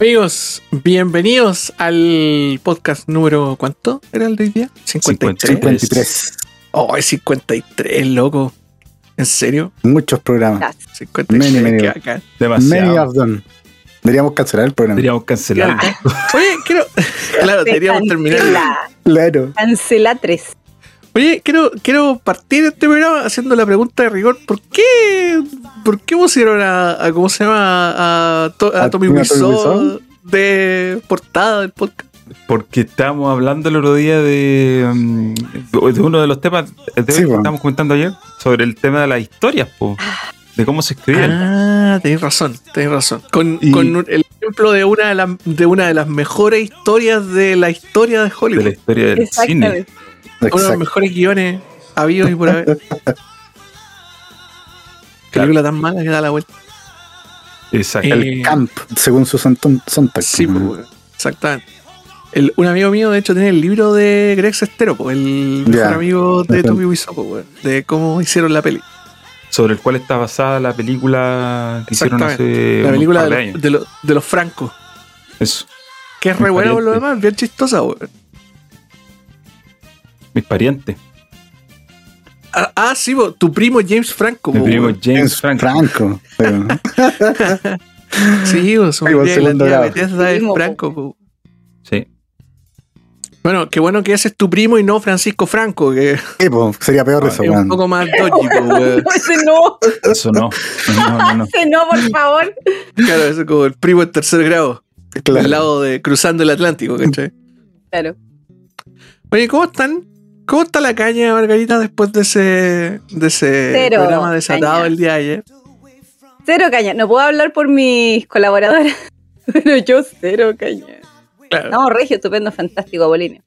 Amigos, bienvenidos al podcast número ¿cuánto era el de hoy día? 53. 53. Oh, es 53, loco. ¿En serio? Muchos programas. 53. Many, many. Demasiado. of them. Deberíamos cancelar el programa. Deberíamos cancelar. Oye, quiero. Claro, deberíamos terminar. Cancela, Claro. cancela 3. Oye, quiero, quiero partir este programa haciendo la pregunta de rigor. ¿Por qué, por qué pusieron a, a- ¿cómo se llama? A, To- a ¿A Tommy Wiseau de portada del podcast. Porque estábamos hablando el otro día de, mm, de uno de los temas de Sí, que estábamos comentando ayer sobre el tema de las historias, po, de cómo se escriben. Ah, tenés razón, tenés razón. Con, Y- con un- el ejemplo de una de, las de una de las mejores historias de la historia de de la Hollywood. historia del cine. Uno de los mejores guiones habidos y por haber. Película tan mala que da la vuelta. Exacto. Eh, El camp, según su Sontag. Sí, pues, weón. exactamente. El- un amigo mío, de hecho, tiene el libro de Greg Sestero, pues, el mejor amigo de. Tommy Wiseau, pues, de cómo hicieron la peli. sobre el cual está basada la película que hicieron hace Exactamente. La película de, de los- años. de, los- de los francos, Eso. que es re Mis buena por lo demás, bien chistosa, weón. Mis parientes. Ah, ah, sí, po, tu primo James Franco, Mi primo weón. James Franco. Franco. Sí, po, su Primo. Franco, po. Sí. Bueno, qué bueno que ese es tu primo y no Francisco Franco, que Sí, po, sería peor Ah, eso, un poco más dodgy, po. No, ese no, Eso no. No, no, no. ese no, por favor. Claro, ese es como el primo en tercer grado, Claro. al lado de cruzando el Atlántico, ¿cachai? Claro. Oye, ¿cómo están? ¿Cómo está la caña, Margarita, después de ese, de ese Cero programa desatado caña. el día de ayer? Cero caña. No puedo hablar por mis colaboradoras, pero yo cero caña. Claro. No, Regio, estupendo, fantástico, Apolinio.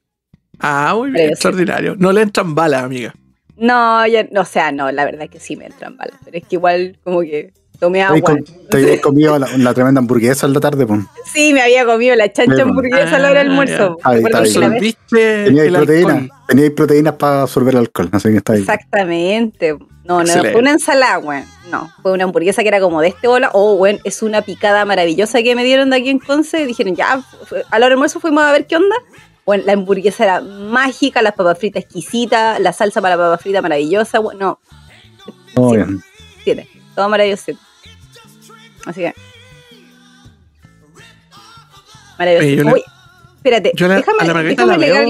Ah, muy bien, Pero extraordinario. No le entran balas, amiga. No, ya, o sea, no, la verdad es que sí me entran balas, pero es que igual como que tomé Te agua. Te habéis comido la, la tremenda hamburguesa en la tarde, po. Sí, me había comido la chancha Bueno. hamburguesa a la hora del Ah, almuerzo. Ahí el proteínas. Teníais proteínas para absorber el alcohol. Así que está ahí. Exactamente. No, no, Excelente. fue una ensalada, weón. No, fue una hamburguesa que era como de este bola. Oh, weón, es una picada maravillosa que me dieron de aquí en Conce. Dijeron, ya, fue- a la hora del almuerzo fuimos a ver qué onda. Bueno, la hamburguesa era mágica, las papas fritas exquisitas, la salsa para la papa frita maravillosa. Bueno, Muy sí. bien. tiene, todo maravilloso. Así que. Maravilloso. Yo la- Uy, espérate, Yo la- déjame, a la Margarita la veo.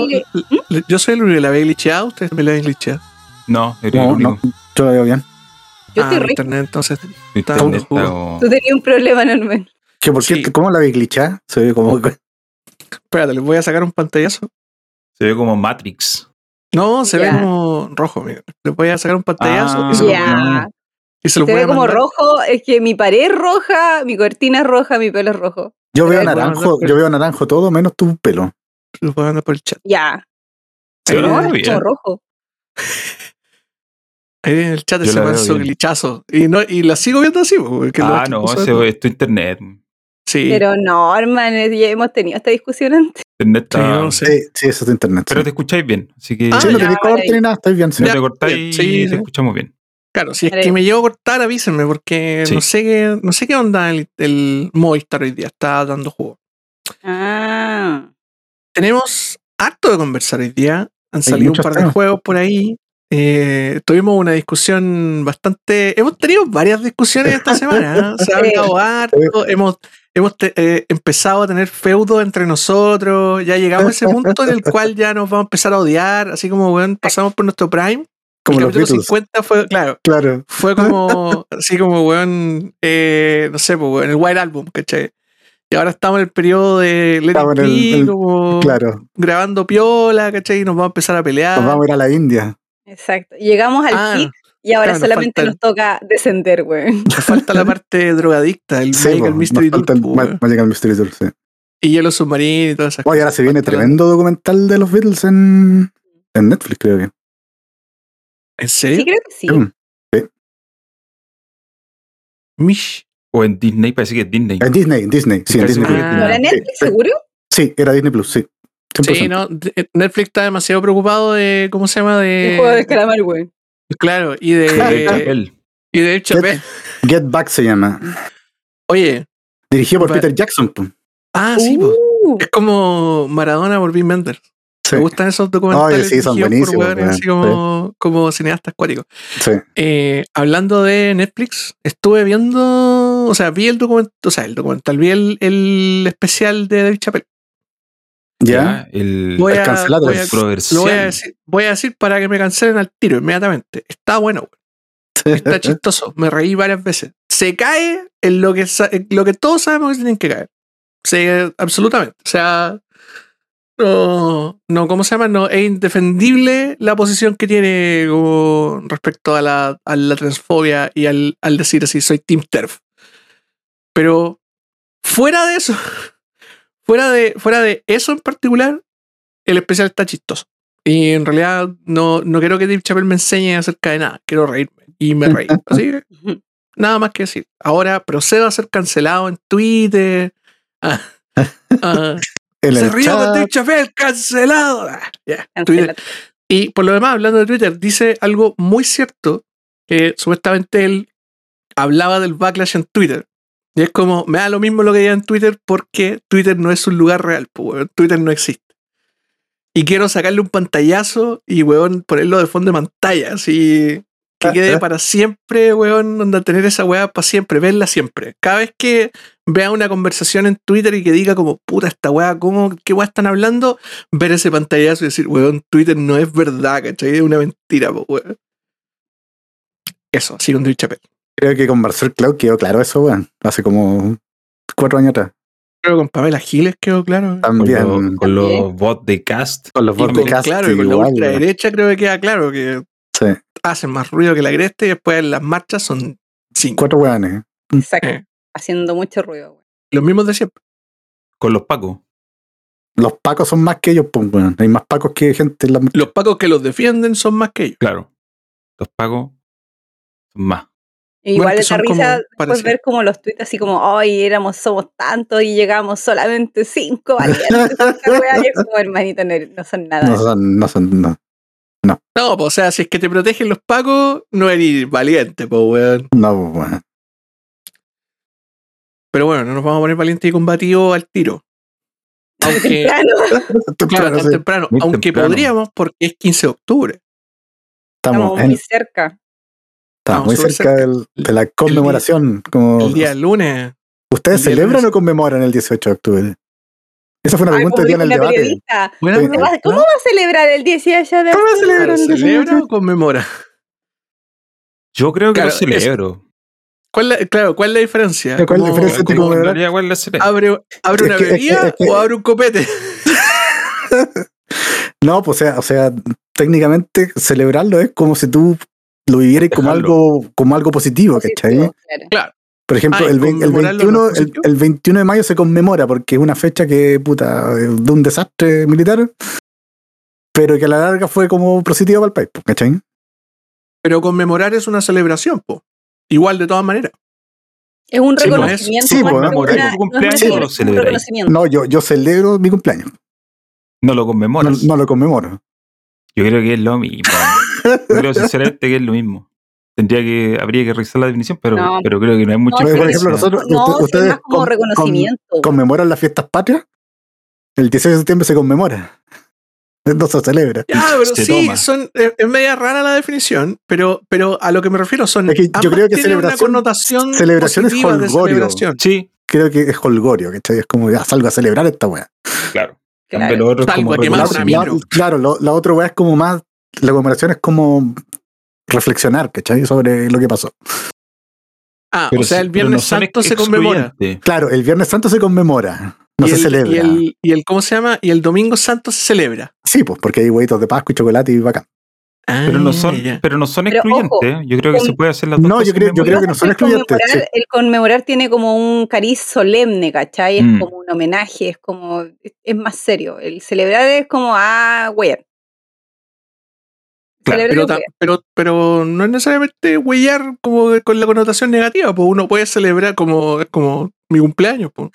Yo soy el único que la ve glitcheada, ustedes me la ven glitcheada. No, eres el No, único. no, yo lo veo bien. Yo ah, estoy rico. internet, entonces. Internet está Tú tenías un problema enorme. ¿Qué, por Sí. qué, ¿Cómo la veis glitchada? Se ve como. Espérate, les voy a sacar un pantallazo. Se ve como Matrix. No, se ve como rojo, amigo. Les voy a sacar un pantallazo Ah, y se Ya. Y se ve como mandar. rojo, es que mi pared es roja, mi cortina es roja, mi pelo es rojo. Yo veo naranjo, yo veo naranjo todo menos tu pelo. Lo voy a mandar por el chat. Ya. Se ve Ahí, No, es como rojo. ahí en el chat Yo ese manso glitchazo. Y, no, y la sigo viendo así, porque Ah, no, de- es tu internet. Sí, Pero no, hermano, ya hemos tenido esta discusión antes. Internet sí, está. no sé. Sí, sí, eso es de internet. Pero sí. te escucháis bien. Así que Ah, Sí, no ya, tenéis que corte ni nada, estáis bien. Sí. no te cortáis sí, sí. te escuchamos bien. Claro, si es que me llevo a cortar, avísenme, porque Sí. no sé qué, no sé qué onda el, el Movistar hoy día. Está dando juego. Ah. Tenemos harto de conversar hoy día. Han salido un par de juegos por ahí. Eh, tuvimos una discusión bastante. Hemos tenido varias discusiones esta semana. ¿eh? Se ha hablado harto. Hemos, hemos te- eh, empezado a tener feudo entre nosotros. Ya llegamos a ese punto en el cual ya nos vamos a empezar a odiar. Así como, weón, pasamos por nuestro prime. Como el los capítulo Beatles. 50 fue, claro, Claro. fue como, así como, weón, eh, no sé, pues, weón, el White Album, ¿cachai? Y ahora estamos en el periodo de Let It el- Be, el- como Claro. grabando piola, ¿cachai? Y nos vamos a empezar a pelear. Nos vamos a ir a la India. Exacto. Llegamos al Ah, y ahora claro, nos solamente nos toca descender, güey. Nos falta la parte drogadicta, el Sí, Magical Mystery Tour. Magical Mystery Tour, sí. y Hielo Submarino y todas esas Oye, ahora se viene tremendo documental de los Beatles en, en Netflix, creo que. ¿En Sí, serio? creo que sí. Mm. Mish. O en Disney, parece que es Disney. En Disney, en Disney, sí, en Disney. seguro Ah. que ¿No era. Netflix, Sí. seguro? Sí, era Disney Plus, sí. 100%. Sí, no, de- Netflix está demasiado preocupado de, ¿cómo se llama? El juego de De, calamar, güey. claro, y De de, y de Chappelle. Get Back se llama. Oye, Dirigido por Peter Jackson. Ah, sí. Uh, Es como Maradona por Wim Wenders. Sí. Me gustan esos documentales Oye, sí, son por así como, como cineastas acuáticos. Sí. Eh, hablando de Netflix, estuve viendo, o sea, vi el documental, o sea, el documental, vi el, el especial de David Chappelle. ¿Ya? El, Voy El a, cancelado, voy a- lo voy a decir, voy a decir para que me cancelen al tiro inmediatamente. Está bueno, weón. Está chistoso. Me reí varias veces. Se cae en lo que, en lo que todos sabemos que tienen que caer. Se, absolutamente. O sea, no, no, ¿cómo se llama? No, es indefendible la posición que tiene como respecto a la, a la transfobia y al, al decir así, soy Team TERF. Pero fuera de eso, fuera de, fuera de eso en particular, el especial está chistoso. Y en realidad no, no quiero que Dave Chappelle me enseñe acerca de nada. Quiero reírme. Y me reí. Así que nada más que decir. Ahora procedo a ser cancelado en Twitter. Ah, ah, En se el rió con Dave Chappelle, cancelado. Ah. Y por lo demás, hablando de Twitter, dice algo muy cierto, que supuestamente él hablaba del backlash en Twitter. Y es como, me da lo mismo lo que diga en Twitter porque Twitter no es un lugar real, pues, weón. Twitter no existe. Y quiero sacarle un pantallazo y, weón, ponerlo de fondo de pantalla, así que quede para siempre, weón, onda tener esa weá para siempre, verla siempre. Cada vez que vea una conversación en Twitter y que diga como, puta, esta weá, ¿cómo, qué weá están hablando? Ver ese pantallazo y decir, weón, Twitter no es verdad, ¿cachai? Es una mentira, po, weón. Eso, así con Dave Chappelle. creo que con Marcel Cloud quedó claro eso, weón. Hace como cuatro años atrás. Creo que con Pamela Giles quedó claro. Con, También lo- con, con los bots de cast. los Y con, podcast claro, y con la igual, weón. ultraderecha creo que queda claro que Sí. hacen más ruido que la cresta y después en las marchas son cinco. Cuatro weones. Exacto. Eh, Haciendo mucho ruido. güey. los mismos de siempre. Con los pacos. Los pacos son más que ellos, pues, weón. Hay más pacos que gente en la Los pacos que los defienden son más que ellos. Claro. Los pacos son más. Y Bueno, Igual que es la son risa después ver como los tweets así como, hoy éramos, somos tantos y llegamos solamente cinco valientes. esta wea", y es como, hermanito, no, no son nada. No son, no son, no. No, pues, o sea, si es que te protegen los pacos, no eres valiente, pues, weón. No, pues, weón. Pero bueno, no nos vamos a poner valientes y combativos al tiro. Aunque, Temprano. claro, Claro, tan sí. temprano. Muy Aunque temprano. podríamos, porque es 15 de octubre. Estamos, Estamos muy cerca. estamos muy cerca del- de la conmemoración. Como, El día del lunes. ¿Ustedes el celebran lunes. o conmemoran el 18 de octubre? Esa fue una pregunta como que en el debate. Sí. ¿cómo va- ¿Cómo va a celebrar el 18 de ¿Cómo va a celebrar el 18? ¿Celebra o conmemora? Yo creo que Claro, lo celebro. ¿Cuál la- claro, ¿cuál es la diferencia? ¿Cuál es la diferencia entre como- Como, en conmemorar? realidad, ¿cuál es la celebro? ¿Abre, una que- es que- bebida es que- o abre un copete? No, pues o sea, o sea, técnicamente celebrarlo es como si tú lo vivieras como algo, como algo positivo, ¿cachai? Claro. Por ejemplo, Ah, el, el conmemorarlo 21, no es el, positivo. el 21 de mayo se conmemora porque es una fecha que, puta, de un desastre militar, pero que a la larga fue como positiva para el país, ¿cachai? Pero conmemorar es una celebración, po. Igual de todas maneras. Es un Sí, reconocimiento. sí, tu cumpleaños no es lo reconocimiento. No, yo, yo celebro mi cumpleaños, No lo no, conmemoras. no lo conmemoro. Yo creo que es lo mismo. Yo creo sinceramente que es lo mismo. Tendría que, habría que revisar la definición, pero, No. pero creo que no hay mucha No, Por sí, ejemplo, diferencia. nosotros- No, usted- sí, ustedes es más como con- reconocimiento. ¿Conmemoran las fiestas patrias? El 16 de septiembre se conmemora. No se celebra. Ya, pero Se sí, toma. son, es, es media rara la definición, pero, pero a lo que me refiero son. Es que yo creo que tienen una celebración- connotación celebración es holgorio. celebración. Sí, Creo que es holgorio, ¿cachai? Es como, ya salgo a celebrar esta weá. claro. Claro. Otro es como La- claro, lo- la otra weá es como más. La conmemoración es como reflexionar, ¿cachai? Sobre lo que pasó. Ah, Pero o sea, el Viernes no Santo se conmemora. Claro, el Viernes Santo se conmemora, no y se el, celebra. Y el, y el, ¿cómo se llama? Y el Domingo Santo se celebra. Sí, pues porque hay huevitos de Pascua y chocolate y bacán. Pero no son, Ah, pero no son Pero, excluyentes. ojo, ¿eh? yo creo que con- se puede hacer las dos No, cosas yo creo- yo creo que no son el excluyentes, conmemorar, el conmemorar tiene como un cariz solemne, ¿cachai? Es Mm. como un homenaje, es como, es, más serio. El celebrar es como, ah, weón. Claro, Celebrar Pero, ta- pero, pero no es necesariamente huellar como con la connotación negativa, pues uno puede celebrar como, es como mi cumpleaños, pues.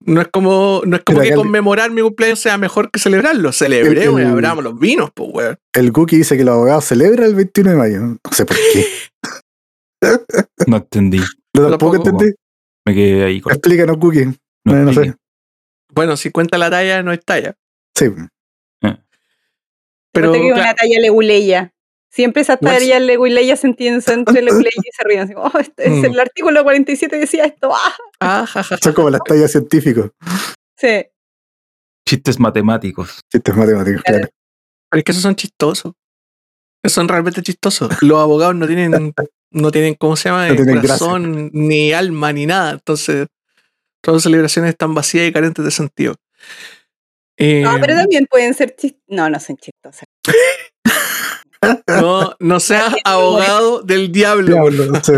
No es como, no es como que conmemorar mi cumpleaños sea mejor que celebrarlo. Celebremos y abramos los vinos, pues, weón. El Cookie dice que los abogados celebran el 21 de mayo. No sé por qué. No entendí. Yo tampoco Tampoco. entendí. Me quedé ahí con. Explícanos, Cookie. No No, no sé. Bueno, si cuenta la talla, no es talla. Sí. Pero Pero que claro, una talla leguleya. Siempre esas Pues- tallas leguleya se entienden entre leguleya y se ríen. Así, oh, este es Mm. el artículo 47 decía esto. ¡Ah! ah, ja, ja, ja. Son como las tallas científicos. Sí. Chistes matemáticos. Chistes matemáticos, claro. Pero es que esos son chistosos. Esos son realmente chistosos. Los abogados no tienen, no tienen, ¿cómo se llama? No tienen corazón, ni alma, ni nada. Entonces, todas las celebraciones están vacías y carentes de sentido. Eh, No, pero también pueden ser chistosas. No, no son chistosas. no, no seas abogado del diablo. sí.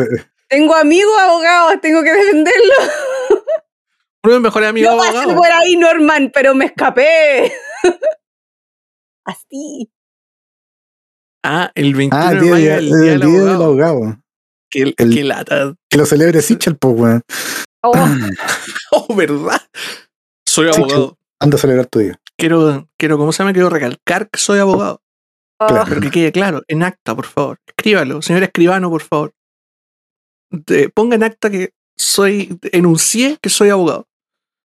Tengo amigos abogados, tengo que defenderlos. Uno de mis mejores amigos pasé abogados. por ahí, Norman, pero me escapé. Así. Ah, el 21 Ah, el de día, mayo, el el día del día del abogado. abogado. Qué, El- qué lata. Que lo celebre Sichel, pues, weón. Oh, Oh, ¿verdad? Soy abogado. Anda a celebrar tu día. Quiero, quiero, ¿cómo se llama? Quiero recalcar que soy abogado. Claro. Pero que quede claro, en acta, por favor. Escríbalo, señor escribano, por favor. De- ponga en acta que soy, enuncié que soy abogado.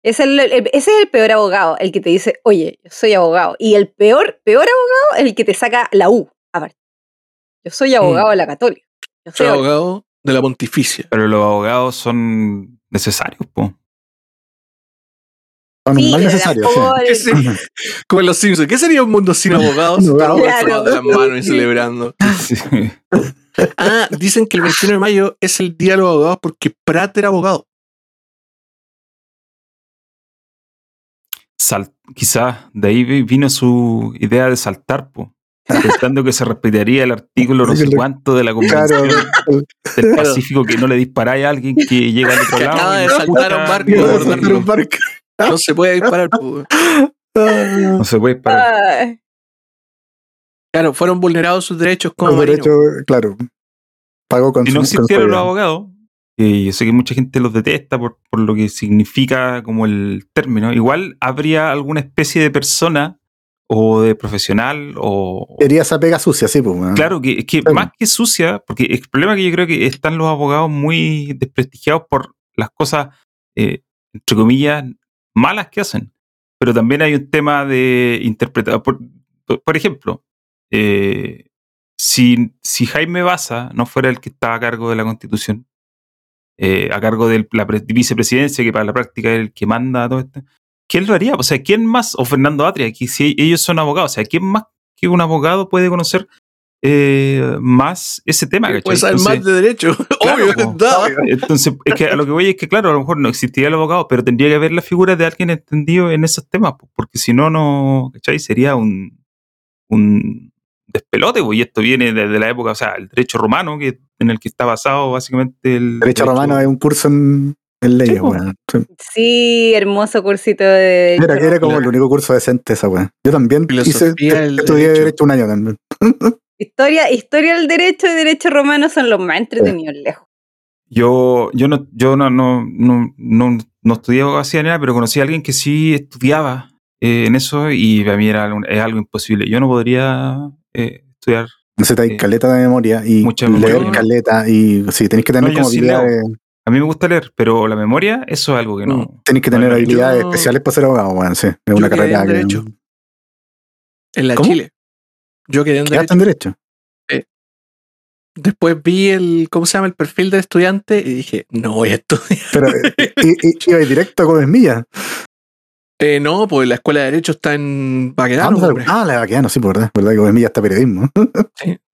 Es el- el- ese es el peor abogado, el que te dice, oye, yo soy abogado. Y el peor, peor abogado es el que te saca la U, aparte. Yo soy abogado de la católica. Yo Soy abogado de la pontificia. Pero los abogados son necesarios, po. Son Sí, más pero necesarios, sí. tampoco el- ¿Qué sería- Como en los Simpsons. ¿Qué sería un mundo sin abogados? Claro. Todos tomados de las manos y celebrando. Sí. Ah, dicen que el 21 de mayo es el día de los abogados porque Prat era abogado. Sal- quizás de ahí vi- vino su idea de saltar, po. Pensando que se respetaría el artículo no sé cuánto de la Claro, Convención del Pacífico que no le disparáis a alguien que llega al otro Que lado. acaba de saltar a un barco. No se puede disparar. pues. No se puede disparar. Claro, fueron vulnerados sus derechos como Con marinos. derecho, claro. Pagó con si no existieran los abogados, y yo sé que mucha gente los detesta por, por lo que significa como el término, igual habría alguna especie de persona o de profesional o... Esa pega sucia, sí, pues. Claro, que, es que más que sucia, porque el problema es que yo creo que están los abogados muy desprestigiados por las cosas, eh, entre comillas, malas que hacen. Pero también hay un tema de interpretación. Por, ejemplo, eh, si, si Jaime Baza no fuera el que estaba a cargo de la constitución, eh, a cargo de la pre- vicepresidencia, que para la práctica es el que manda todo esto, ¿quién lo haría? O sea, ¿quién más? O Fernando Atria, si ellos son abogados, o sea, ¿quién más que un abogado puede conocer eh, más ese tema? ¿cachai? Pues Entonces- más de derecho. Claro, Obvio, entonces, es que a lo que voy es que, claro, a lo mejor no existiría el abogado, pero tendría que haber la figura de alguien entendido en esos temas, po, porque si no, no, ¿cachai? Sería un, un despelote, y esto viene desde la época, o sea, el derecho romano, que, en el que está basado básicamente el. Derecho romano es un curso en, en leyes, Sí, weón. Sí. Sí, hermoso cursito de Era, era como Claro. el único curso decente esa weón. Yo también hice, Filosofía estudié derecho. derecho un año también. Historia, historia del derecho y derecho romano son los más entretenidos lejos. Yo, yo no, yo no, no, no, no, no estudié abogacía ni nada, pero conocí a alguien que sí estudiaba eh, en eso y para mí era algo, es algo imposible. Yo no podría eh, estudiar. Necesitáis Sí. caleta de memoria y Mucha leer memoria. caleta y sí, tenéis que tener No, como sí habilidades, A mí me gusta leer, pero la memoria, eso es algo que no. tenéis que tener Bueno, yo- habilidades especiales para ser abogado, weón, sí. Es una carrera que derecho. En la ¿Cómo? Chile. Yo quedé en derecho. en derecho. Después vi el, ¿cómo se llama? El perfil del estudiante y dije, no voy a estudiar. Pero eh, iba directo a Gómez Milla. Eh, no, pues la escuela de derecho está en Ah, Baquedano. no, hombre. ah, la Baquedano, sí, por verdad. Verdad que Gómez Milla está periodismo.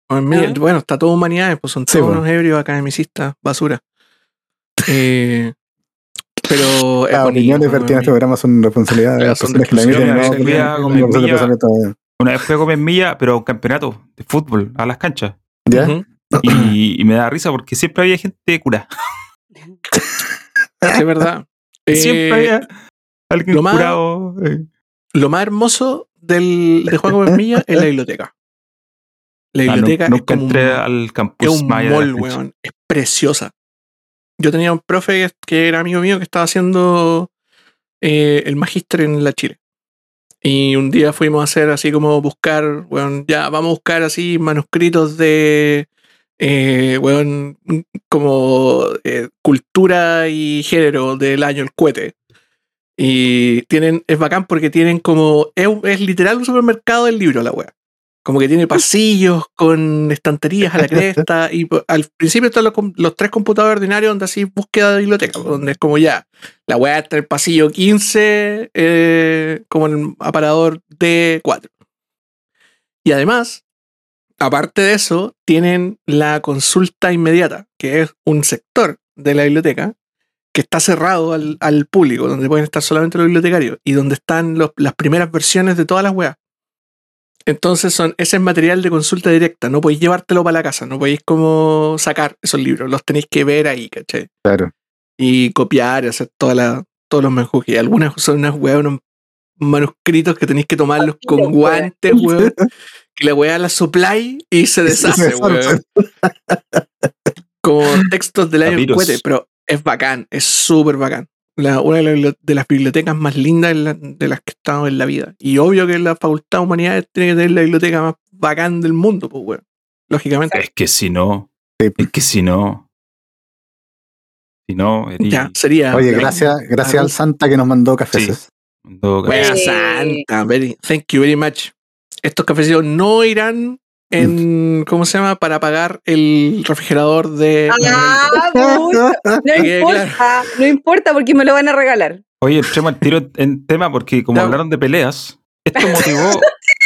Pues Ah. Bueno, está todo humanidades, pues son Sí, todos bueno. unos ebrios academicistas, basura. Eh, pero Las opiniones pues, vertidas en este programa son responsabilidad de las son personas que la emiten. No una vez fui a no representan Milla. de- pero a un campeonato de fútbol, a las canchas. ¿Ya? Y, y me da risa porque siempre había gente cura. Es verdad. siempre Eh, había alguien lo más- curado. eh. Lo más hermoso del, de Juan Gómez Milla es la biblioteca. La Ah, no- biblioteca es nunca como un, al es campus un Maya de la mall, weón. Es preciosa. Yo tenía un profe que, que era amigo mío que estaba haciendo eh, el magíster en la Chile. Y un día fuimos a hacer así como buscar, weón, ya vamos a buscar así manuscritos de, eh, weón, como eh, cultura y género del año El Cohete. Y tienen, es bacán porque tienen como, es, es literal un supermercado del libro la wea. Como que tiene pasillos con estanterías a la cresta y al principio están los, tres computadores ordinarios donde así búsqueda de biblioteca, donde es como ya, la wea está en el pasillo 15 eh, como en el aparador D4. Y además, aparte de eso, tienen la consulta inmediata, que es un sector de la biblioteca que está cerrado al, al público, donde pueden estar solamente los bibliotecarios y donde están los- las primeras versiones de todas las weas. Entonces son, ese es material de consulta directa, no podéis llevártelo para la casa, no podéis como sacar esos libros, los tenéis que ver ahí, ¿cachai? Claro. Y copiar y hacer toda la, todos los menjujes. Y algunas son unas weas, unos manuscritos que tenéis que tomarlos con guantes, weón. Que la wea la sopláis y se deshace, weón. Como textos del año cohete, pero es bacán, es súper bacán. La- una de, las bibli- de las bibliotecas más lindas de las que he estado en la vida. Y obvio que la Facultad de Humanidades tiene que tener la biblioteca más bacán del mundo, pues, weón. Lógicamente. Es que si no, Sí. es que si no, si no, erí- Ya, sería. Oye, gracias, gracias al Santa que nos mandó cafés. mandó- Wea Eh. santa, very- thank you very much. Estos cafecitos no irán en, ¿cómo se llama? Para pagar el refrigerador de... Ah. No importa, no importa porque me lo van a regalar. Oye, entremos al tiro en tema porque como hablaron de peleas, esto motivó.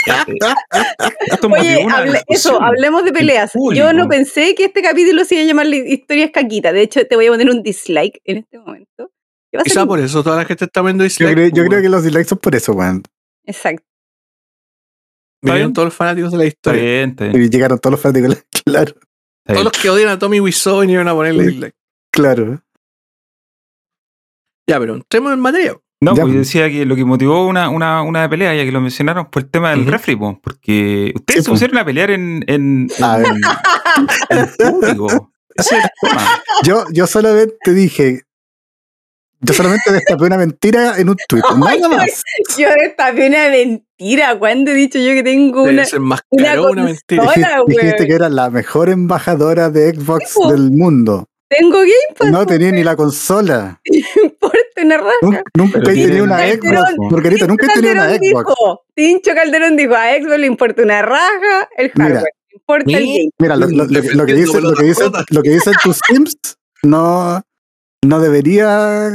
esto Oye, motivó una hable- eso, hablemos de peleas. Yo no pensé que este capítulo se iba a llamar Historias Caquita. De hecho, te voy a poner un dislike en este momento. Quizá por eso toda la gente está viendo Yo, dislike. creo, yo pues, creo que los dislikes son por eso, weón. Exacto. Vinieron todos los fanáticos de la Está historia. bien, está bien, Y llegaron todos los fanáticos. Claro, está Todos bien. los que odian a Tommy Wiseau vinieron a ponerle Sí. claro. Ya, pero entremos en materia. No, Ya, pues yo pues. decía que lo que motivó una, una, una pelea, ya que lo mencionaron, fue el tema del Ujú. refri, po, porque ustedes Sí, se pusieron a pelear en, en, A ver. en- en público. Ese es el tema. Yo, yo solamente dije. Yo solamente destapé una mentira en un tweet. Nada más. Yo destapé una mentira. ¿Cuándo he dicho yo que tengo una, Debe ser más una una mentira. Dijiste, que era la mejor embajadora de Xbox del mundo. Tengo Game Pass. No tenía ni la consola. Importa una raja. Nunca, he tenido una Xbox. Margarita, nunca he tenido una Xbox. dijo, Tincho Calderón dijo, a Xbox le importa una raja el Mira. hardware. Le importa el Mira. game. Mira, lo, lo- lo- lo que Defendiendo dice, lo que dice, pelotas lo que dicen tus Sims no, no debería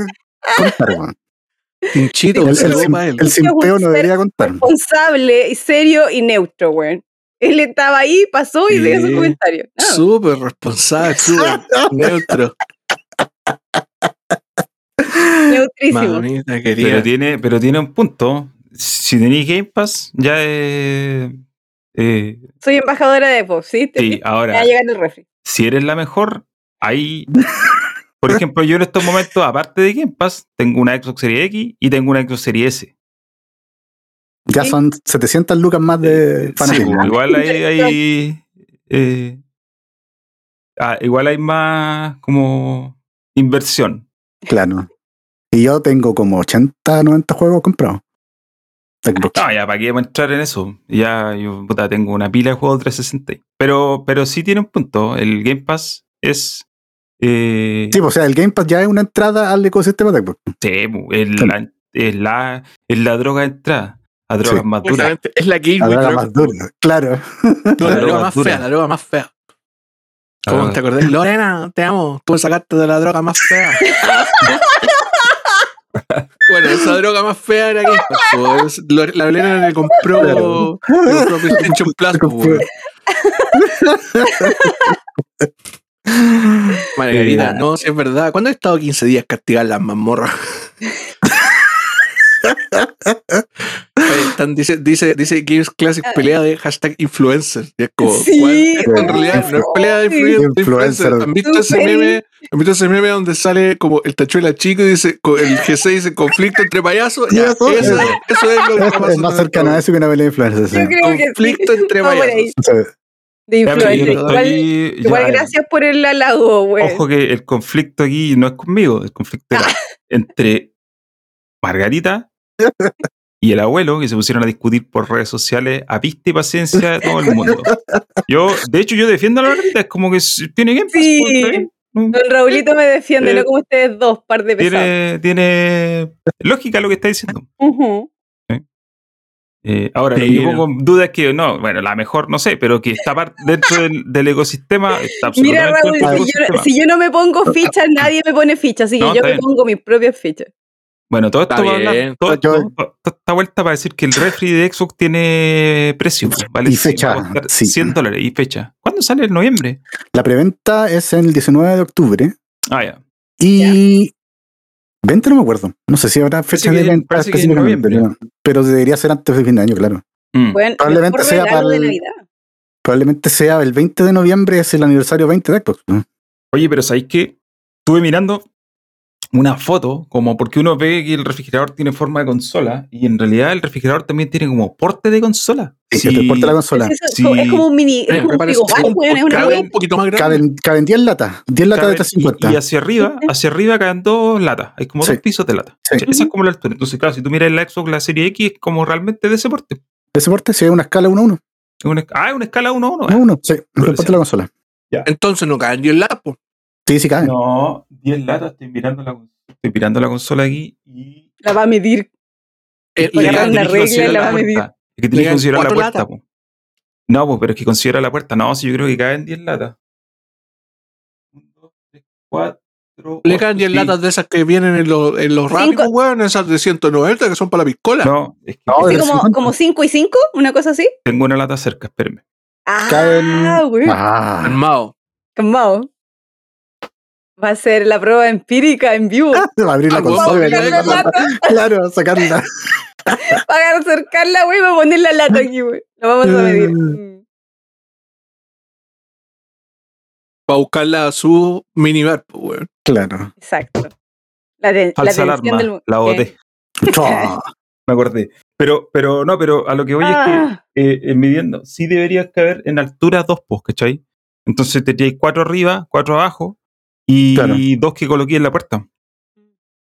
contar, weón. Tinchito, El, el, sim- simpeo no debería contar. Responsable, serio y neutro, weón. Él estaba ahí, pasó y dio su Sí. comentario. Nada. Súper responsable, súper neutro. Neutrísimo. Mamita. Pero tiene, pero tiene un punto. Si tenéis Game Pass, ya es. eh, Soy embajadora de Xbox, ¿sí? Te- sí, Me va ahora, a llegar el refri. si eres la mejor, ahí. Por ejemplo, yo en estos momentos, aparte de Game Pass, tengo una Xbox Series X y tengo una Xbox Series S. Ya Sí. son 700 lucas más de Sí, fanatismo. pues, igual hay, hay, eh, ah, igual hay más como inversión. Claro. Y yo tengo como 80, 90 juegos comprados. No, ya, ¿para qué vamos a entrar en eso? Ya, yo puta, tengo una pila de juegos 360. Pero, pero sí tiene un punto. El Game Pass es. Eh, Sí, pues, o sea, el Game Pass ya es una entrada al ecosistema de Xbox. sí, es, la, es, la, es la droga de entrada. A drogas Sí. más duras. Es la gateway La droga más dura. Claro. No, la La droga más dura. fea, la droga más fea. La ¿Cómo te acordás? Lorena, te amo. Tú me sacaste de la droga más fea. bueno, esa droga más fea era Game Pass, La Lorena le compró, Claro. le compró PlayStation Plus. Margarita, no, si es verdad. ¿Cuándo he estado 15 días castigar las mazmorras? Están- dice, dice, dice Games Classic pelea de hashtag influencer. Y es como, Sí, ¿cuál? Esto en realidad no es pelea de Influencer. influencer. ¿Han visto ese meme? ¿Han visto ese meme donde sale como el tachuela chico y dice, el G6 dice conflicto entre payasos? Ya, Eso eso, es. eso es lo que Es, más cercano a eso que una pelea de influencers. sí. Conflicto entre payasos. De influencer. Igual, ya, gracias por el halago, güey. Ojo que el conflicto aquí no es conmigo, el conflicto era entre Margarita y el abuelo que se pusieron a discutir por redes sociales a pista y paciencia de todo el mundo. Yo, de hecho, yo defiendo a la Margarita, es como que tiene Sí. pues. No, Don Raulito me defiende, Eh, no como ustedes dos, par de pesados. tiene, tiene lógica lo que está diciendo. Ujú. Eh, ahora, Sí, lo que pongo en duda es que, no, bueno, la mejor, no sé, pero que está dentro del, del ecosistema, está Mira, Raúl, si yo, ecosistema. si yo no me pongo fichas, nadie me pone fichas, así que No, yo me bien. pongo mis propias fichas. Bueno, todo esto Está va a hablar- bien. todo Yo- esto- toda esta vuelta para decir que el refri de Xbox tiene precio, pues, ¿vale? Y fecha, sí. 100 dólares y fecha. ¿Cuándo sale? ¿En noviembre? La preventa es el 19 de octubre Ah, ya. y 20 no me acuerdo. No sé si habrá fecha que- de venta específicamente, pero, pero debería ser antes de fin de año, claro. Mm. Bueno, Probablemente sea para el-. Probablemente sea el 20 de noviembre, es el aniversario 20 de Xbox. Oye, pero ¿sabéis que Estuve mirando una foto, como porque uno ve que el refrigerador tiene forma de consola, y en realidad el refrigerador también tiene como porte de consola. Sí, Sí, que te porta la consola. Es, eso, sí. es como un mini, es Eh, como un un, es cabe un poquito más grande. Caben, caben 10 latas, 10 latas de Caben- 350. Y, y hacia arriba, hacia arriba caen dos latas. Hay como Sí. dos pisos de lata. Sí. Esa es como la altura. Entonces, claro, si tú miras la Xbox, la serie X, es como realmente de ese porte. De ese porte, si hay una escala 1 a 1. Es una, ah, es una escala 1 1. 1 a 1, sí, el porte sí. de la consola. Entonces no caen 10 latas, pues. Sí, sí cabe. No, 10 latas. Estoy mirando la, estoy mirando la consola aquí y. La va a medir. Eh, Voy a le agarrar caen- una tenés que regla y la la va a medir. Es que Le tienes que considerar la cuatro puerta. latas. po. No, pues, pero es que considera la puerta. No, si yo creo que caen 10 latas. 1, 2, 3, 4. Le caen 10 latas de esas que vienen en los, en los rápidos, weón, esas de 190 que son para la piscola. No, es que No, de como, 50. como 5 y 5, una cosa así. tengo una lata cerca, espérenme. Ah, Caen. güey. Ah, Armado. Calmado. Va a ser la prueba empírica en vivo. va a abrir la Ah, consola. a la la- Claro, sacarla. Para acercarla, güey, para poner la lata aquí, güey. Lo vamos a medir. Mm. Para buscarla a su minibar, pues, weón. Claro. Exacto. La, la Falsa tensión alarma. del La boté. Me acordé. Pero, pero no, pero a lo que voy Ah. es que eh, eh, midiendo, sí deberías caber en altura dos posts, ¿cachai? Entonces tendríais cuatro arriba, cuatro abajo y Claro. dos que coloqué en la puerta.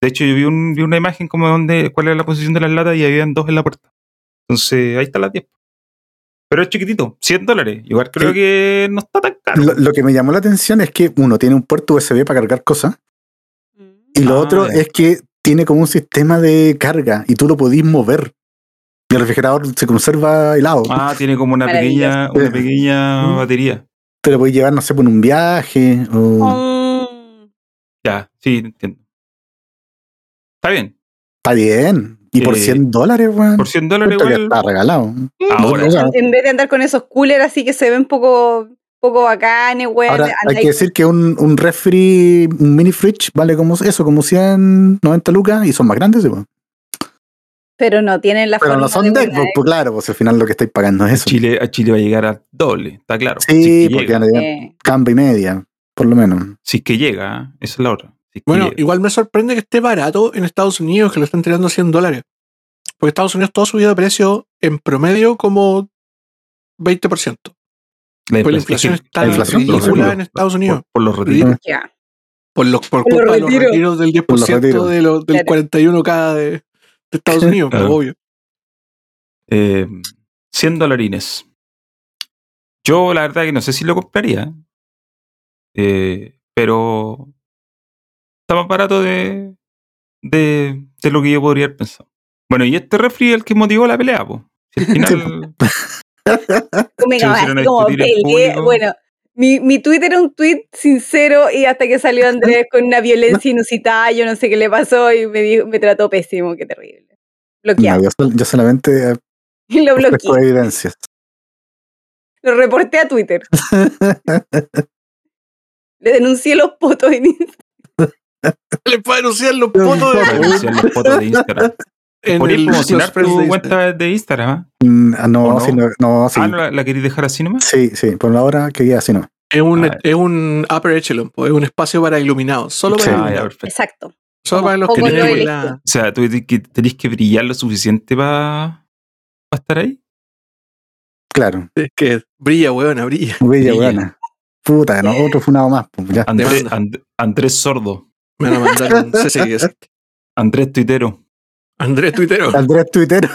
De hecho, yo vi, un- vi una imagen como donde cuál era la posición de las latas y habían dos en la puerta. Entonces, ahí están las 10. Pero es chiquitito, 100 dólares. Igual creo Sí. que no está tan caro. Lo, lo que me llamó la atención es que uno tiene un puerto USB para cargar cosas y lo Ah, otro ya. es que tiene como un sistema de carga y tú lo podís mover. Y el refrigerador se conserva helado. Ah, tiene como una pequeña, una pequeña batería. Te lo podés llevar, no sé, por un viaje. O... Mm. Ya, sí, entiendo. Está bien. Está bien. Y por Eh, 100 dólares, weón. Por 100 dólares igual. está regalado. Ahora, Nosotros- En vez de andar con esos coolers así que se ven poco, poco bacanes, güey. Ahora, hay que decir que un, un refri, un mini fridge, vale como eso, como 190 lucas y son más grandes, weón. Pero no tienen la Pero forma no son de de una Xbox, pues claro, pues al final lo que estáis pagando es eso. Chile, a Chile va a llegar a doble, está claro. Sí, porque llega, van a llegar Eh, cambio y media, por lo menos. si es que llega, esa es la otra. Si es que Bueno, llega. igual me sorprende que esté barato en Estados Unidos, que lo están tirando a 100 dólares. Porque Estados Unidos todo ha subido de precio en promedio como 20%. la, Pues la inflación- inflación es que está la inflación por los ridícula retiros, en Estados Unidos. Por, por los retiros. Por, los, por, Por los culpa de los retiros. retiros del 10% Por los retiros. de lo- del Claro. 41K de, de Estados Unidos, obvio. Eh, 100 dolarines. Yo la verdad que no sé si lo compraría. Eh, pero está más barato de, de, de lo que yo podría haber pensado. Bueno, y este refri es el que motivó la pelea, pues. Al final, Como, Se peleé. Bueno, mi, mi Twitter era un tweet sincero y hasta que salió Andrés con una violencia inusitada, yo no sé qué le pasó y me, dijo, me trató pésimo, qué terrible. No, Bloqueado. yo, sol- yo solamente eh, lo bloqueé. evidencias. Lo reporté a Twitter. Le denuncié los potos en Instagram. Le puede anunciar los fotos para de, denunciar de Instagram. en el promocionar tu de cuenta de Instagram, ¿ah? Mm, ah, ¿O no, no? sí, no, no, sí. Ah, ¿no la, la queréis dejar así nomás? Sí, sí, por ahora quería así, no. Es un, Ah, es un upper echelon, es un espacio para iluminados. Solo para Sí. Ah, iluminados. Exacto. Solo Como para los que tienen la. O sea, tú tenés que, brillar lo suficiente para estar ahí. Claro, Es que brilla, weona, brilla. bella Brilla. buena. Puta, no, otro funado más, pues ya. Andrés. And- Andrés Sordo. Me van a mandar un CSX. Andrés Tuitero. Andrés Tuitero. Andrés Twitter.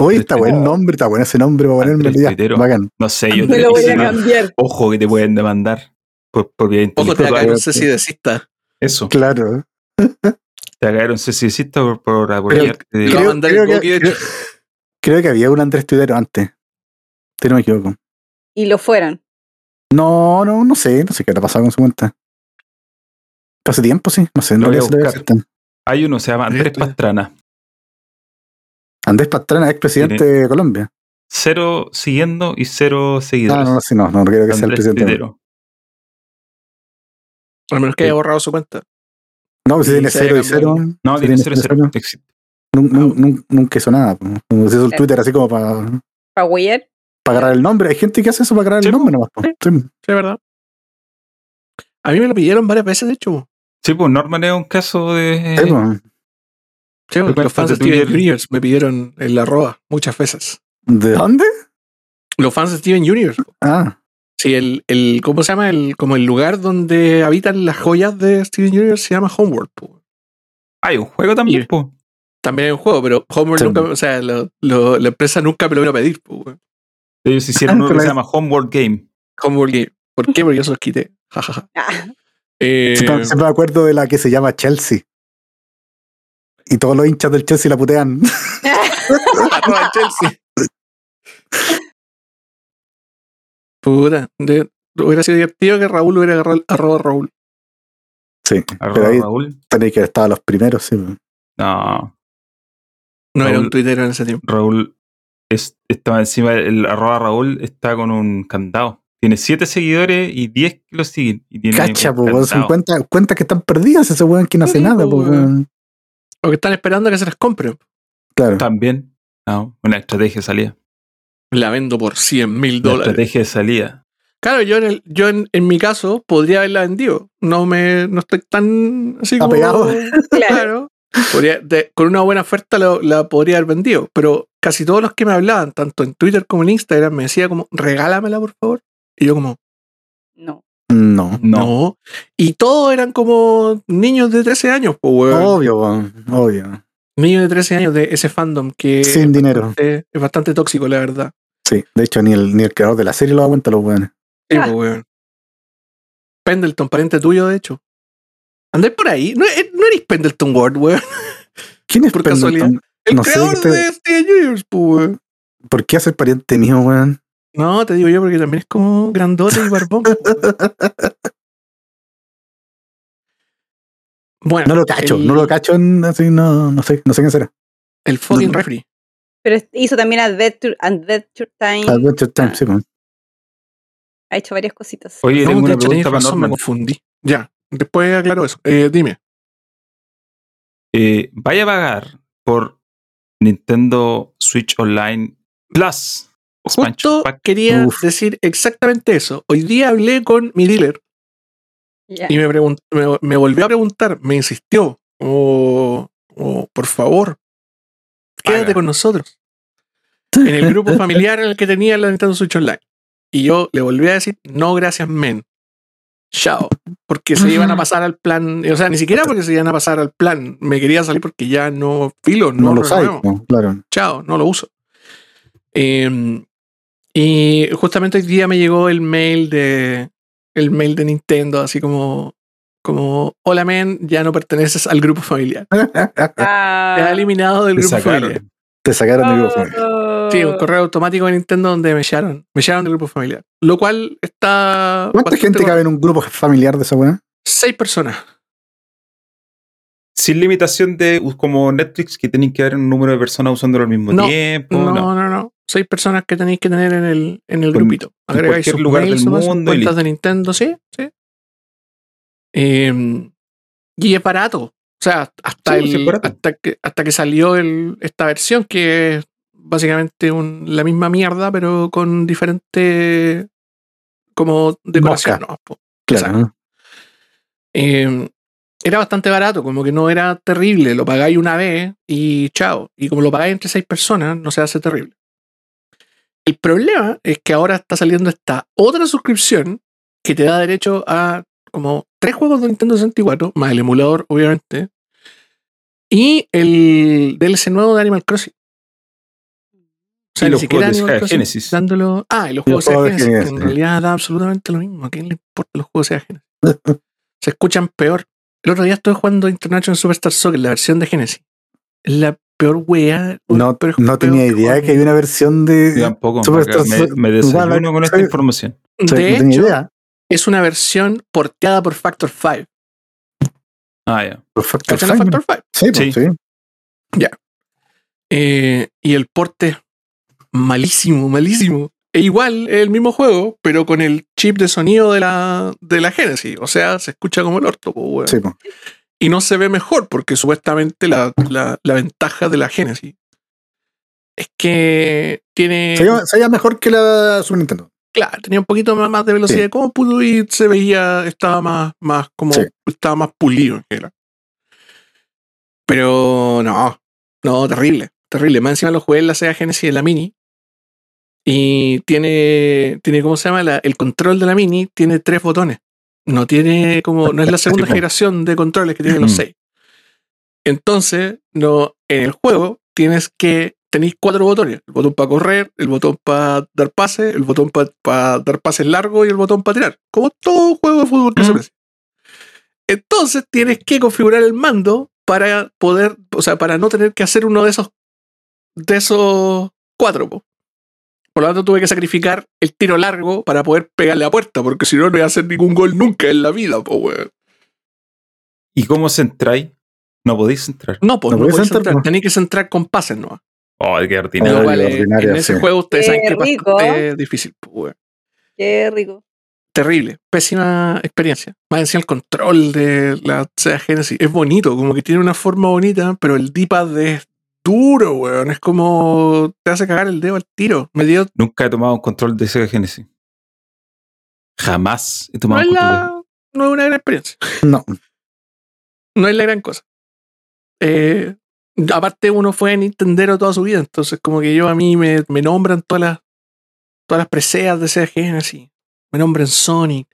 Oye, está buen nombre, está bueno ese nombre para ponerme Andrés ya. Tuitero. Bacán. No sé, yo Me te lo voy a cambiar. Ojo que te pueden demandar por propiedad Ojo, te va a caer intelectual. un ceci desista. Eso. Claro. Te va a caer un cecicista por, por apoyarte. Creo- creo el hecho. Creo que había un Andrés Tuitero antes. Si no me equivoco. Y lo fueron. No, no, no sé, no sé qué le ha pasado con su cuenta. Hace tiempo, sí, no sé, en Lo voy a buscar. Hay uno, se llama Andrés Pastrana. Andrés Pastrana, expresidente de Colombia. Cero siguiendo y cero No, seguidores. no, no, sí, no, no creo que sea el presidente. Tuitero. Al menos que haya borrado su cuenta. No, pues si Y tiene cero y cero. No, tiene cero, cero. cero, nun- Nunca hizo nada. Como se hizo el Eh. Twitter así como para Para Weyer. agarrar el nombre. Hay gente que hace eso para agarrar Sí, el nombre nomás. sí. Sí. Sí, es verdad. A mí me lo pidieron varias veces, de hecho. Sí, pues Norman es un caso de. Sí, pues. Sí, los fans de Steven. Universe me pidieron el arroba muchas veces. ¿De dónde? Los fans de Steven Universe. Ah, Sí, el, el, ¿cómo se llama? El, como el lugar donde habitan las joyas de Steven Universe se llama Homeworld. po. Hay un juego también, Y- pues. También hay un juego, pero Homeworld Sí. nunca, o sea, lo- lo- la empresa nunca me lo vino a pedir. po. Ellos hicieron uno que se llama Homeworld Game. Homeworld Game. ¿Por qué? Porque yo se los quité. Ah, Eh, siempre, siempre me acuerdo de la que se llama Chelsea. Y todos los hinchas del Chelsea la putean. arroba Chelsea. Puta, de- hubiera sido divertido que Raúl hubiera agarrado arroba Raúl. Sí, Arroba pero ahí Raúl. tenéis que haber estado los primeros, sí. No, No era un Twitter en ese tiempo. Raúl es- estaba encima, el arroba Raúl está con un candado. Tiene 7 seguidores y 10 que lo siguen. Y tiene Cacha, pues, weón, son cuentas, cuentas que están perdidas ese weón que no hace nada, po, pues, weón. weón. O que están esperando a que se las compren. Claro. También. No, una estrategia de salida. La vendo por 100 mil La dólares. estrategia de salida. Claro, yo, en, el- yo en, en mi caso podría haberla vendido. No me no estoy tan así como. Apegado. Claro. Podría- de- con una buena oferta lo- la podría haber vendido. Pero casi todos los que me hablaban, tanto en Twitter como en Instagram, me decía como, regálamela, por favor. Y yo como, no. No. No. no. Y todos eran como niños de 13 años, pues, weón. Obvio, weón. Obvio. Niños de 13 años de ese fandom que Sin dinero. bastante- es bastante tóxico, la verdad. Sí. De hecho, ni el, ni el creador de la serie lo da cuenta los weones. Sí, Ah. pues, weón. Pendleton, pariente tuyo, de hecho. Andáis por ahí. No, eh, no eres Pendleton Ward, weón. ¿Quién es Por Pendleton? casualidad. El No sé creador te- de Steven Universe, pues, weón. ¿Por qué hacer pariente mío, weón? No, te digo yo porque también es como grandote y barbón. pues. Bueno, No lo cacho, el- no lo cacho en, así, no, no sé, no sé quién será. El fucking No. referee. Pero hizo también Adventure, Adventure Time. Adventure Time, sí, weón. Ha hecho varias cositas. Oye, No, tengo de una pregunta para razón, me Norman. confundí. Ya, después aclaro eso. Eh, dime. Eh, vaya a pagar por Nintendo Switch Online Plus. Justo quería Uf. decir exactamente eso. Hoy día hablé con mi dealer y me, pregunt- me, me volvió a preguntar, me insistió, o por favor, quédate Paga. con nosotros. En el grupo familiar en el que tenía la Nintendo Switch Online. Y yo le volví a decir, no, gracias, men. Chao. Porque se iban a pasar al plan. O sea, ni siquiera porque se iban a pasar al plan. Me quería salir porque ya no filo, no, No, lo renuevo. no, claro. Chao, no lo uso. Eh, y justamente hoy día me llegó el mail de el mail de Nintendo, así como, como hola men, ya no perteneces al grupo familiar. Te Ah. has eliminado del Te grupo sacaron. familiar. Te sacaron del grupo familiar. Sí, un correo automático de Nintendo donde me echaron, me echaron del grupo familiar. Lo cual está. ¿Cuánta gente cabe en un grupo familiar de esa weá? Seis personas. Sin limitación de como Netflix que tienen que haber un número de personas usándolo al mismo No, tiempo. No, no. no, no. Seis personas que tenéis que tener en el, en el Con- grupito. en Agregáis cualquier sus lugar mails, del mundo cuentas de Nintendo, sí, sí. Eh, y es barato. O sea, hasta, Sí, sí, es el, hasta, que, hasta que salió el, esta versión, que es básicamente un- la misma mierda, pero con diferente como decoración. Claro. Eh, era bastante barato, como que no era terrible. Lo pagáis una vez y chao. Y como lo pagáis entre seis personas, no se hace terrible. El problema es que ahora está saliendo esta otra suscripción que te da derecho a como tres juegos de Nintendo 64, más el emulador, obviamente, y el DLC nuevo de Animal Crossing. Sea, Y ni los siquiera juegos de Genesis. dándolo. Ah, y los juegos de Genesis, que en realidad da absolutamente lo mismo. ¿A quién le importan los juegos de Genesis? Se escuchan peor. El otro día estuve jugando International Superstar Soccer, la versión de Genesis. Es la peor wea. No, peor- no peor tenía idea juego. que había una versión Yo de. tampoco. Superstar me, Soccer- me desayuno con esta soy- información. De no tenía hecho, idea. es una versión porteada por Factor 5. Ah, ya. Por Factor ¿Cachan la Five, Factor 5? Sí, pues, Sí. sí. Eh, y el porte malísimo, malísimo. E igual, el mismo juego, pero con el chip de sonido de la, de la Genesis. O sea, se escucha como el orto, weón. Sí, pues. Y no se ve mejor, porque supuestamente la, la- la ventaja de la Genesis es que tiene. Se veía- se veía mejor que la Super Nintendo. Claro, tenía un poquito más, de velocidad Sí. de cómputo y se veía, estaba más, más como, Sí. estaba más pulido general. Pero no, no, terrible, terrible. Más encima lo jugué en la Sega Genesis en la Mini. Y tiene, tiene ¿cómo se llama? La- el control de la Mini tiene tres botones. No tiene como, no es la segunda generación de controles que tienen los Mm. seis. Entonces, no, en el juego tienes que, tenéis cuatro botones. El botón para correr, el botón para dar pase, el botón para dar pases largos y el botón para tirar. Como todo juego de fútbol que se Mm. parece. Entonces tienes que configurar el mando para poder, o sea, para no tener que hacer uno de esos, de esos cuatro. po. Por lo tanto, tuve que sacrificar el tiro largo para poder pegarle a puerta, porque si no, no voy a hacer ningún gol nunca en la vida, po, weón. ¿Y cómo centráis? No podéis entrar. No, pues No no, podéis entrar, entrar. po. Tenéis que centrar con pases, ¿no? Oh, qué ordinario. Es- ordinaria, en ese sí. juego ustedes Qué saben que es difícil, pues, weón. Qué rico. Terrible, pésima experiencia. Más encima el control de la Sega Genesis es bonito, como que tiene una forma bonita, pero el D-pad es duro, weón. Es como te hace cagar el dedo al tiro. Me dio. Nunca he tomado un control de Sega Genesis. Jamás he No tomado es, un control. la, no es una gran experiencia. No. No es la gran cosa. Eh, aparte, uno fue Nintendero toda su vida, entonces, como que yo a mí me, me nombran todas las, todas las preseas de Sega Genesis. Me nombran Sonic.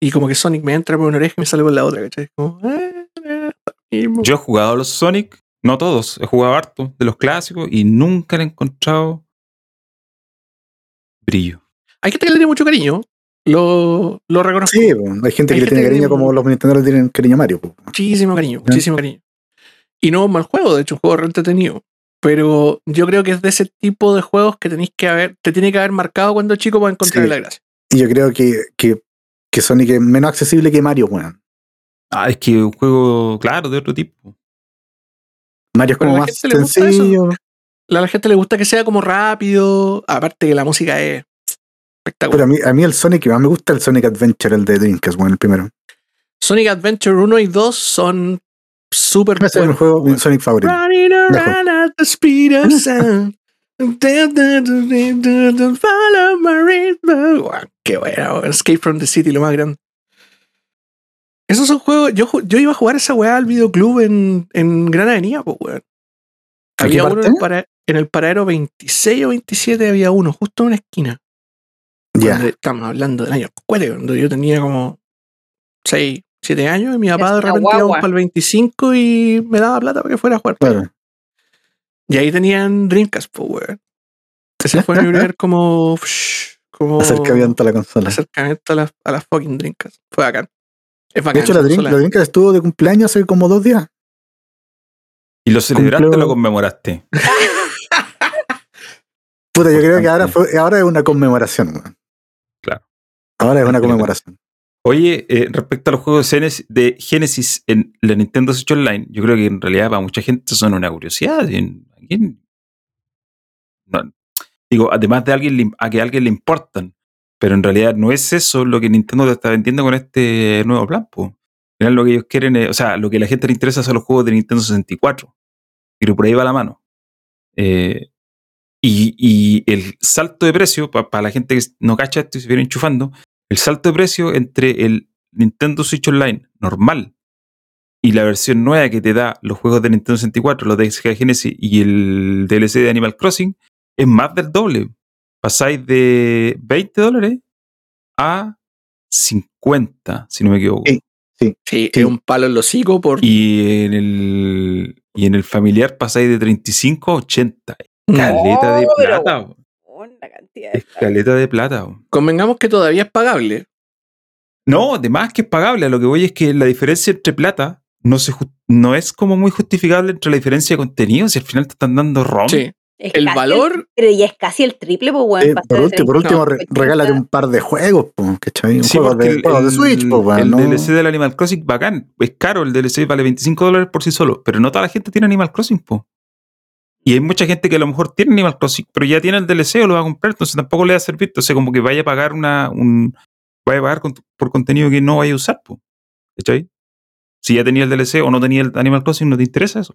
Y como que Sonic me entra por una oreja y me sale por la otra, ¿cachai? Como, eh, eh, está mismo. Yo he jugado a los Sonic, no todos, he jugado harto de los clásicos y nunca le he encontrado brillo. Hay gente que le tiene mucho cariño. Lo, lo reconozco. Sí, hay gente que Hay le tiene que cariño tiene- como los Nintendo le tienen cariño a Mario. Muchísimo cariño, muchísimo cariño. Y no es un mal juego, de hecho, un juego re entretenido. Pero yo creo que es de ese tipo de juegos que tenéis que haber, te tiene que haber marcado cuando chico para encontrar Sí. la gracia. Y yo creo que, que, que Sonic es menos accesible que Mario, weón. Ah, es que es un juego, claro, de otro tipo. Mario es Pero como la más sencillo. A la gente le gusta que sea como rápido. Aparte que la música es Pero espectacular. a mí, a mí el Sonic que más me gusta el Sonic Adventure, el de Dreamcast, bueno, el primero. Sonic Adventure 1 y 2 son súper Ese es mi buenos. juego, mi Sonic favorito. Running around at the speed of sound. Follow my rhythm. Qué bueno, Escape from the City, lo más grande. Esos son juegos. Yo, ju- yo iba a jugar esa weá al videoclub en, en Gran Avenida, pues weón. ¿A qué Había uno en el, para- en el paradero 26 o 27, había uno, justo en una esquina. Ya. Estamos hablando del año cuál, cuando yo tenía como 6, 7 años y mi papá de repente guagua. para el 25 y me daba plata para que fuera a jugar. Claro. Y ahí tenían Dreamcast, pues, weón. Ese fue mi primer como, como Acercamiento a la consola. acercamiento a las a las fucking Dreamcast. Fue bacán. Es De hecho, la, Dreamcast estuvo de cumpleaños hace como dos días. ¿Y lo celebraste o lo conmemoraste? Puta, yo creo que ahora, fue, ahora es una conmemoración. Claro. Ahora es una conmemoración. Oye, eh, respecto a los juegos de Genesis, de Genesis en la Nintendo Switch Online, yo creo que en realidad para mucha gente son una curiosidad. y en- ¿a quién? No, digo, además de alguien a que a alguien le importan, pero en realidad no es eso lo que Nintendo te está vendiendo con este nuevo plan. final lo que ellos quieren es, o sea, lo que a la gente le interesa son los juegos de Nintendo 64. Pero por ahí va la mano. Eh, y, y el salto de precio, para la gente que no cacha esto y se viene enchufando, el salto de precio entre el Nintendo Switch Online normal y la versión nueva que te da los juegos de Nintendo 64, los de Sega Genesis y el DLC de Animal Crossing es más del doble. Pasáis de 20 dólares a 50, si no me equivoco. Sí. Sí, Sí. es un palo en los hocico por. Y en el y en el familiar pasáis de 35 a 80. caleta de No, plata. Una cantidad de Es caleta de plata. weón. Convengamos que todavía es pagable. No, además que es pagable. A lo que voy es que la diferencia entre plata no, se no es como muy justificable entre la diferencia de contenido. Si al final te están dando ROM. Sí. Es El valor, pero ya es casi el triple, pues, weón. Eh, por último, por 30, último re- 80. regálate un par de juegos. Un Sí, juego porque de, el, juegos de el- Switch, po, weón, el ¿no? DLC del Animal Crossing, bacán. Es caro, el DLC vale 25 dólares por sí solo. Pero no toda la gente tiene Animal Crossing, po. Y hay mucha gente que a lo mejor tiene Animal Crossing, pero ya tiene el DLC o lo va a comprar, entonces tampoco le va a servir. Entonces, como que vaya a pagar una. Un, vaya a pagar con- por contenido que no vaya a usar, po. ¿Cachai? Si ya tenía el DLC o no tenía el Animal Crossing, no te interesa eso.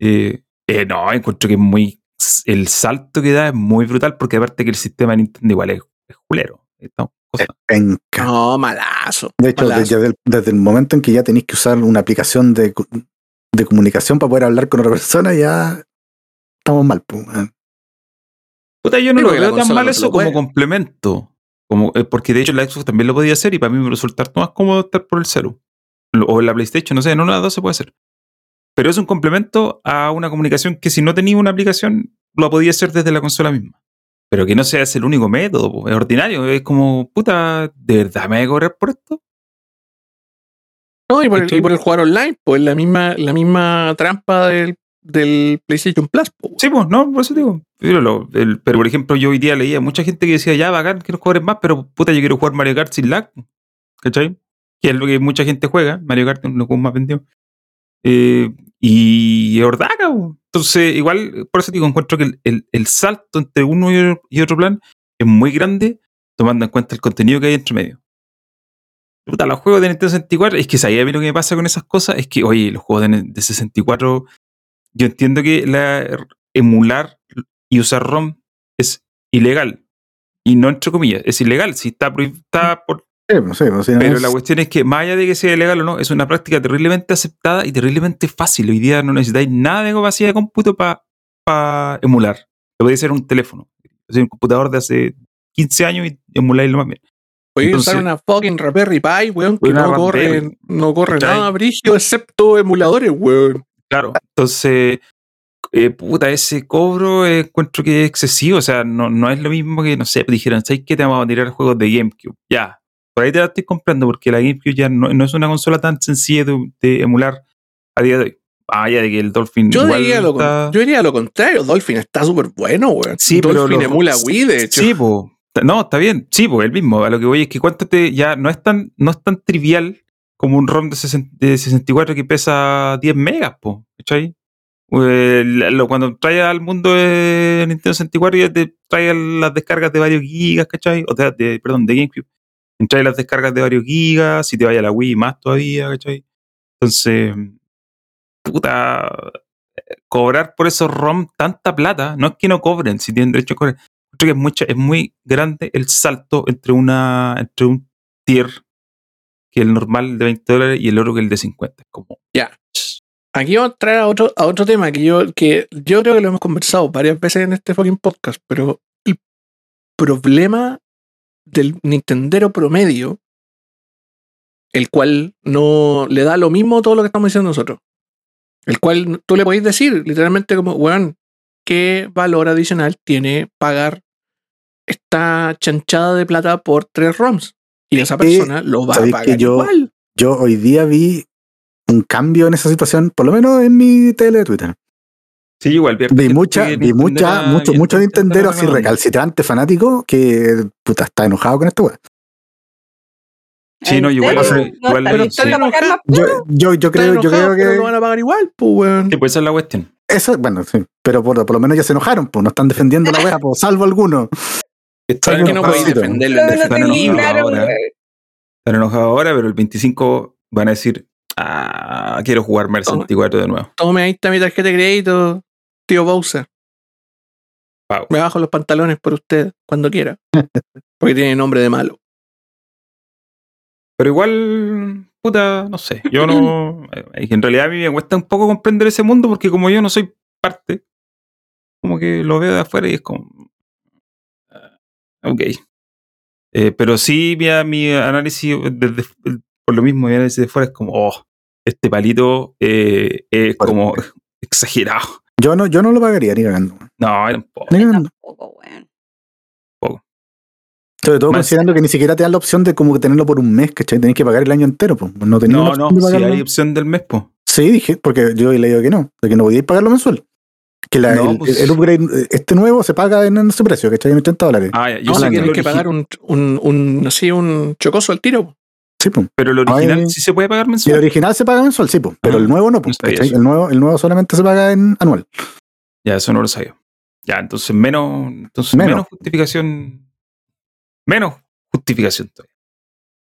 Eh, eh, no, encuentro que es muy. El salto que da es muy brutal, porque aparte que el sistema de Nintendo igual es, es culero. No, malazo. De hecho, malazo. desde el, desde el momento en que ya tenéis que usar una aplicación de, de comunicación para poder hablar con otra persona, ya estamos mal. Puta, yo no lo veo tan mal no eso como puede. complemento. Como, eh, porque de hecho la Xbox también lo podía hacer y para mí me resulta más cómodo estar por el celu. Lo- O en la PlayStation, no sé, en una de las dos se puede hacer. Pero es un complemento a una comunicación que si no tenía una aplicación, lo podía hacer desde la consola misma. Pero que no sea ese el único método, es ordinario. Es como, puta, ¿de verdad me voy a cobrar por esto? No, y por, el, ¿Cachai? y por el jugar online, pues la misma, la misma trampa del, del PlayStation Plus. po. Sí, pues, no, por eso digo. Pero, lo- el- pero, por ejemplo, yo hoy día leía mucha gente que decía, ya, bacán, que nos cobren más, pero puta, yo quiero jugar Mario Kart sin lag. ¿Cachai? Que es lo que mucha gente juega. Mario Kart es los juegos más vendidos. Eh, y po. Entonces, igual, por eso digo, encuentro que el, el- el salto entre uno y otro, plan es muy grande, tomando en cuenta el contenido que hay entre medio. Puta, los juegos de Nintendo 64, es que sabía lo que me pasa con esas cosas, es que, oye, los juegos de, de 64, yo entiendo que la, emular y usar ROM es ilegal. Y no entre comillas, es ilegal, si está, está por... Sí, pues, sí, pues, Pero es- la cuestión es que, más allá de que sea ilegal o no, es una práctica terriblemente aceptada y terriblemente fácil. Hoy día no necesitáis nada de capacidad de cómputo para emular. Lo podéis hacer un teléfono. Es un computador de hace 15 años y emuláis lo más bien. Podéis usar una fucking Raspberry Pi, weón, que no corre, no corre nada brillo excepto emuladores, weón. Claro. Entonces, eh, puta, ese cobro eh, encuentro que es excesivo. O sea, no, no es lo mismo que, no sé, dijeran, ¿sabes qué? Te vamos a tirar juegos de GameCube. Ya. Por ahí te la estoy comprando porque la GameCube ya no, no es una consola tan sencilla de, de emular a día de hoy. Ah, ya de que el Dolphin Yo igual diría, lo, con- está- yo diría lo contrario. Dolphin está súper bueno, weón. Sí, pero Dolphin lo- emula Wii, de hecho. Sí, po. No, está bien. Sí, pues el mismo. A lo que voy es que cuánto te, ya no es tan, no es tan trivial como un ROM de, 60 de 64 que pesa 10 megas, po. ¿Cachai? Eh, lo- cuando trae al mundo de Nintendo 64 ya te trae las descargas de varios gigas, ¿cachai? O sea, de, perdón, de GameCube. Trae las descargas de varios gigas, si te vaya la Wii más todavía, ¿cachai? Entonces, puta, cobrar por esos ROM tanta plata, no es que no cobren, si tienen derecho a cobrar, creo que es, mucha, es muy grande el salto entre una entre un tier que el normal de 20 dólares y el otro que el de 50. Es como. Ya. Aquí vamos a traer a otro, a otro tema que yo, que yo creo que lo hemos conversado varias veces en este fucking podcast, pero el problema del Nintendero promedio, el cual no le da lo mismo todo lo que estamos diciendo nosotros. El cual tú le podéis decir literalmente como, weón, ¿qué valor adicional tiene pagar esta chanchada de plata por tres ROMs? Y esa ¿Sabéis que- persona lo va a sabéis que pagar yo- igual. Yo hoy día vi un cambio en esa situación, por lo menos en mi tele de Twitter. Sí, igual. Vi mucha, vi mucha, mucho, mucho Nintendero así recalcitrante fanático que puta está enojado con esto, weón. Sí, no, ¿En igual- igual- ¿No igual- está Pero Yo, yo, creo, yo creo pero que lo van a pagar igual, pues, weón. Sí, pues esa es la cuestión. eso, bueno, sí, pero por, por lo menos ya se enojaron, pues no están defendiendo la wea, pues, salvo algunos. Están ¿Sabes que no podéis enojados, defenderlo No, en no están enojados ahora. están enojados ahora, pero el 25 van a decir, ah, quiero jugar Mario Toma. 64 de nuevo. Tome, ahí está mi tarjeta de crédito, tío Bowser. Wow. Me bajo los pantalones por usted cuando quiera. Porque tiene nombre de malo. Pero igual, puta, no sé. Yo no. eh, En realidad a mí me cuesta un poco comprender ese mundo porque como yo no soy parte, como que lo veo de afuera y es como. ah, ok. Eh, pero sí, mi, mi análisis desde, por lo mismo, mi análisis de fuera es como, oh, este palito eh, es como exagerado. Yo no, yo no lo pagaría ni cagando. weón. No, eran pocos. Ni- Tampoco, weón. Sobre todo Más- considerando que ni siquiera te dan la opción de como que tenerlo por un mes, ¿cachai? Tenés que pagar el año entero, pues. No No, no, si hay opción del mes, pues. Sí, dije, porque yo he leído que no, de que no podíais pagarlo mensual. Que la- No, el, pues- el upgrade, este nuevo se paga en ese precio, ¿cachai? En 80 dólares. Ah, ya, yo No, sé que tienes que pagar un, un, un, así, un chocoso al tiro. Sí, pues. Pero el original Ay. sí se puede pagar Y el mensual. original se paga mensual, sí, pues. Pero Ah, el nuevo no, pues. no. El nuevo, el nuevo solamente se paga en anual. Ya, eso no lo sabía. Ya, entonces menos, entonces Menos. menos, justificación. Menos justificación todavía.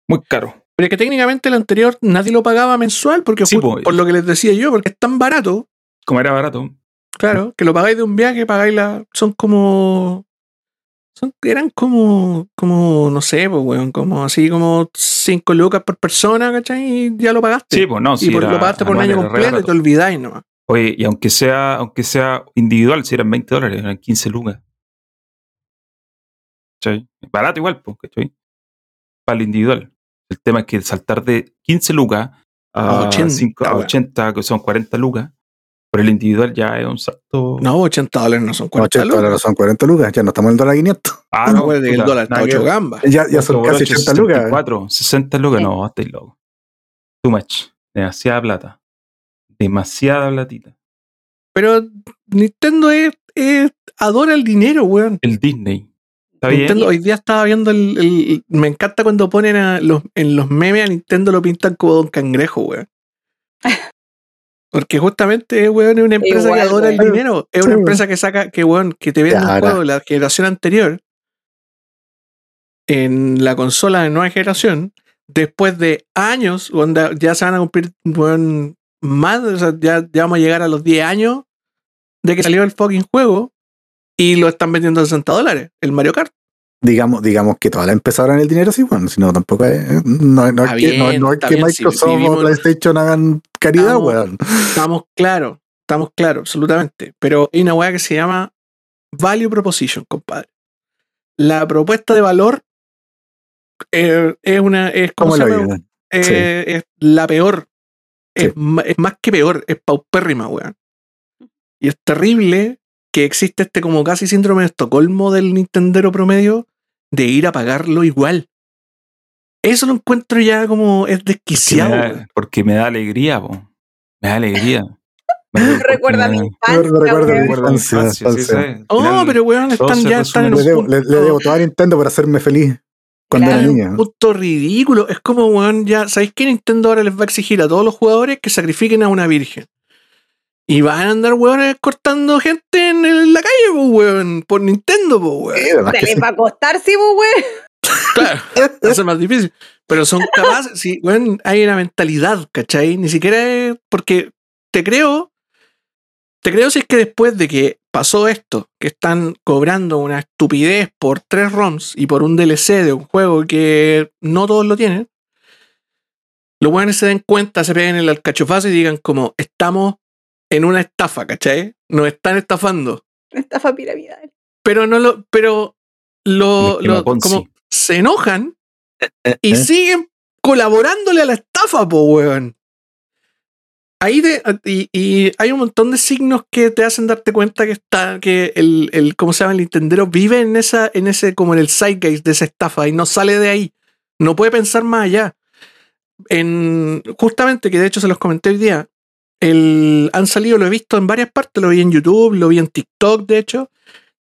Muy caro. Pero es que técnicamente el anterior nadie lo pagaba mensual, porque Sí, ju- po. por lo que les decía yo, porque es tan barato, Como era barato. claro, que lo pagáis de un viaje, pagáis la. Son como. Son, eran como, como, no sé, pues, weón, como así como 5 lucas por persona, ¿cachai? Y ya lo pagaste. Sí, pues no, y sí. por- era lo pagaste por un año completo y te olvidáis nomás. Oye, y aunque sea, aunque sea individual, si eran 20 dólares, eran 15 lucas. ¿Cachai? Barato igual, pues, ¿cachai? Para el individual. El tema es que saltar de 15 lucas a, A 80, 5 a weón. 80, que son 40 lucas, por el individual ya es un salto. No, 80 dólares no son 40 80 lucas. dólares son 40 lucas, ya no estamos en el dólar 500. Ah, No, acuérdate que el dólar está nada que 8 ver. gambas. Ya, ya son casi broche, 80 lucas. 64, 60 lucas, Sí. no, estáis loco. Too much. Demasiada plata. Demasiada platita. Pero Nintendo es, es- adora el dinero, weón. El Disney. Está bien. Nintendo, hoy día estaba viendo el, el- Me encanta cuando ponen a los, en los memes a Nintendo lo pintan como Don Cangrejo, weón. Porque justamente, weón, es una empresa Igual, que adora el dinero. Es una empresa que saca, que weón, que te vende un juego de la generación anterior en la consola de nueva generación, después de años, weón, da- ya se van a cumplir, weón, más, o sea, ya, ya vamos a llegar a los 10 años de que salió el fucking juego y lo están vendiendo a 60 dólares, el Mario Kart. Digamos, digamos que todas las empezaron el dinero, sí, bueno, si no, tampoco es. No, no es que, no, bien, no es que bien, si Microsoft vivimos- o PlayStation hagan caridad, Estamos- weón. Estamos claros, estamos claros, absolutamente. Pero hay una weá que se llama Value Proposition, compadre. La propuesta de valor eh, es una. Es, ¿cómo. Eh, Sí. es la peor. Sí. Es, es más que peor, es paupérrima, weón. Y es terrible que existe este como casi síndrome de Estocolmo del Nintendero promedio de ir a pagarlo igual. Eso lo encuentro ya como es Porque me, desquiciado. da, porque me da alegría, po. Me da alegría. Recuerda mi infancia. Recuerda mi Oh, pero weón, están ya están en un Le punto. debo, le, le debo todo a Nintendo por hacerme feliz cuando Claro. era niña. un punto ridículo. Es como, weón, ya, ¿sabéis que Nintendo ahora les va a exigir a todos los jugadores que sacrifiquen a una virgen? Y van a andar, weones, cortando gente en el- la calle, po, weón, por Nintendo, po, weón. Sí, Se les sí. va a costar, sí, weón. Claro, eso es más difícil. Pero son capaces, sí, weón, hay una mentalidad, ¿cachai? Ni siquiera es porque te creo, te creo si es que después de que pasó esto, que están cobrando una estupidez por tres ROMs y por un DLC de un juego que no todos lo tienen, los weones se den cuenta, se peguen el alcachofazo y digan como, estamos en una estafa, ¿cachai? Nos están estafando Estafa piramidal. pero no lo, pero lo, lo- como se enojan Eh, y eh. siguen colaborándole a la estafa, po, weón. Ahí de, y, y hay un montón de signos que te hacen darte cuenta que está, que el, el ¿cómo se llama? El Nintendero vive en esa, en ese, como en el zeitgeist de esa estafa y no sale de ahí. No puede pensar más allá. En, justamente, que de hecho se los comenté hoy día, el, han salido, lo he visto en varias partes, lo vi en YouTube, lo vi en TikTok, de hecho,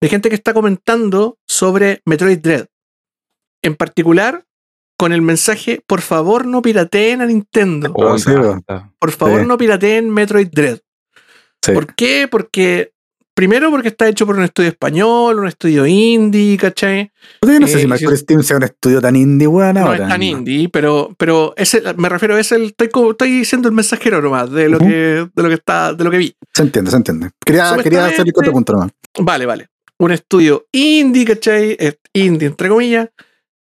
de gente que está comentando sobre Metroid Dread. En particular, con el mensaje, por favor no pirateen a Nintendo. Oh. Por favor Sí. no pirateen Metroid Dread. Sí. ¿Por qué? Porque, primero porque está hecho por un estudio español, un estudio indie, ¿cachai? Yo no sé Eh, si Micro Steam sea un estudio tan indie, weón. No ahora. es tan indie, pero, pero ese, me refiero, es el, estoy, estoy siendo el mensajero nomás de lo que, de lo que está, de lo que vi. Se entiende, se entiende. Quería, quería hacer el contrapunto nomás. Vale, vale. Un estudio indie, ¿cachai? Es indie, entre comillas.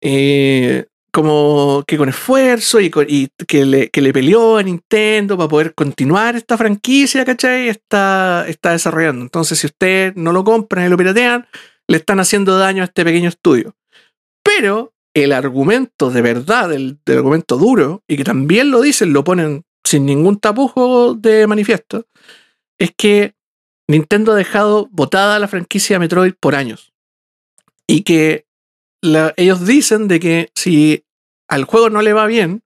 eh, como que con esfuerzo y, con- que, le, que le peleó a Nintendo para poder continuar esta franquicia, ¿cachai? Está, está desarrollando. Entonces, si ustedes no lo compran y lo piratean, le están haciendo daño a este pequeño estudio. Pero el argumento de verdad, el, el argumento duro, y que también lo dicen, lo ponen sin ningún tapujo de manifiesto, es que Nintendo ha dejado botada la franquicia Metroid por años. Y que la- ellos dicen de que si al juego no le va bien,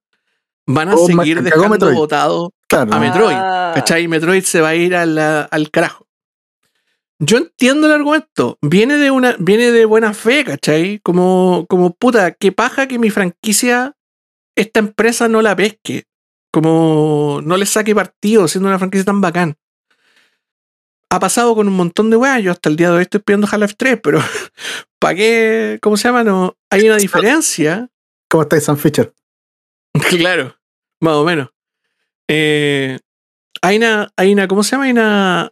van a Oh, seguir dejando Metroid. botado Claro. a Metroid. Ah. ¿Cachai? Metroid se va a ir a la- al carajo. Yo entiendo el argumento. Viene de una, viene de buena fe, ¿cachai? Como, como puta, qué paja que mi franquicia, esta empresa no la pesque. Como no le saque partido siendo una franquicia tan bacán. Ha pasado con un montón de weas. Yo hasta el día de hoy estoy pidiendo Half-Life 3, pero ¿para qué? ¿Cómo se llama? No, hay una diferencia. ¿Cómo estáis, Sam Fisher? Claro, más o menos. Eh, hay una, hay una, ¿cómo se llama? Hay una,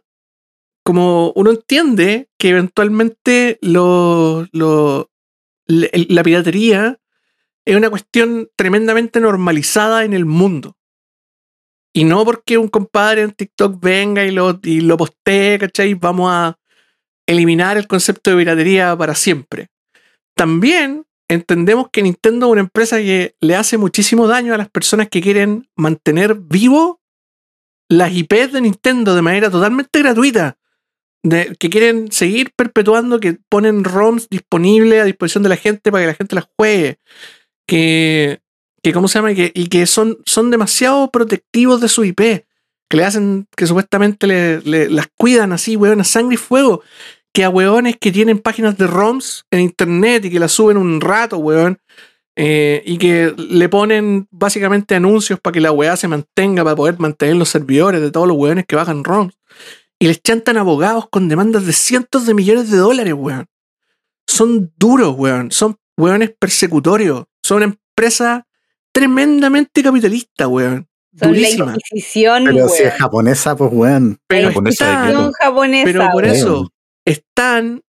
como uno entiende que eventualmente lo, lo- la piratería es una cuestión tremendamente normalizada en el mundo. Y no porque un compadre en TikTok venga y lo, y lo postee, ¿cachai? Vamos a eliminar el concepto de piratería para siempre. También entendemos que Nintendo es una empresa que le hace muchísimo daño a las personas que quieren mantener vivo las IPs de Nintendo de manera totalmente gratuita. De, que quieren seguir perpetuando, que ponen ROMs disponibles a disposición de la gente para que la gente las juegue. Que, que ¿cómo se llama? Que, y que son, son demasiado protectivos de su IP. Que le hacen, que supuestamente le, las cuidan así, weón, a sangre y fuego que a weones que tienen páginas de ROMs en internet y que las suben un rato, weón, eh, y que le ponen básicamente anuncios para que la weá se mantenga, para poder mantener los servidores de todos los weones que bajan ROMs. Y les chantan abogados con demandas de cientos de millones de dólares, weón. Son duros, weón. Son weones persecutorios. Son una empresa tremendamente capitalista, weón. Son la Durísima. Inquisición, Pero si es weón. japonesa, pues weón. Pero Japonesa están- japonesa. pero por weón. eso están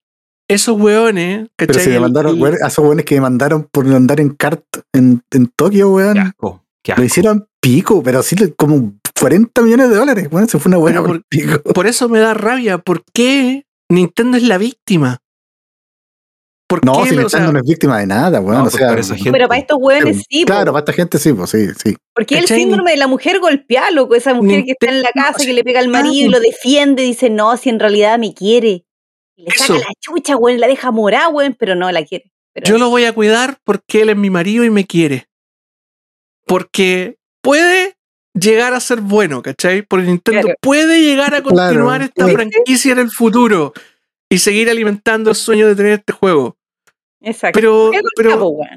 esos weones, Pero ¿cachai? si El- demandaron, weón, a esos weones que demandaron por andar en kart en, en Tokio, weón. Qué asco. Qué asco. Lo hicieron pico, pero así como 40 millones de dólares, weón. Se fue una buena Pero por pico. Por eso me da rabia. ¿Por qué Nintendo es la víctima? ¿Por No, qué si no es víctima de nada, weón. No, o pues sea. Pero para estos hueones sí, po. claro, para esta gente sí, pues sí, sí. porque el síndrome de la mujer golpeada, loco, esa mujer que está en la casa, que le pega al marido y lo defiende, dice, no, si en realidad me quiere. Y le saca la chucha, weón, la deja morar, weón, pero no la quiere. Pero yo lo voy a cuidar porque él es mi marido y me quiere. Porque puede llegar a ser bueno, ¿cachai? Porque Nintendo Claro. puede llegar a Claro, continuar esta franquicia en el futuro y seguir alimentando el sueño de tener este juego. Exacto. Pero.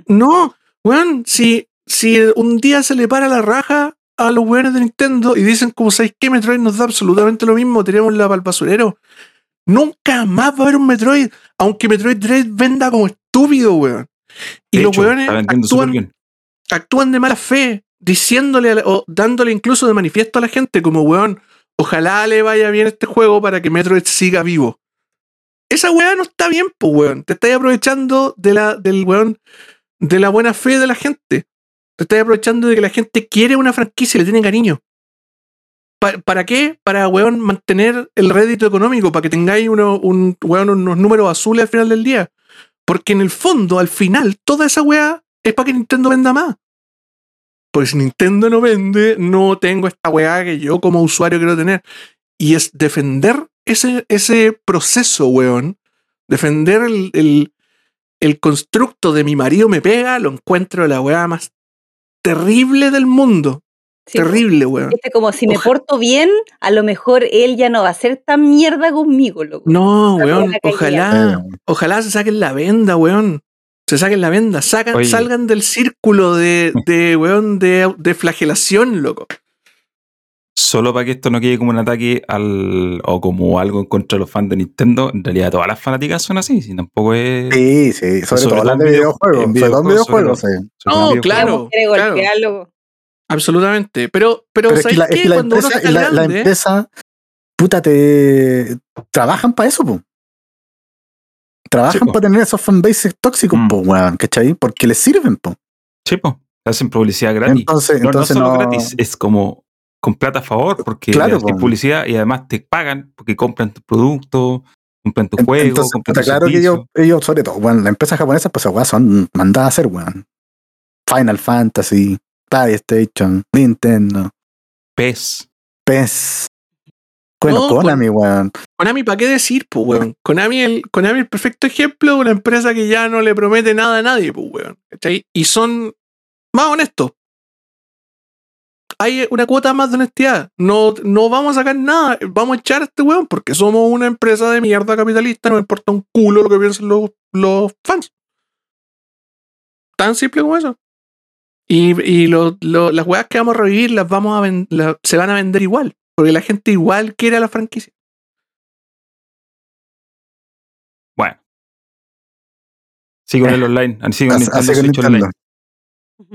No, weón, si, si un día se le para la raja a los weones de Nintendo y dicen como sabéis que Metroid nos da absolutamente lo mismo, tenemos la el basurero. Nunca más va a haber un Metroid, aunque Metroid Dread venda como estúpido, weón. Y De los hecho, weones actúan, actúan de mala fe, diciéndole la- o dándole incluso de manifiesto a la gente como, weón, ojalá le vaya bien este juego para que Metroid siga vivo. Esa weá no está bien, pues, weón. Te estás aprovechando de la, del weón, de la buena fe de la gente. Te estás aprovechando de que la gente quiere una franquicia y le tiene cariño. Pa- ¿Para qué? Para, weón, mantener el rédito económico, para que tengáis un, unos números azules al final del día. Porque en el fondo, al final, toda esa weá es para que Nintendo venda más. Porque si Nintendo no vende, no tengo esta weá que yo como usuario quiero tener. Y es defender ese, ese proceso, weón. Defender el, el- el constructo de mi marido me pega, lo encuentro la weá más terrible del mundo. Sí, po. terrible, weón. Este como si me Oja- porto bien, a lo mejor él ya no va a ser tan mierda conmigo, loco. No, weón. Ojalá, ojalá se saquen la venda, weón. Se saquen la venda, sacan, salgan del círculo de, de weón, de, de flagelación, loco. Solo para que esto no quede como un ataque al o como algo en contra de los fans de Nintendo, en realidad todas las fanáticas son así, si tampoco es Sí, sí, sobre, Sobre todo las todo de en video- videojuegos. en Sobre todo en videojuegos, videojuegos, sí. sobre No, videojuegos. claro. Loco. Absolutamente. Pero, pero, Pero es que, ¿sabes la, es que empresa, la, la grande- empresa, puta, te trabajan para eso, po. Trabajan Sí, para tener esos fanbases tóxicos, Mm. po, weón, ¿cachai? Porque les sirven, po. Sí, po, hacen publicidad gratis. Entonces, no, no entonces solo no. gratis, es como con plata a favor, porque Claro, po. publicidad y además te pagan porque compran tu producto, compran tu juego, Entonces, compran tu claro que ellos, ellos, sobre todo, bueno, las empresas japonesas, pues, weón, son mandadas a hacer, weón. Final Fantasy, PlayStation, Nintendo, PES. PES, Bueno, No, Konami, weón. Konami, ¿para qué decir, pues, weón? Konami, el, Konami el perfecto ejemplo de una empresa que ya no le promete nada a nadie, pues, weón. ¿cachai? Y son más honestos. Hay una cuota más de honestidad. No, no vamos a sacar nada. Vamos a echar a este weón porque somos una empresa de mierda capitalista. No me importa un culo lo que piensen los, los fans. Tan simple como eso. Y, y lo- lo- las weas que vamos a revivir las vamos a ven- la- se van a vender igual. Porque la gente igual quiere a la franquicia. Bueno. Sigo en el online. Sigo en Así- Nintendo Switch. Online.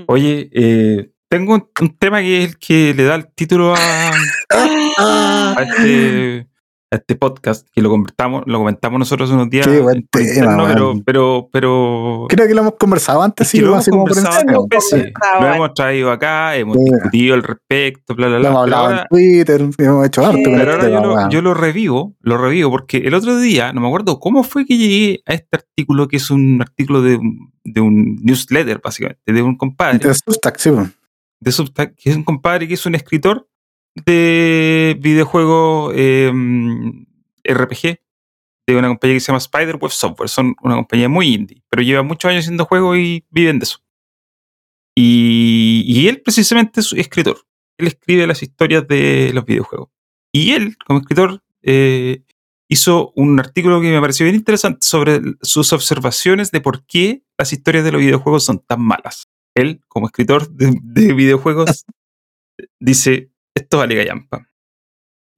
Oye, eh, tengo un, un tema que es el que le da el título a, a este, a este podcast, que lo comentamos, lo comentamos nosotros unos días. Qué buen por tema, interno, pero, pero, pero Creo que lo hemos conversado antes, que lo hemos como conversado veces. Conversado, Lo hemos traído acá, hemos Sí. discutido al respecto, bla, bla, Lo bla. hemos Pero hablado ahora, en Twitter, hemos hecho harto pero este ahora tema, yo, lo, yo lo revivo, lo revivo, porque el otro día, no me acuerdo cómo fue que llegué a este artículo, que es un artículo de, un- de un newsletter, básicamente, de un compadre. De Substack, sí. De que es un compadre que es un escritor de videojuegos eh, RPG de una compañía que se llama Spiderweb Software. Son una compañía muy indie, pero lleva muchos años haciendo juegos y viven de eso. Y, y él precisamente es escritor. Él escribe las historias de los videojuegos. Y él, como escritor, eh, hizo un artículo que me pareció bien interesante sobre sus observaciones de por qué las historias de los videojuegos son tan malas él, como escritor de, de videojuegos, dice, esto vale gallampa.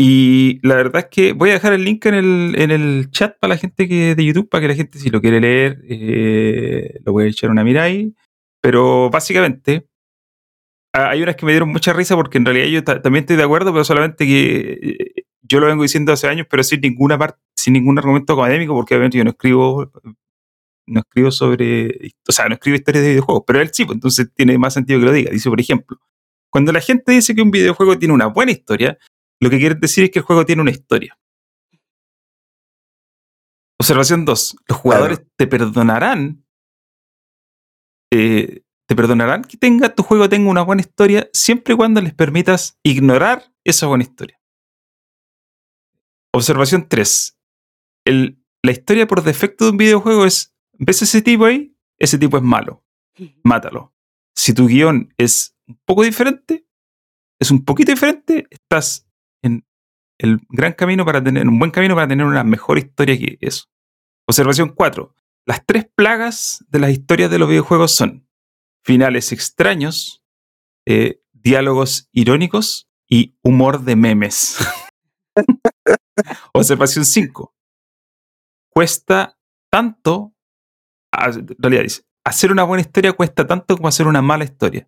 Y la verdad es que voy a dejar el link en el, en el chat para la gente que de YouTube, para que la gente si lo quiere leer, eh, lo puede echar una mirada ahí. Pero básicamente, hay unas que me dieron mucha risa porque en realidad yo ta- también estoy de acuerdo, pero solamente que eh, yo lo vengo diciendo hace años, pero sin ninguna parte, sin ningún argumento académico, porque obviamente yo no escribo no escribo sobre, o sea, no escribo historias de videojuegos, pero él sí, pues entonces tiene más sentido que lo diga. Dice, por ejemplo, cuando la gente dice que un videojuego tiene una buena historia, lo que quiere decir es que el juego tiene una historia. Observación 2. Los jugadores te perdonarán, eh, te perdonarán que tenga tu juego tenga una buena historia siempre y cuando les permitas ignorar esa buena historia. Observación 3. El, la historia por defecto de un videojuego es, ¿ves ese tipo ahí? Ese tipo es malo. Mátalo. Si tu guion es un poco diferente, es un poquito diferente, estás en el gran camino para tener, un buen camino para tener una mejor historia que eso. Observación 4. Las tres plagas de las historias de los videojuegos son finales extraños, eh, diálogos irónicos y humor de memes. Observación 5. Cuesta tanto, en realidad dice, hacer una buena historia cuesta tanto como hacer una mala historia.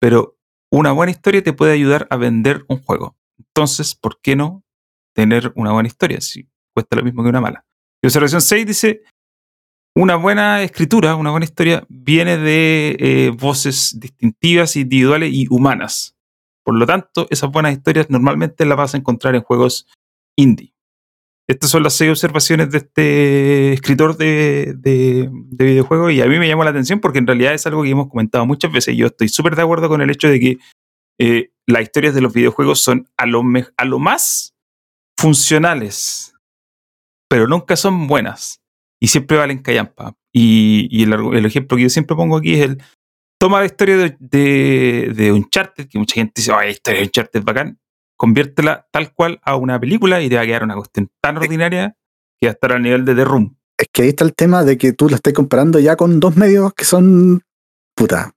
Pero una buena historia te puede ayudar a vender un juego. Entonces, ¿por qué no tener una buena historia si cuesta lo mismo que una mala? Y observación 6 dice, una buena escritura, una buena historia, viene de eh, voces distintivas, individuales y humanas. Por lo tanto, esas buenas historias normalmente las vas a encontrar en juegos indie. Estas son las seis observaciones de este escritor de, de, de videojuegos y a mí me llamó la atención porque en realidad es algo que hemos comentado muchas veces. Yo estoy súper de acuerdo con el hecho de que eh, las historias de los videojuegos son a lo, a lo más funcionales, pero nunca son buenas y siempre valen callampa. Y, el ejemplo que yo siempre pongo aquí es el toma la historia de, de, de Uncharted, que mucha gente dice, ay, historia de Uncharted es bacán, conviértela tal cual a una película y te va a quedar una cuestión tan ordinaria que va a estar al nivel de The Room. Es que ahí está el tema de que tú lo estás comparando ya con dos medios que son, puta,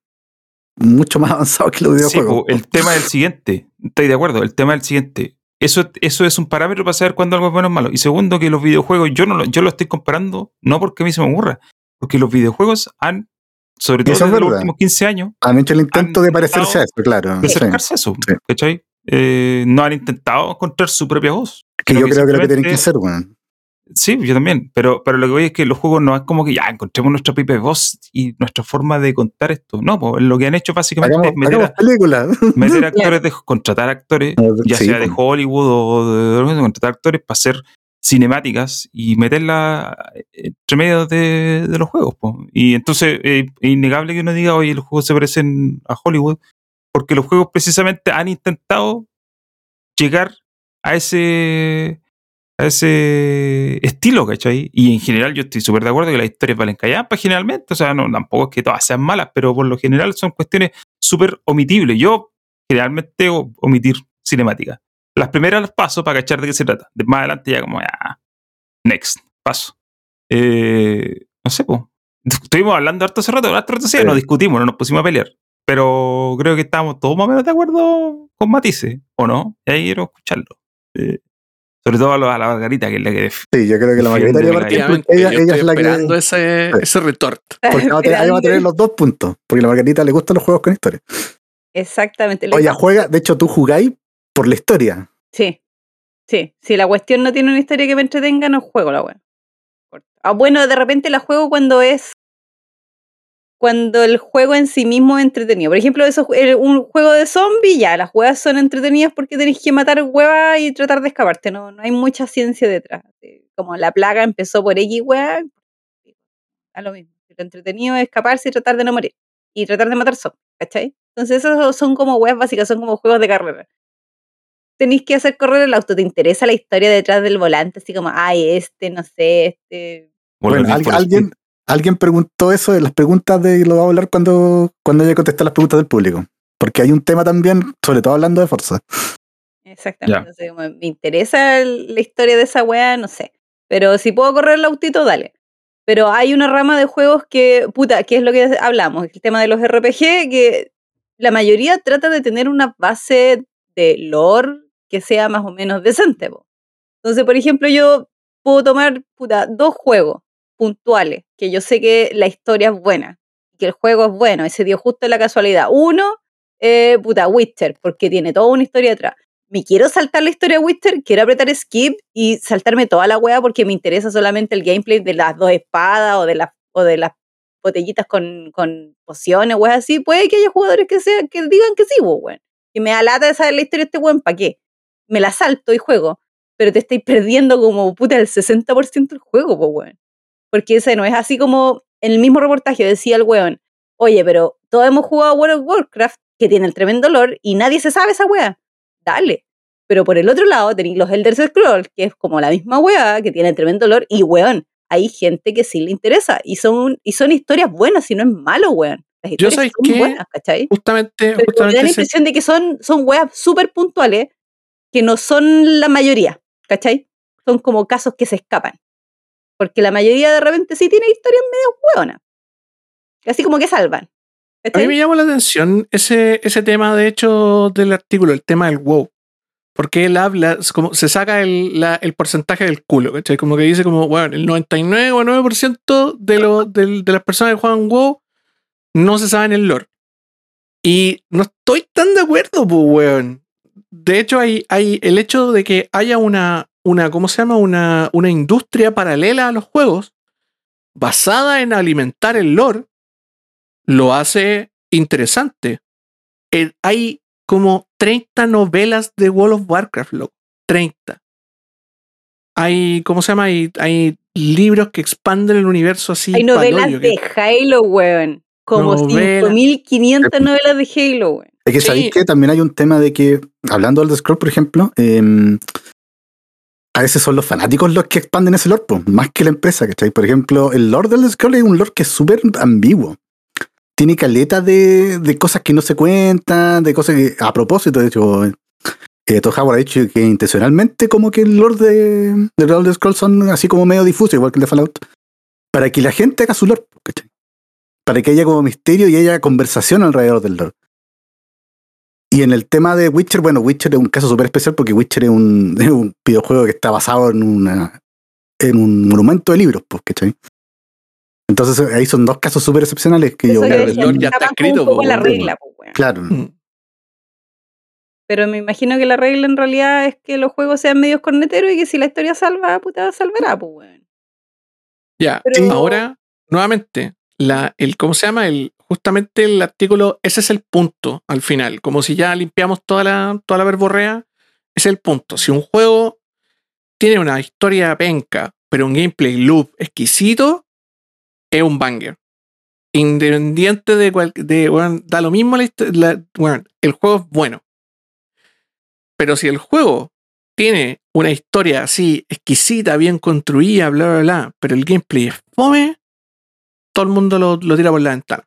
mucho más avanzados que los Sí, videojuegos. po, el tema del siguiente, estoy de acuerdo, el tema del siguiente. Eso, eso es un parámetro para saber cuándo algo es bueno o malo. Y segundo, que los videojuegos, yo no lo, yo lo estoy comparando, no porque a mí se me ocurra, porque los videojuegos han, sobre todo es desde los últimos 15 años, Han hecho el intento de parecerse a eso, claro. de sí. acercarse a eso. sí. ¿Cachai? Eh, no han intentado encontrar su propia voz. Que yo creo que lo que tienen que hacer, weón. Sí, yo también. Pero, pero lo que voy es que los juegos no es como que ya encontremos nuestra propia voz y nuestra forma de contar esto. No, pues lo que han hecho básicamente Hagamos, es meter, a- películas. meter actores, de, contratar actores, ya Sí, sea de. Hollywood o de, de- contratar actores para hacer cinemáticas y meterla entre medio de, de los juegos. po. Y entonces eh, es innegable que uno diga, oye, los juegos se parecen a Hollywood, porque los juegos precisamente han intentado llegar a ese a ese estilo, ¿cachai? Y en general yo estoy súper de acuerdo que las historias valen callampa generalmente, o sea, no, tampoco es que todas sean malas, pero por lo general son cuestiones súper omitibles. Yo generalmente omitir cinemática. Las primeras las paso para cachar de qué se trata. De más adelante ya como, ya, next, paso. Eh, no sé, pues. Estuvimos hablando harto hace rato, harto rato Sí. nos discutimos, no nos pusimos a pelear. Pero creo que estábamos todos más o menos de acuerdo con matices, ¿o no? Y ahí quiero escucharlo. Eh, sobre todo a, lo- a la Margarita, que es la que Sí, yo creo que la Margarita ella, ella estoy es la que. esperando ese, Sí. ese retort. Porque va a tener- ahí va a tener los dos puntos. Porque a la Margarita le gustan los juegos con historia. Exactamente. Oye, juega, de hecho, tú jugáis por la historia. Sí. Sí. Si la cuestión no tiene una historia que me entretenga, no juego la wea. Ah, bueno, de repente la juego cuando es. Cuando el juego en sí mismo es entretenido. Por ejemplo, eso, el- un juego de zombie, ya, las huevas son entretenidas porque tenés que matar huevas y tratar de escaparte. No, no hay mucha ciencia detrás. Eh, Como la plaga empezó por X hueá, a lo mismo. Lo entretenido es escaparse y tratar de no morir. Y tratar de matar zombies, ¿cachai? Entonces, esos son como huevas básicas, son como juegos de carrera tenéis que hacer correr el auto. ¿Te interesa la historia detrás del volante? Así como, ay, este, no sé, este. Bueno, al- alguien. Alguien preguntó eso en las preguntas de. Lo va a hablar cuando, cuando haya contestado las preguntas del público. Porque hay un tema también, sobre todo hablando de Forza. Exactamente. Me interesa la historia de esa wea, no sé. Pero si puedo correr el autito, dale. Pero hay una rama de juegos que, puta, que es lo que hablamos, el tema de los RPG, que la mayoría trata de tener una base de lore que sea más o menos decente. po. Entonces, por ejemplo, yo puedo tomar, puta, dos juegos puntuales, que yo sé que la historia es buena, que el juego es bueno, y se dio justo la casualidad. Uno, eh, puta, Witcher, porque tiene toda una historia atrás. Me quiero saltar la historia de Witcher, quiero apretar skip y saltarme toda la wea porque me interesa solamente el gameplay de las dos espadas o de las, o de las botellitas con, con pociones, weas así. Puede que haya jugadores que, sean, que digan que sí, pues, weón. Que me da lata de saber la historia de este weón, ¿para qué? Me la salto y juego, pero te estáis perdiendo como puta el 60% del juego, pues, weón. Porque ese no es así como en el mismo reportaje decía el weón, oye, pero todos hemos jugado World of Warcraft, que tiene el tremendo olor, y nadie se sabe esa wea. Dale. Pero por el otro lado tenéis los Elder Scrolls, que es como la misma wea, que tiene el tremendo olor, y weón, hay gente que sí le interesa, y son, y son historias buenas, y no es malo, weón. Las historias ¿sabes son qué? buenas, ¿cachai? Justamente, Pero me da justamente la impresión de que son, son weas súper puntuales, que no son la mayoría, ¿cachai? Son como casos que se escapan. Porque la mayoría de repente sí tiene historias medio hueonas. Así como que salvan. A mí me llamó la atención ese, ese tema, de hecho, del artículo, el tema del WoW. Porque él habla, como se saca el, la- el porcentaje del culo, ¿cachai? Como que dice como, bueno, el 99,9% de, lo, de las personas que juegan WoW no se saben el lore. Y no estoy tan de acuerdo, pues, weón. De hecho, hay, hay el hecho de que haya una, una ¿cómo se llama? Una, una industria paralela a los juegos basada en alimentar el lore lo hace interesante. El- hay como 30 novelas de World of Warcraft, loco. 30. Hay, ¿cómo se llama? Hay, hay libros que expanden el universo así. Hay novelas que- de Halo, weón. Como Novela. 5.500 novelas de Halo, weón. Es que Sí. sabéis que también hay un tema de que, hablando del The Scroll, por ejemplo, em, a veces son los fanáticos los que expanden ese lore, más que la empresa, ¿cachai? Por ejemplo, el lore del Scroll es un lore que es súper ambiguo. Tiene caleta de, de cosas que no se cuentan, de cosas que, a propósito, de hecho, eh, Howard ha dicho que intencionalmente como que el lore de, de The Scrolls son así como medio difuso, igual que el de Fallout, para que la gente haga su lore, ¿cachai? Para que haya como misterio y haya conversación alrededor del lore. Y en el tema de Witcher, bueno, Witcher es un caso súper especial porque Witcher es un, es un videojuego que está basado en una en un monumento de libros, pues, ¿cachai? Entonces ahí son dos casos súper excepcionales que yo... Eso claro, que el ya está escrito, po, la weón. regla, po, weón. Claro. Mm. Pero me imagino que la regla en realidad es que los juegos sean medios corneteros y que si la historia salva, puta, salvará, pues, weón. Ya, Pero- ahora, nuevamente, la, el, ¿cómo se llama? El, justamente el artículo, ese es el punto al final. Como si ya limpiamos toda la, toda la verborrea, ese es el punto. Si un juego tiene una historia penca, pero un gameplay loop exquisito, es un banger. Independiente de cual, da lo mismo la, la- weón, el juego es bueno. Pero si el juego tiene una historia así exquisita, bien construida, bla, bla, bla, pero el gameplay es fome, todo el mundo lo, lo tira por la ventana.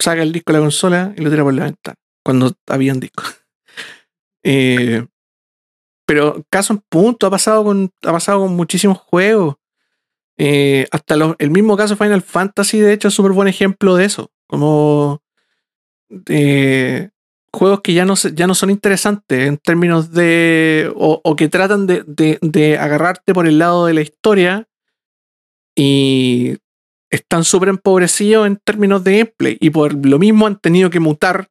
Saca el disco de la consola y lo tira por la ventana, cuando había un disco. Eh, pero caso en punto, ha pasado con, ha pasado con muchísimos juegos. Eh, hasta el mismo caso Final Fantasy, de hecho, es súper buen ejemplo de eso. Como eh, juegos que ya no, ya no son interesantes en términos de. o, que tratan de- de agarrarte por el lado de la historia y están súper empobrecidos en términos de gameplay. Y por lo mismo han tenido que mutar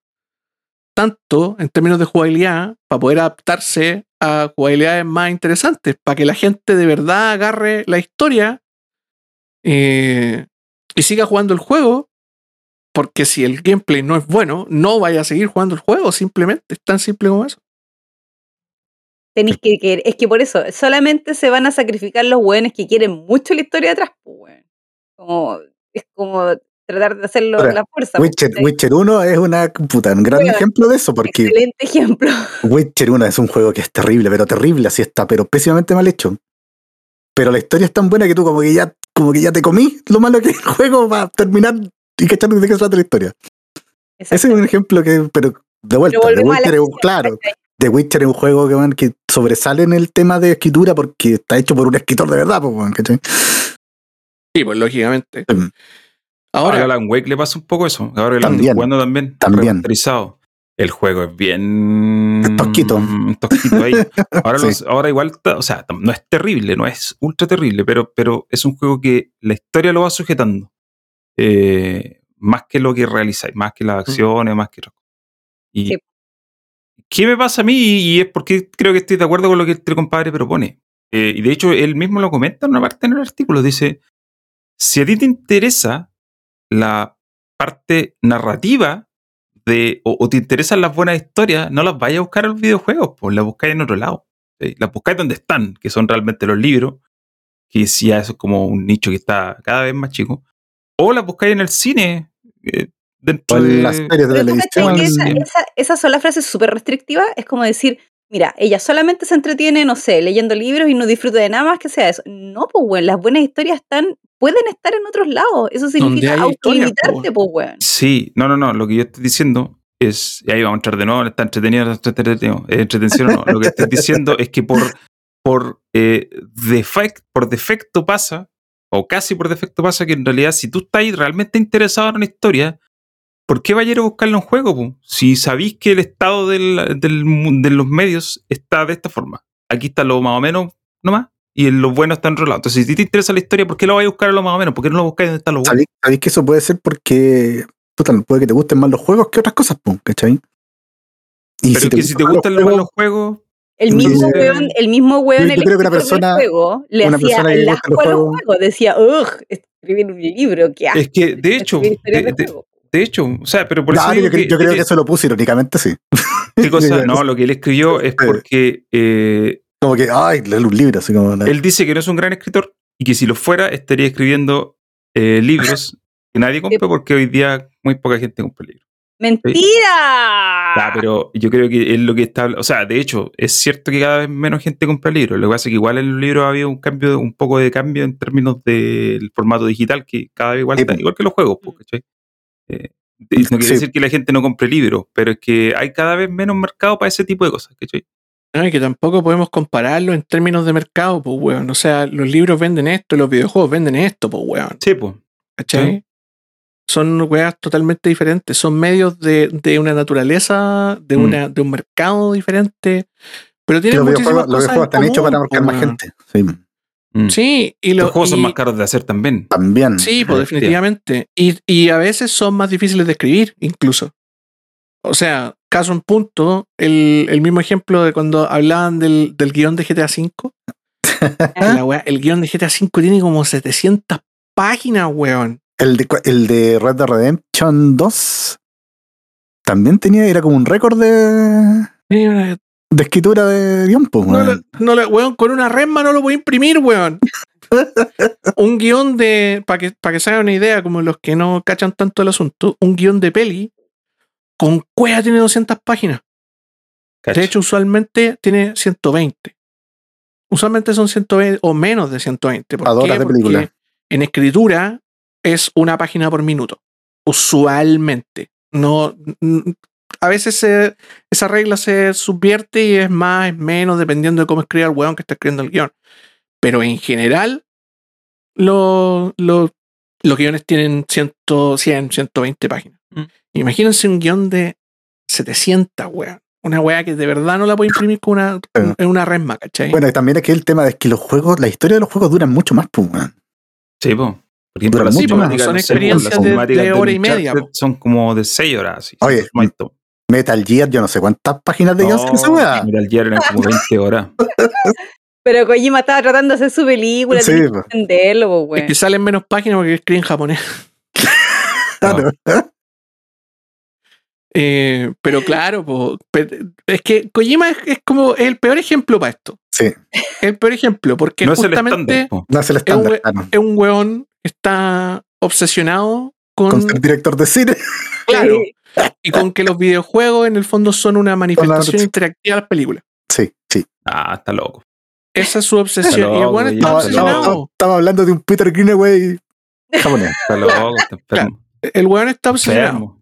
tanto en términos de jugabilidad para poder adaptarse a jugabilidades más interesantes, para que la gente de verdad agarre la historia eh, y siga jugando el juego, porque si el gameplay no es bueno, no vaya a seguir jugando el juego, simplemente, es tan simple como eso. Tenéis que querer. Es que por eso, solamente se van a sacrificar los weones que quieren mucho la historia de atrás, pues, weón. Como, es como tratar de hacerlo Ahora, a la fuerza. Witcher. Witcher 1 es una puta, un gran ejemplo de eso, porque Excelente ejemplo. Witcher 1 es un juego que es terrible, pero terrible, así está, pero pésimamente mal hecho. Pero la historia es tan buena que tú como que ya, como que ya te comí lo malo que es el juego va a terminar y cachar de qué se trata la historia. Ese es un ejemplo que, pero de vuelta, Pero The Witcher es un, claro. The Witcher es un juego que, man, que sobresale en el tema de escritura porque está hecho por un escritor de verdad, pues. Sí, pues lógicamente. Mm. Ahora, a Alan Wake le pasa un poco eso. Ahora que También, ando jugando también, también. El juego es bien. Es tosquito. tosquito ahí. Ahora, Sí. los- ahora igual, o sea, no es terrible, no es ultra terrible, pero, pero es un juego que la historia lo va sujetando. Eh, más que lo que realizáis, más que las acciones, más que. otras cosas. Y, Sí. ¿Qué me pasa a mí? Y es porque creo que estoy de acuerdo con lo que este compadre propone. Eh, y de hecho, él mismo lo comenta en una parte en el artículo. Dice: Si a ti te interesa la parte narrativa de, o, o te interesan las buenas historias, no las vayas a buscar en los videojuegos, pues las buscáis en otro lado. ¿sí? Las buscáis donde están, que son realmente los libros, que sí, ya eso es como un nicho que está cada vez más chico. O las buscáis en el cine, eh, dentro O en de las series de televisión. que esa, esa, esa sola frase es súper restrictiva. Es como decir, mira, ella solamente se entretiene, no sé, leyendo libros y no disfruta de nada más que sea eso. No, pues, weón, las buenas historias están, pueden estar en otros lados. Eso significa autolimitarte, pues, weón. Sí, no, no, no. Lo que yo estoy diciendo es. Y ahí vamos a entrar de nuevo. Está entretenido, está entretenido. eh, entretención o no. Lo que estoy diciendo es que por, por, eh, defect- por defecto pasa, o casi por defecto pasa, que en realidad, si tú estás realmente interesado en una historia, ¿por qué vaya a ir a buscarla en un juego? po? Si sabéis que el estado del, del mu- de los medios está de esta forma. Aquí está lo más o menos nomás. Y lo bueno está en otro lado. Entonces, si te interesa la historia, ¿por qué lo vais a buscar a lo más o menos? ¿Por qué no lo buscáis donde está lo bueno? ¿Sabéis, que eso puede ser porque puta, puede que te gusten más los juegos que otras cosas, pum, ¿cachai? Y Pero es que si te gustan los buenos juegos, El mismo creo- weón, el mismo weón, Yo- yo el creo que una persona- juego, le una hacía persona el asco los a los juegos- juegos. Decía, ugh, escribir un libro, qué asco. es que de hecho, de, de de- hecho, o sea, pero por No, eso yo, creo- que- yo creo que que- eso lo puso irónicamente, sí. No, lo que él escribió es porque eh, Como que, ay, leer un libro, así como. la- él dice que no es un gran escritor y que si lo fuera estaría escribiendo eh, libros que nadie compra porque hoy día muy poca gente compra libros. ¡Mentira! Pero yo creo que es lo que está. O sea, de hecho, es cierto que cada vez menos gente compra libros. Lo que pasa es que igual en los libros ha habido un cambio, un poco de cambio en términos del formato digital, que cada vez igual Sí, está, igual que los juegos, ¿cachai? Eh, no quiere Sí. decir que la gente no compre libros, pero es que hay cada vez menos mercado para ese tipo de cosas, ¿cachai? Ay, que tampoco podemos compararlo en términos de mercado, pues, weón. O sea, los libros venden esto, los videojuegos venden esto, pues, weón. Sí, pues. ¿Cachai? Sí. Son weas totalmente diferentes. Son medios de, de una naturaleza, de, Mm. una, de un mercado diferente. Pero que tienen los muchísimas videojuegos, los videojuegos están hechos para marcar po, más gente. Sí, Mm. Sí, y Los los juegos son más caros de hacer también. también. Sí, pues definitivamente. Y, y a veces son más difíciles de escribir, incluso. O sea, caso en punto, el, el mismo ejemplo de cuando hablaban del, del guion de GTA V. la wea- el guion de GTA V tiene como 700 páginas, weón. El de, el de Red Dead Redemption 2 también tenía, era como un récord de, de escritura de guion, pues, No, weón. no weón, con una resma no lo voy a imprimir, weón. un guion de, para que, para que se hagan una idea, como los que no cachan tanto el asunto, un guion de peli con cueva tiene 200 páginas. Cacho. De hecho, usualmente tiene 120. Usualmente son 120 o menos de 120. ¿Por A dos qué? de Porque película. en escritura es una página por minuto. Usualmente. No, a veces se- esa regla se subvierte y es más, es menos, dependiendo de cómo escribe el weón que está escribiendo el guion. Pero en general, lo- lo- los guiones tienen 100, 100, 120 páginas. Mm. Imagínense un guion de 700, weón. Una weá que de verdad no la puede imprimir con una, Claro. en una resma, ¿cachai? Bueno, y también aquí el tema es que los juegos, la historia de los juegos duran mucho más, pues, weón. Sí, po. Por ejemplo, Dura las mucho más. Son experiencias de- de hora y media, po. Son como de 6 horas. Así, Oye. Metal Gear, yo no sé cuántas páginas de guion No, weá. Metal Gear eran como 20 horas. Pero Kojima estaba tratando de hacer su película, Sí, que entenderlo, po, es que salen menos páginas porque escriben japonés. Claro. Eh, pero claro, po, es que Kojima es, es como el peor ejemplo para esto. Sí, El peor ejemplo, porque no es el justamente estándar. po. no es el es un, es un weón que está obsesionado con, Con ser director de cine. claro, Sí. Y con que los videojuegos en el fondo son una manifestación interactiva de las películas. Sí, sí. Ah, está loco. Esa es su obsesión. Está y el weón está obsesionado. estamos- estamos hablando de un Peter Greenaway japonés. Está loco, está enfermo. El weón está obsesionado. enfermo.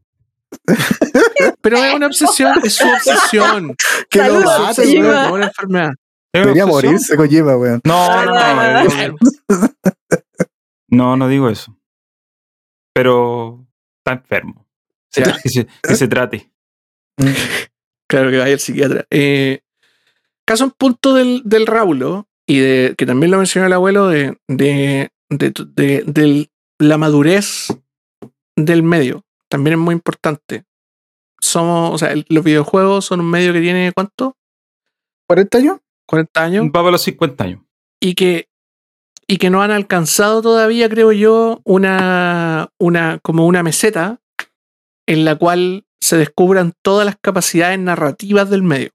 Pero es una obsesión, es su obsesión. Que lo mate, weón. no una enfermedad. ¿Es una Debería morirse Kojima, weón. No, no. no, No, no digo eso. Pero está enfermo. Que, se, que se trate. Claro que vaya el psiquiatra. Eh, caso en punto del, del Raulo, y de, que también lo mencionó el abuelo, de, de, de, la madurez del medio. También es muy importante. Somos, o sea, el- los videojuegos son un medio que tiene, ¿cuánto? ¿40 años? 40 años. Va para los 50 años. y que y que no han alcanzado todavía, creo yo, una, una como una meseta en la cual se descubran todas las capacidades narrativas del medio.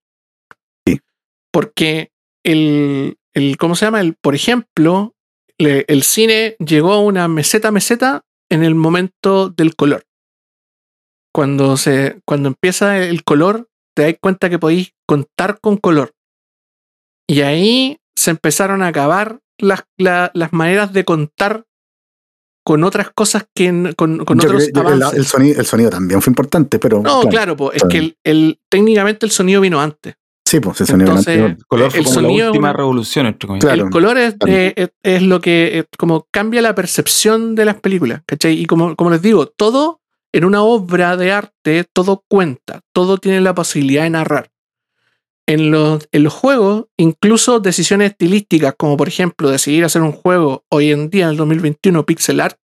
Sí. Porque el, el ¿cómo se llama? El, por ejemplo, le- el cine llegó a una meseta meseta en el momento del color. Cuando se cuando empieza el color, te das cuenta que podéis contar con color. Y ahí se empezaron a acabar las, la- las maneras de contar con otras cosas que en- con, con Yo otros creo- el, avances. el sonido, el sonido también fue importante, pero. no, claro, pues, es claro. que el, el- técnicamente el sonido vino antes. Sí, pues el sonido Entonces, anterior. El color fue El como sonido la es última revolución, entre comillas. Claro. el color es, claro. eh, es- es lo que eh, como cambia la percepción de las películas, ¿cachai? Y como, como les digo, todo en una obra de arte, todo cuenta, todo tiene la posibilidad de narrar. En los, en los juegos, incluso decisiones estilísticas, como por ejemplo decidir hacer un juego hoy en día, en el 2021, pixel art,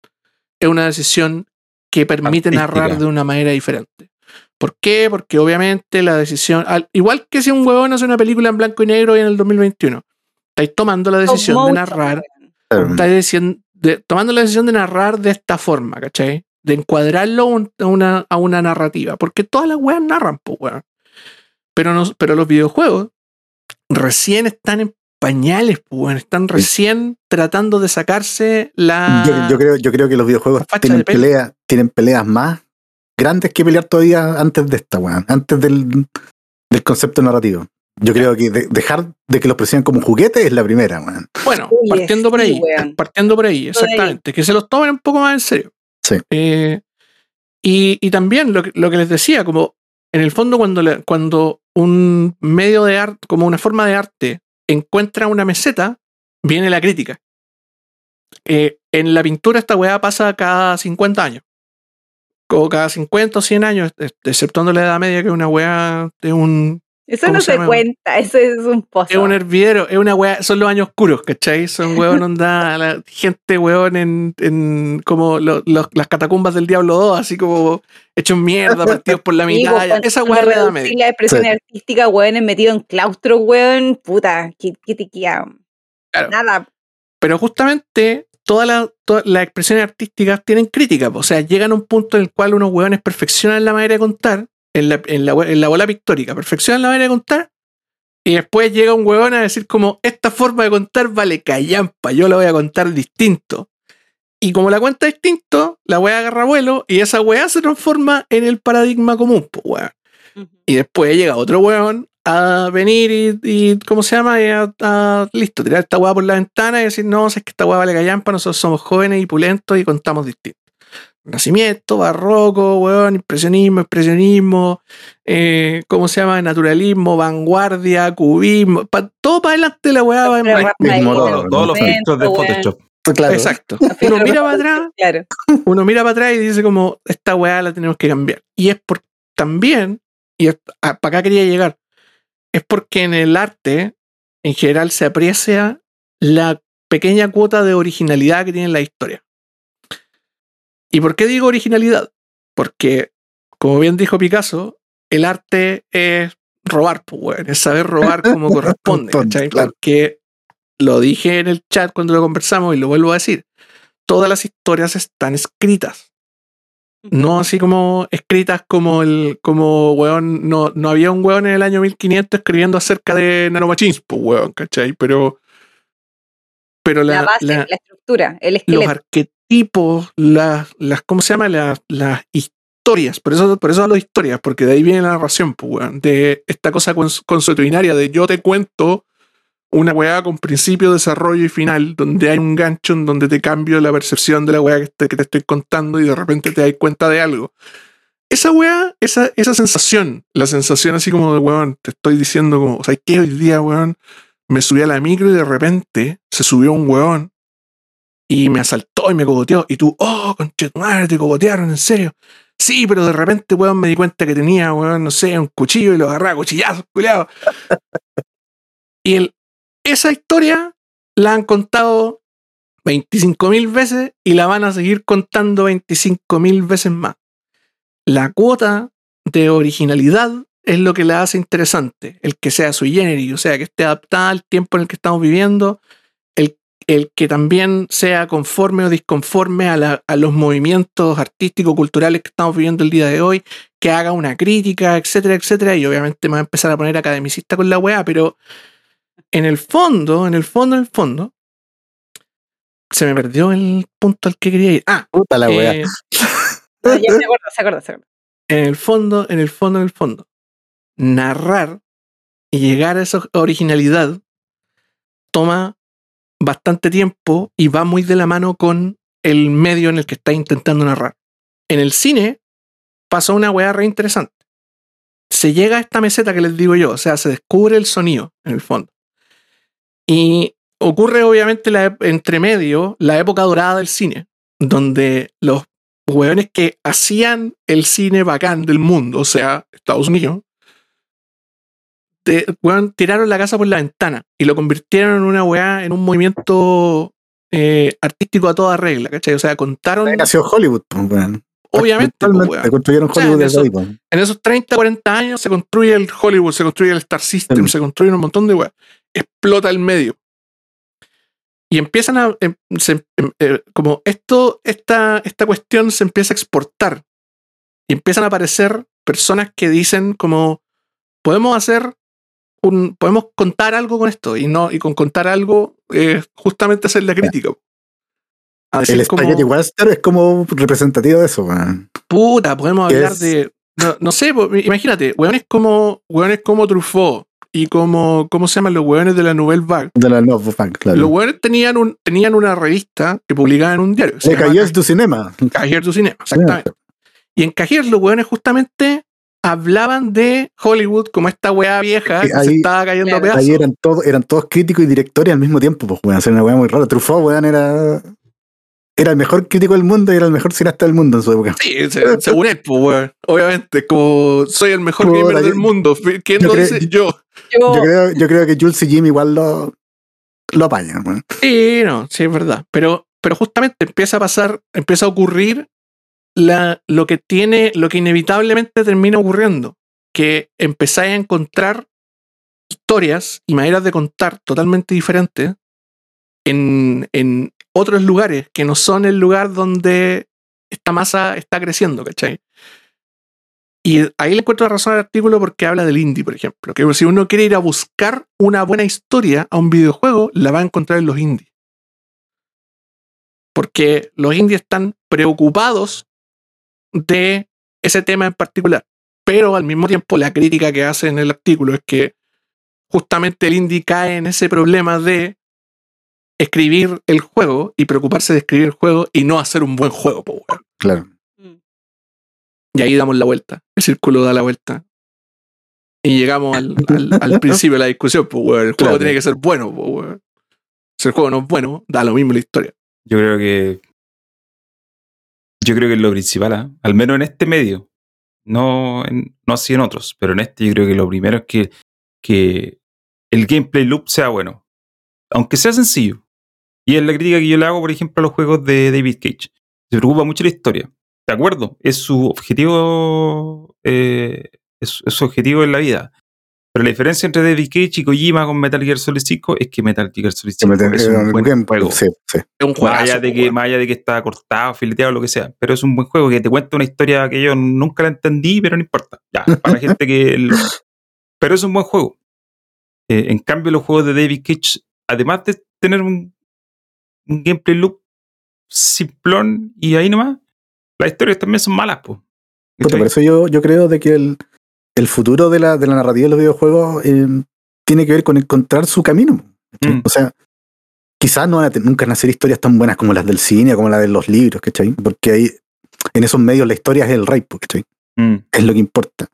es una decisión que permite Artística. narrar de una manera diferente. ¿Por qué? Porque obviamente la decisión, al- igual que si un huevón hace una película en blanco y negro hoy en el 2021, estáis tomando la decisión de narrar weón. Claro. está diciendo, de- tomando la decisión de narrar de esta forma, ¿cachai? De encuadrarlo un- a una, a una narrativa. Porque todas las weas narran, pues, weón. Pero, no, pero los videojuegos recién están en pañales, pues, weón. Están recién tratando de sacarse la. Yo, yo creo, yo creo que los videojuegos tienen, pelea, tienen peleas más grandes que pelear todavía antes de esta, weón. Antes del, del concepto narrativo. Yo creo que de- dejar de que los presionen como juguetes es la primera, weón. Bueno, partiendo por ahí. Partiendo por ahí, ahí. exactamente. Que se los tomen un poco más en serio. Sí. Eh, y, y también lo que, lo que les decía, como en el fondo cuando, le- cuando un medio de arte, como una forma de arte, encuentra una meseta, viene la crítica. Eh, en la pintura esta weá pasa cada 50 años. O cada 50 o 100 años, ex- exceptuando la edad media, que es una weá de un, Eso ¿Cómo no se llama? cuenta, eso es un pozo. es un hervidero, es una weá, son los años oscuros, ¿cachai? Son weón onda, la gente weón en, en como lo- los- las catacumbas del Diablo 2, así como hechos mierda, partidos por la mitad. pues, ya. Esa weá es la media. La expresión Sí. artística, weón, metido en claustro, weón, puta, que, que te queda. Claro. Nada. Pero justamente todas la- todas las expresiones artísticas tienen crítica, o sea, llegan a un punto en el cual unos weones perfeccionan la manera de contar, en la, en la, en la bola pictórica, perfeccionan la manera de contar, y después llega un weón a decir como, esta forma de contar vale callampa, yo la voy a contar distinto. Y como la cuenta distinto, la weá agarra vuelo y esa weá se transforma en el paradigma común, pues. Y después llega otro weón a venir y, y ¿cómo se llama? Y a, a- listo, tirar esta weá por la ventana y decir, no, es que esta weá vale callampa, nosotros somos jóvenes y pulentos y contamos distinto. Nacimiento, barroco, weón, impresionismo, expresionismo, eh, ¿cómo se llama? Naturalismo, vanguardia, cubismo, pa- todo para adelante la weá va en Rafael, todo, Todos los filtros de. Photoshop. Claro. Exacto. Uno mira para atrás Claro. uno mira para atrás y dice como, esta weá la tenemos que cambiar. Y es por también, y para acá quería llegar, es porque en el arte, en general, se aprecia la pequeña cuota de originalidad que tiene la historia. ¿Y por qué digo originalidad? Porque, como bien dijo Picasso, el arte es robar, pues, weón, es saber robar como corresponde, ¿cachai? Porque lo dije en el chat cuando lo conversamos y lo vuelvo a decir todas las historias están escritas. No así como escritas como el, como weón, no, no había un weón en el año 1500 escribiendo acerca de nanomachines, pues weón, ¿cachai? Pero, pero La, la, base, la- la estructura, el los esqueleto. Arquetipos, las, las, ¿cómo se llama? Las, las historias, por eso, por eso hablo de historias, porque de ahí viene la narración, pues de esta cosa cons- consuetudinaria de yo te cuento una weá con principio, desarrollo y final, donde hay un gancho en donde te cambio la percepción de la weá que te, que te estoy contando y de repente te das cuenta de algo. Esa weá, esa, esa sensación, la sensación así como de weón, te estoy diciendo como, o sea, que hoy día, weón, me subí a la micro y de repente se subió un weón y me asaltó y me cogoteó. Y tú, oh, conchetumadre, te cogotearon, en serio. Sí, pero de repente, weón, me di cuenta que tenía, weón, no sé, un cuchillo y lo agarraba cuchillazos, culiado. y esa historia la han contado 25.000 veces y la van a seguir contando 25.000 veces más. La cuota de originalidad es lo que la hace interesante, el que sea sui generis, o sea, que esté adaptada al tiempo en el que estamos viviendo, el, que también sea conforme o disconforme a, la- a los movimientos artísticos, culturales que estamos viviendo el día de hoy, que haga una crítica, etcétera, etcétera, y obviamente me va a empezar a poner academicista con la weá, pero en el fondo, en el fondo, en el fondo, se me perdió el punto al que quería ir. Ah, Puta la wea. eh, ya se acuerda, se acuerda, se acuerda. en el fondo, en el fondo, en el fondo, narrar y llegar a esa originalidad toma bastante tiempo y va muy de la mano con el medio en el que estás intentando narrar. En el cine pasó una weá re interesante. Se llega a esta meseta que les digo yo, o sea, se descubre el sonido en el fondo. Y ocurre obviamente entre medio la época dorada del cine, donde los hueones que hacían el cine bacán del mundo, o sea, Estados Unidos, te- tiraron la casa por la ventana y lo convirtieron en una weá, en un movimiento eh, artístico a toda regla, ¿cachai? O sea, contaron, Nació Hollywood, pues, weón. obviamente, pues, construyeron O sea, Hollywood en desde eso- ahí, pues. en esos 30, 40 años se construye el Hollywood, se construye el Star System, se construyen un montón de weas. Explota el medio. Y empiezan a. em, se- em, eh, como esto, esta, esta cuestión se empieza a exportar. Y empiezan a aparecer personas que dicen como. Podemos hacer. Un, podemos contar algo con esto. Y no, y con contar algo, eh, justamente hacer la crítica. A decir El como- Spaghetti Western es como representativo de eso, weón. Puta, podemos ¿Qué hablar es? de. No, no sé, imagínate, hueones como, hueones como Truffaut y como. ¿Cómo se llaman los hueones de la Nouvelle Vague? De la Funk, claro. Los hueones tenían, un, tenían una revista que publicaban en un diario. De Cahiers du Cinema. Cahiers du Cinema, exactamente. Y en Cahiers los hueones justamente hablaban de Hollywood como esta weá vieja que se estaba cayendo a pedazos. Ahí eran todos, eran todos críticos y directores al mismo tiempo, pues, weón. Era una weá muy rara. Truffaut, weón, era. Era el mejor crítico del mundo y era el mejor cineasta del mundo en su época. Sí, se- según él, pues, weón. Obviamente, como soy el mejor gamer del mundo. ¿Quién yo lo creo- dice? Yo. Yo, Yo creo, yo creo que Jules y Jim igual lo, lo apañan, weón. Sí, no, sí, es verdad. Pero, pero justamente empieza a pasar, empieza a ocurrir la, lo que tiene, lo que inevitablemente termina ocurriendo. Que empezáis a encontrar historias y maneras de contar totalmente diferentes en, otros lugares que no son el lugar donde esta masa está creciendo, ¿cachai? Y ahí le encuentro razón al artículo porque habla del indie, por ejemplo. Que si uno quiere ir a buscar una buena historia a un videojuego, la va a encontrar en los indies. Porque los indies están preocupados de ese tema en particular. Pero al mismo tiempo, la crítica que hace en el artículo es que justamente el indie cae en ese problema de escribir el juego y preocuparse de escribir el juego y no hacer un buen juego, po, weón. Claro. Y ahí damos la vuelta. El círculo da la vuelta. Y llegamos al, al- al principio de la discusión, pues, weón. El juego Claro. tiene que ser bueno, pues, weón. Si el juego no es bueno, da lo mismo la historia. Yo creo que. Yo creo que es lo principal, ¿ah? al menos en este medio. No, en- no así en otros, pero en este yo creo que lo primero es que, que el gameplay loop sea bueno. Aunque sea sencillo. Y es la crítica que yo le hago, por ejemplo, a los juegos de David Cage. Se preocupa mucho la historia. De acuerdo, es su objetivo. eh, es, es su objetivo en la vida. Pero la diferencia entre David Cage y Kojima con Metal Gear Solid 5 es que Metal Gear Solid Se 5 meten es un buen juego. sí, sí. Es un Más weón. más allá de que está cortado, fileteado, lo que sea. Pero es un buen juego que te cuenta una historia que yo nunca la entendí, pero no importa. Ya, para la gente que. lo- Pero es un buen juego. Eh, en cambio, los juegos de David Cage, además de tener un, un gameplay loop simplón y ahí nomás, las historias también son malas, pues. Por eso yo, yo creo de que el, el futuro de la, de la narrativa de los videojuegos eh, tiene que ver con encontrar su camino. Mm. O sea, quizás no van a tener- nunca ser historias tan buenas como las del cine, como las de los libros, ¿cachai? Porque ahí, en esos medios la historia es el rey, pues, ¿cachai? Mm, Es lo que importa.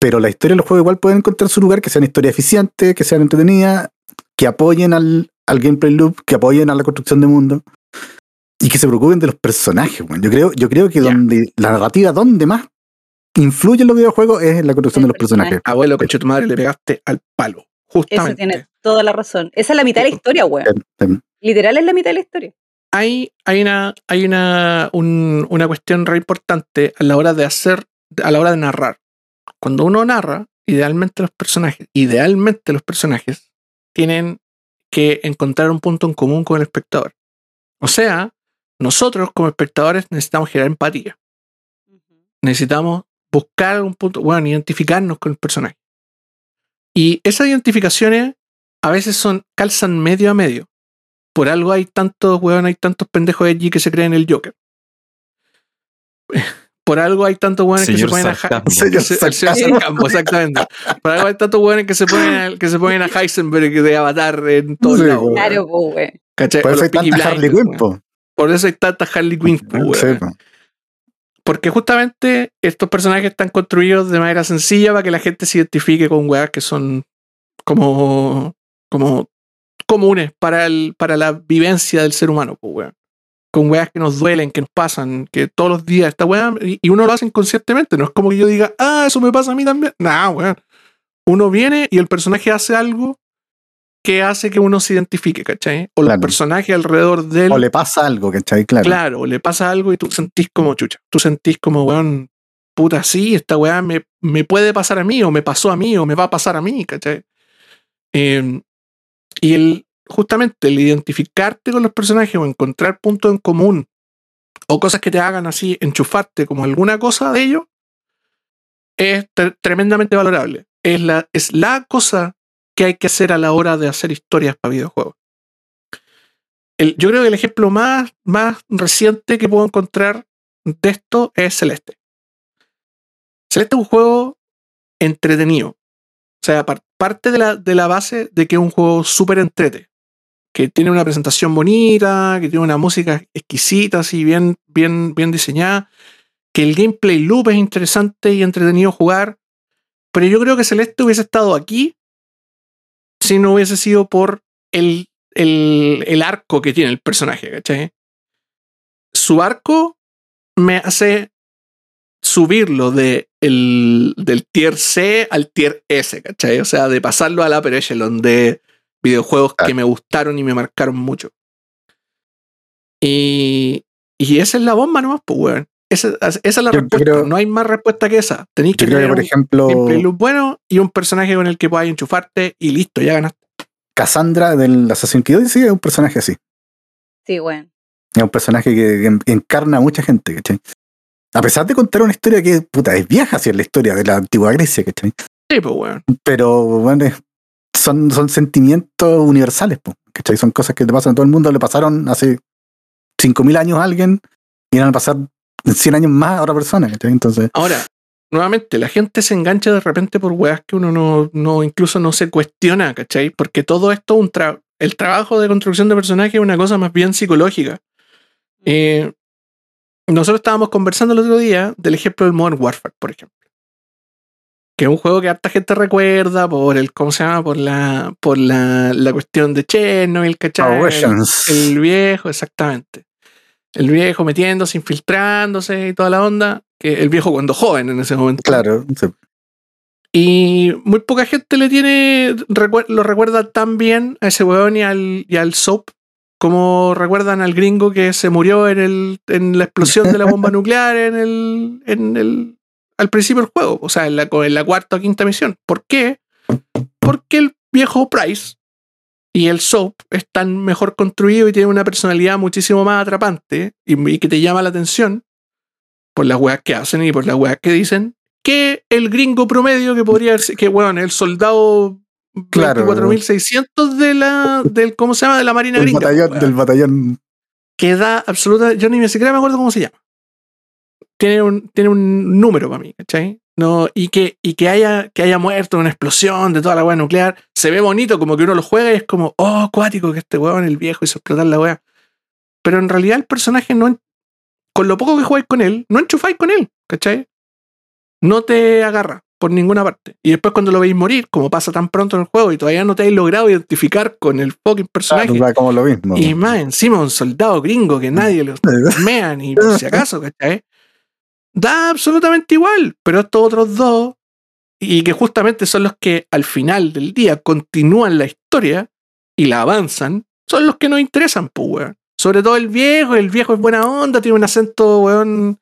Pero la historia de los juegos igual pueden encontrar su lugar, que sean historias eficientes, que sean entretenidas, que apoyen al, al gameplay loop, que apoyen a la construcción de mundo y que se preocupen de los personajes. Yo creo, yo creo que donde la narrativa donde más influye en los videojuegos es en la construcción de los personajes. Abuelo, coche tu madre, le pegaste al palo. Eso Justamente. tiene toda la razón. Esa es la mitad de la historia, weón. Literal es la mitad de la historia. hay, hay una, hay una, un- una cuestión re importante a la hora de hacer, a la hora de narrar. Cuando uno narra, idealmente los personajes, idealmente los personajes tienen que encontrar un punto en común con el espectador. O sea, nosotros como espectadores necesitamos generar empatía. Necesitamos buscar un punto, bueno, identificarnos con el personaje. Y esas identificaciones a veces son, calzan medio a medio. Por algo hay tantos, weón, hay tantos pendejos allí que se creen el Joker. Por algo hay tantos weones que se ponen a se- señor exactamente. Por algo hay tantos weones que se ponen a, que se ponen a Heisenberg de Avatar en todos Sí, lados. Claro, weón. Por eso hay Peaky tanta Harley Quinn. Por eso hay tanta Harley Quinn, weón. Porque justamente estos personajes están construidos de manera sencilla para que la gente se identifique con weas que son como, como comunes para, el, para la vivencia del ser humano, pues, weón. Con weas que nos duelen, que nos pasan, que todos los días esta wea, y, y uno lo hace inconscientemente, no es como que yo diga, ah, eso me pasa a mí también. Nah, weón. Uno viene y el personaje hace algo que hace que uno se identifique, ¿cachai? O los personajes alrededor de él O le pasa algo, ¿cachai? Claro. Claro, le pasa algo y tú sentís como chucha. Tú sentís como, weón, puta, sí, esta weá me, me puede pasar a mí, o me pasó a mí, o me va a pasar a mí, ¿cachai? Eh, y el, justamente el identificarte con los personajes o encontrar puntos en común o cosas que te hagan así enchufarte como alguna cosa de ello es tre- tremendamente valorable. Es la, es la cosa que hay que hacer a la hora de hacer historias para videojuegos. Yo creo que el ejemplo más, más reciente que puedo encontrar de esto es Celeste. Celeste es un juego entretenido. O sea, par- parte de la, de la base de que es un juego súper entrete. Que tiene una presentación bonita, que tiene una música exquisita, así bien, bien, bien diseñada. Que el gameplay loop es interesante y entretenido jugar. Pero yo creo que Celeste hubiese estado aquí si no hubiese sido por el, el, el arco que tiene el personaje, ¿cachai? Su arco me hace subirlo de el, del tier C al tier S, ¿cachai? O sea, de pasarlo al upper echelon de videojuegos que me gustaron y me marcaron mucho. Y, y esa es la bomba nomás, pues, weón. Esa, esa es la Yo- yo respuesta. creo- no hay más respuesta que esa. Tenéis que Yo tener por un ejemplo, loop bueno y un personaje con el que puedas enchufarte y listo, ya ganaste. Cassandra del Assassin's Creed sí es un personaje así. Sí, weón. Es un personaje que en- encarna a mucha gente, ¿cachai? A pesar de contar una historia que, puta, es vieja, así es la historia de la antigua Grecia, ¿cachai? Sí, pues, weón. Pero, bueno, es- son, son sentimientos universales, po, ¿cachai? Son cosas que le pasan a todo el mundo, le pasaron hace 5.000 años a alguien y van a pasar 100 años más a otra persona, ¿cachai? Entonces, Ahora, nuevamente, la gente se engancha de repente por weas que uno no, no incluso no se cuestiona, ¿cachai? Porque todo esto, un tra- el trabajo de construcción de personajes es una cosa más bien psicológica. Eh, nosotros estábamos conversando el otro día del ejemplo del Modern Warfare, por ejemplo. Que es un juego que harta gente recuerda por el, ¿cómo se llama? Por la, por la, la cuestión de Chernobyl, ¿cachai? El- el viejo, exactamente. El viejo metiéndose, infiltrándose y toda la onda. Que el viejo cuando joven en ese momento. Claro. sí. Y muy poca gente le tiene. lo recuerda tan bien a ese weón y al, y al Soap como recuerdan al gringo que se murió en, el, en la explosión de la bomba nuclear en el, en el, al principio del juego. O sea, en la, en la cuarta o quinta misión. ¿Por qué? Porque el viejo Price y el Soap están mejor construidos y tienen una personalidad muchísimo más atrapante y, y que te llama la atención por las weas que hacen y por las weas que dicen que el gringo promedio que podría ser, que bueno, el soldado Claro. 24.600 de la, del, ¿cómo se llama? De la Marina Gringa. batallón, del batallón. Que da absoluta, yo ni siquiera me acuerdo cómo se llama. Tiene un, tiene un número para mí, ¿cachai? No, y que, y que haya, que haya muerto en una explosión de toda la weá nuclear, se ve bonito, como que uno lo juega y es como, oh, acuático que este weón, el viejo, hizo explotar la weá. Pero en realidad el personaje no, con lo poco que jugáis con él, no enchufáis con él, ¿cachai? No te agarra por ninguna parte. Y después cuando lo veis morir, como pasa tan pronto en el juego y todavía no te habéis logrado identificar con el fucking personaje, Claro, va como lo mismo. y más encima un soldado gringo que nadie lo mea ni por si acaso, ¿cachai? Da absolutamente igual, pero estos otros dos, y que justamente son los que al final del día continúan la historia y la avanzan, son los que nos interesan, pues, weón. Sobre todo el viejo, el viejo es buena onda, tiene un acento, weón,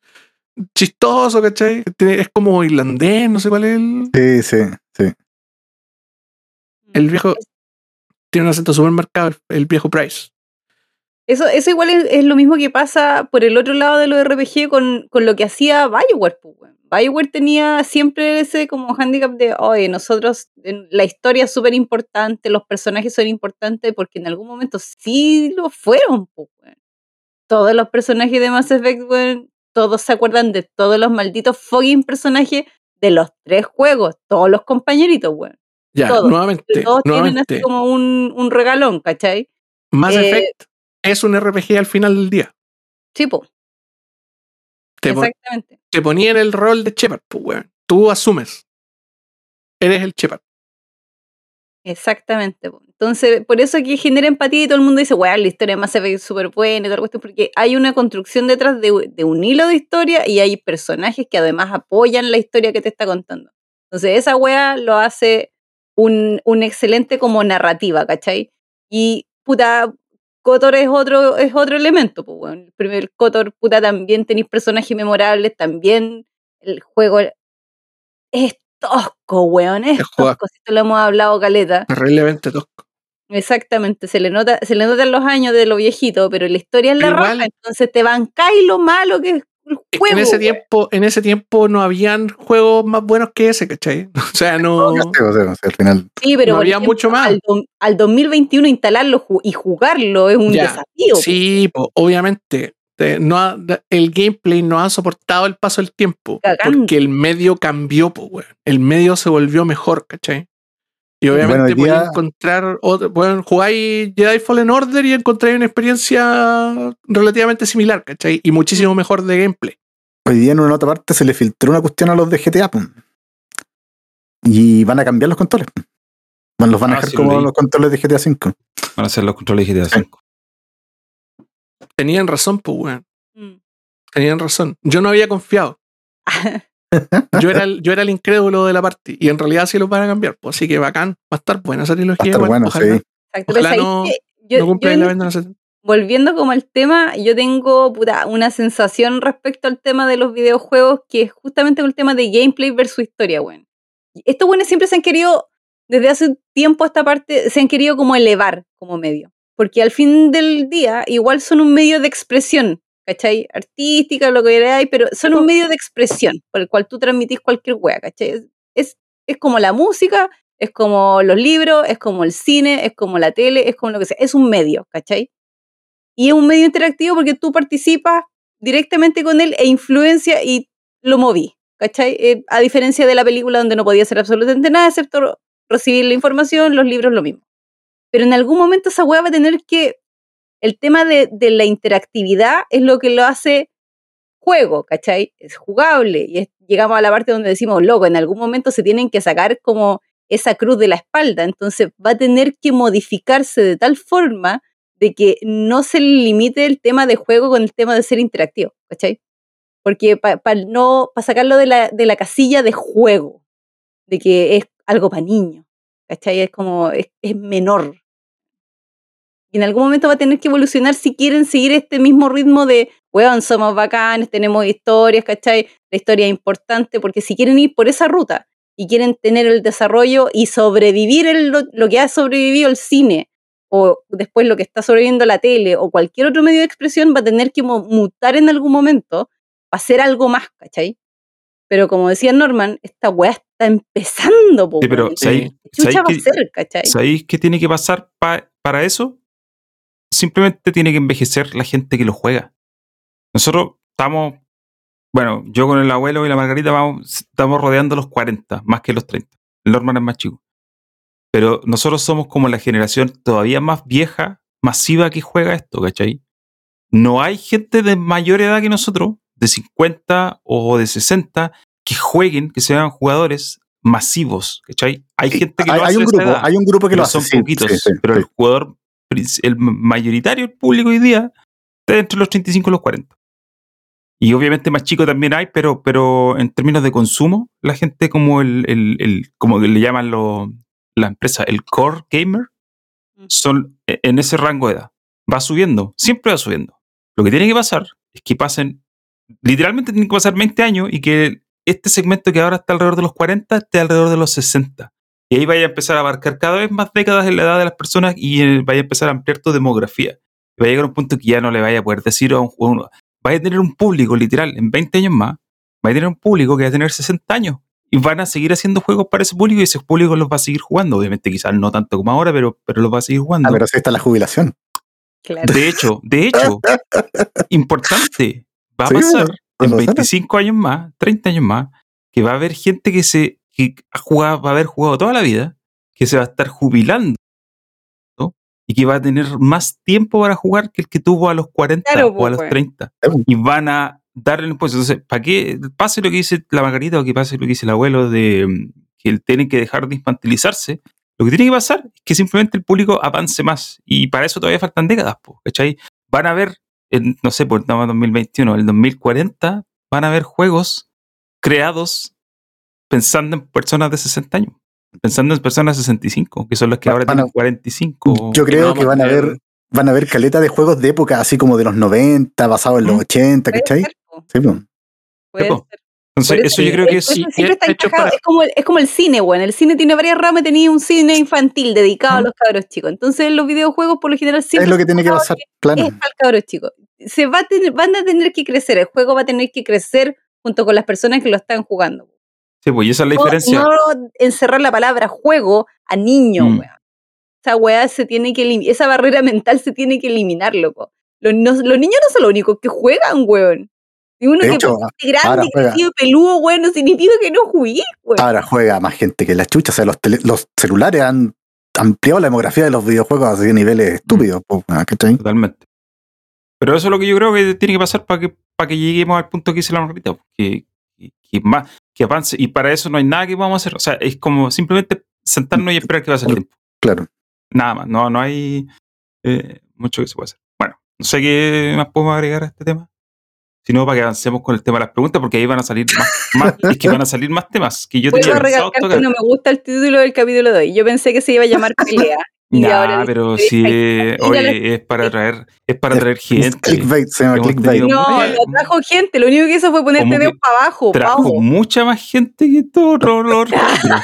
chistoso, ¿cachai? Es como irlandés, no sé cuál es el... Sí, sí, sí. El viejo tiene un acento súper marcado, el viejo Price. Eso, eso igual es, es lo mismo que pasa por el otro lado de los RPG con, con lo que hacía Bioware. Bioware tenía siempre ese como handicap de, oye, nosotros, la historia es súper importante, los personajes son importantes, porque en algún momento sí lo fueron. pues. Todos los personajes de Mass Effect, todos se acuerdan de todos los malditos fucking personajes de los tres juegos, todos los compañeritos, weón. Ya, Todos. nuevamente, Todos tienen así como un, un regalón, ¿cachai? Mass Eh, Effect es un RPG al final del día. Sí, po, Te, pon- exactamente. te ponía en el rol de Shepard, pues, weón. Tú asumes. Eres el Shepard. Exactamente. po. Entonces, por eso que genera empatía y todo el mundo dice, weón, la historia de Mass Effect es súper buena y toda la cuestión, porque hay una construcción detrás de, de un hilo de historia y hay personajes que además apoyan la historia que te está contando. Entonces, esa weá lo hace un, un excelente como narrativa, ¿cachai? Y, puta, Kotor es otro, es otro elemento, pues, weón. El primer Kotor, puta, también tenéis personajes memorables, también el juego es tosco, weón, es tosco, si te lo hemos hablado, Caleta. Terriblemente tosco. Exactamente, se le nota, se le notan los años de lo viejito, pero la historia es la raja, entonces te bancáis lo malo que es Es que juego. en ese tiempo, en ese tiempo no habían juegos más buenos que ese, ¿cachai? O sea, no. Sí, o sea, o sea, al final. Sí, pero no había ejemplo, mucho más. Al, do- al 2021 instalarlo ju- y jugarlo es un Ya, desafío. Sí, po, obviamente. te- no ha- el gameplay no ha soportado el paso del tiempo. Cagando. Porque el medio cambió, po, weón. El medio se volvió mejor, ¿cachai? Y Bueno, obviamente día- podéis encontrar otro, bueno, jugáis Jedi Fallen Order y encontráis una experiencia relativamente similar, ¿cachai? Y muchísimo mejor de gameplay. Hoy día en una otra parte se le filtró una cuestión a los de GTA. pum. Y van a cambiar los controles. Van- Los van a Ah, dejar sí, como los controles de GTA V. Van a ser los controles de GTA Sí. V. Tenían razón, pues, weón. Mm. Tenían razón. Yo no había confiado. Yo era, el, yo era el incrédulo de la parte. Y en realidad sí lo van a cambiar. Pues así que bacán. Va a estar buena esa Va a trilogía. estar bueno, volviendo como al tema, yo tengo puta, una sensación respecto al tema de los videojuegos que es justamente el tema de gameplay versus historia, weón. Y Estos buenos siempre se han querido, desde hace tiempo a esta parte, se han querido como elevar como medio. Porque al fin del día, igual son un medio de expresión, ¿cachai? Artística, lo que queráis, pero son un medio de expresión por el cual tú transmitís cualquier wea, ¿cachai? Es, es, como la música, es como los libros, es como el cine, es como la tele, es como lo que sea. Es un medio, ¿cachai? Y es un medio interactivo porque tú participas directamente con él e influencia y lo moví. ¿cachai? Eh, a diferencia de la película donde no podía hacer absolutamente nada excepto recibir la información, los libros lo mismo. Pero en algún momento esa weá va a tener que... El tema de, de la interactividad es lo que lo hace juego, ¿cachai? Es jugable. Y es- llegamos a la parte donde decimos, loco, en algún momento se tienen que sacar como esa cruz de la espalda. Entonces va a tener que modificarse de tal forma de que no se limite el tema de juego con el tema de ser interactivo, ¿cachai? Porque para no, para sacarlo de la, de la casilla de juego, de que es algo para niños, ¿cachai? Es como, es, es menor. Y en algún momento va a tener que evolucionar si quieren seguir este mismo ritmo de, weón, somos bacanes, tenemos historias, ¿cachai? La historia es importante, porque si quieren ir por esa ruta y quieren tener el desarrollo y sobrevivir el- lo, lo que ha sobrevivido el cine, o después lo que está sobreviviendo la tele, o cualquier otro medio de expresión, va a tener que mutar en algún momento para hacer algo más, ¿cachai? Pero como decía Norman, esta weá está empezando, po, Sí, pero weón. ¿sabéis- ¿Qué chucha sabéis va a que- ser, cachai? ¿Sabéis qué tiene que pasar pa- para eso? Simplemente tiene que envejecer la gente que lo juega. Nosotros estamos, bueno, yo con el abuelo y la Margarita vamos, estamos rodeando los 40, más que los 30. El Norman es más chico. Pero nosotros somos como la generación todavía más vieja, masiva que juega esto, ¿cachai? No hay gente de mayor edad que nosotros, de 50 o de 60, que jueguen, que sean jugadores masivos, ¿cachai? Hay gente que lo hay hace un esa grupo, edad hay un grupo que lo hace. son sí, poquitos. sí, sí, pero el jugador, el mayoritario, el público hoy día, está entre los 35 y los 40. Y obviamente más chico también hay, pero, pero en términos de consumo, la gente como el, el, el- como le llaman lo- la empresa, el core gamer, son e- en ese rango de edad. Va subiendo, siempre va subiendo. Lo que tiene que pasar es que pasen, literalmente tienen que pasar 20 años y que este segmento que ahora está alrededor de los 40 esté alrededor de los 60. Y ahí vaya a empezar a abarcar cada vez más décadas en la edad de las personas y eh, vaya a empezar a ampliar tu demografía. Y va a llegar a un punto que ya no le vaya a poder decir a un jugador, vaya a tener un público literal en 20 años más, va a tener un público que va a tener 60 años y van a seguir haciendo juegos para ese público y ese público los va a seguir jugando. Obviamente quizás no tanto como ahora, pero, pero los va a seguir jugando. Ah, pero sí está la jubilación. Claro. De hecho, de hecho, importante, va a Sí, pasar en pasar. 25 años más, 30 años más, que va a haber gente que se que ha jugado, va a haber jugado toda la vida, que se va a estar jubilando ¿no? y que va a tener más tiempo para jugar que el que tuvo a los 40 Claro, o a pues, los weón. 30. Claro. Y van a darle el impuesto. Entonces, ¿para qué pase lo que dice la Margarita o que pase lo que dice el abuelo de mm, que él tiene que dejar de infantilizarse? Lo que tiene que pasar es que simplemente el público avance más. Y para eso todavía faltan décadas, po, ¿cachai? Van a ver, en, no sé, por estamos en 2021, el 2040, van a haber juegos creados pensando en personas de 60 años. Pensando en personas de 65, que son las que ahora van a- tienen 45. Yo creo que van a a ver van a ver caleta de juegos de época, así como de los 90, basados en los ¿Mm? 80, Puede ¿cachai? Sí, pues. puede po. ser. Entonces, eso yo creo que sí. siempre está hecho encajado. para- Es, como el, es como el cine, bueno. El cine tiene varias ramas. Tenía un cine infantil dedicado a Ujú. los cabros chicos. Entonces, los videojuegos, por lo general, siempre Es lo que tiene que pasar, claro. es para el cabro chico. Se va a tener, van a tener que crecer. El juego va a tener que crecer junto con las personas que lo están jugando. Sí, pues, y esa es la No- diferencia. No, encerrar la palabra juego a niño, Mm. weón. Esa weá se tiene que eliminar. Esa barrera mental se tiene que eliminar, loco. Los, no- los niños no son los únicos que juegan, weón. Y uno De que hecho, grande, crecido, peludo, weón, no significa que no jugué, weón. Ahora juega más gente que la chucha. O sea, los, tele- los celulares han ampliado la demografía de los videojuegos a niveles estúpidos. po, ah, ¿cachai? Totalmente. Pero eso es lo que yo creo que tiene que pasar para que, para que lleguemos al punto que dice la Margarita. Que, que, que más, que avance. Y para eso no hay nada que vamos a hacer. O sea, es como simplemente sentarnos y esperar que pase el tiempo. Claro. Nada más. No, no hay eh, mucho que se pueda hacer. Bueno, no sé qué más podemos agregar a este tema. Si no, para que avancemos con el tema de las preguntas, porque ahí van a salir más, más es que van a salir más temas que yo tenía a pensado que no me gusta el título del capítulo de hoy. Yo pensé que se iba a llamar pelea. Y Nah, ahora pero sí, "Ay, oye, mírale". es para traer, es para Es- traer Es gente. clickbait, se llama clickbait. No, no trajo gente. Lo único que hizo fue dedos que para abajo. Trajo mucha más gente que todo lo, lo capítulo.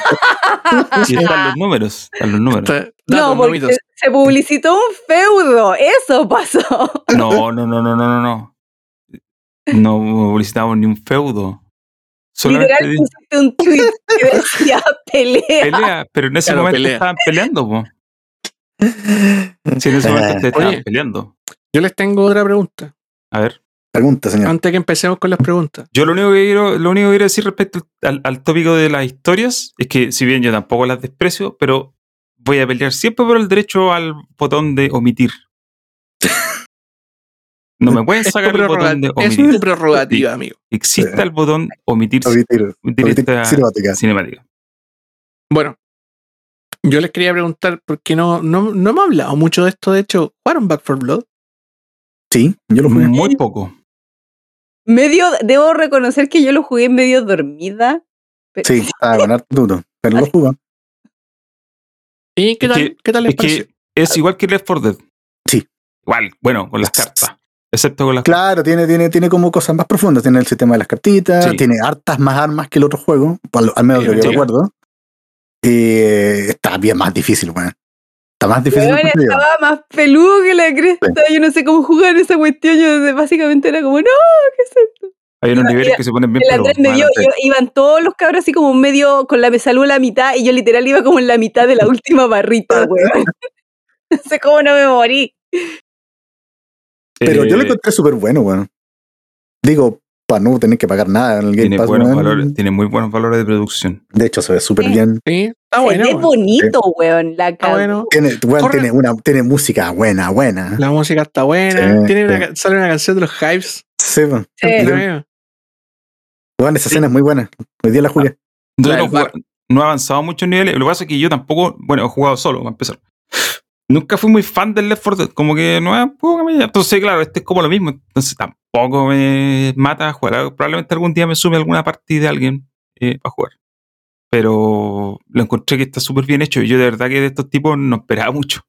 Y están los números, están los números. No, porque se, se publicitó un feudo. Eso pasó. No, no, no, no, no, no, no. No publicitamos ni un feudo. Solamente Literal pusiste un tweet que decía pelea. pelea, pero en ese Claro, momento pelea. estaban peleando, po. Sí, en ese momento Eh, ustedes estaban oye. peleando. Yo les tengo otra pregunta. A ver, Pregunta, señor. Antes que empecemos con las preguntas. Yo lo único que quiero, lo único que quiero decir respecto al, al tópico de las historias es que, si bien yo tampoco las desprecio, pero voy a pelear siempre por el derecho al botón de omitir. No me pueden sacar el botón de prerrogativa, es omitir. tu prerrogativa, amigo. Exista el botón omitir, Omitir, omitir omitir cinemática. Bueno, yo les quería preguntar, porque no, no, no hemos hablado mucho de esto. De hecho, ¿jugaron Back for Blood? Sí, yo lo jugué. Muy poco. Medio, debo reconocer que yo lo jugué medio dormida. pero- Sí, estaba con harto duro, pero lo jugó. ¿Y qué Es tal, que- ¿qué tal les Es pareció? que es igual que Left 4 Dead. Sí. Igual, bueno, con las cartas. Excepto con las Claro, tiene, tiene, tiene como cosas más profundas. Tiene el sistema de las cartitas, Sí. tiene hartas más armas que el otro juego, al, al menos Sí, lo que yo sí. recuerdo. Y eh, está bien más difícil, weón. Está más difícil. Conseguir. estaba más peludo que la cresta. Yo no sé cómo jugar esa cuestión. Yo básicamente era como, no, ¿qué es esto? Hay unos Iba- niveles iba- que se ponen bien me dio, adelante. yo- iban todos los cabros así como medio con la salud a la mitad y yo literal iba como en la mitad de la última barrita, weón. No sé cómo no me morí. Pero yo lo Eh, encontré súper bueno, weón. Digo, para no tener que pagar nada en el Game tiene, Pass. buenos valores, tiene muy buenos valores de producción. De hecho, se ve súper Sí. bien. Sí, está bueno. weón. bonito, weón. La Está bueno. Tiene, weón, tiene, una, tiene música buena, buena. La música está buena. Sí, Tiene una sí. sale una canción de los Hives. Sí, weón. Sí. Sí. Weón, esa escena es muy buena. Hoy día la jugué. Entonces La no, no he avanzado mucho en niveles. Lo que pasa es que yo tampoco, bueno, he jugado solo, para empezar. Nunca fui muy fan del Left 4 Dead, como que no es. Entonces, claro, este es como lo mismo. Entonces tampoco me mata a jugar. Probablemente algún día me sume a alguna partida de alguien eh, para jugar. Pero lo encontré que está súper bien hecho. Y yo de verdad que de estos tipos no esperaba mucho.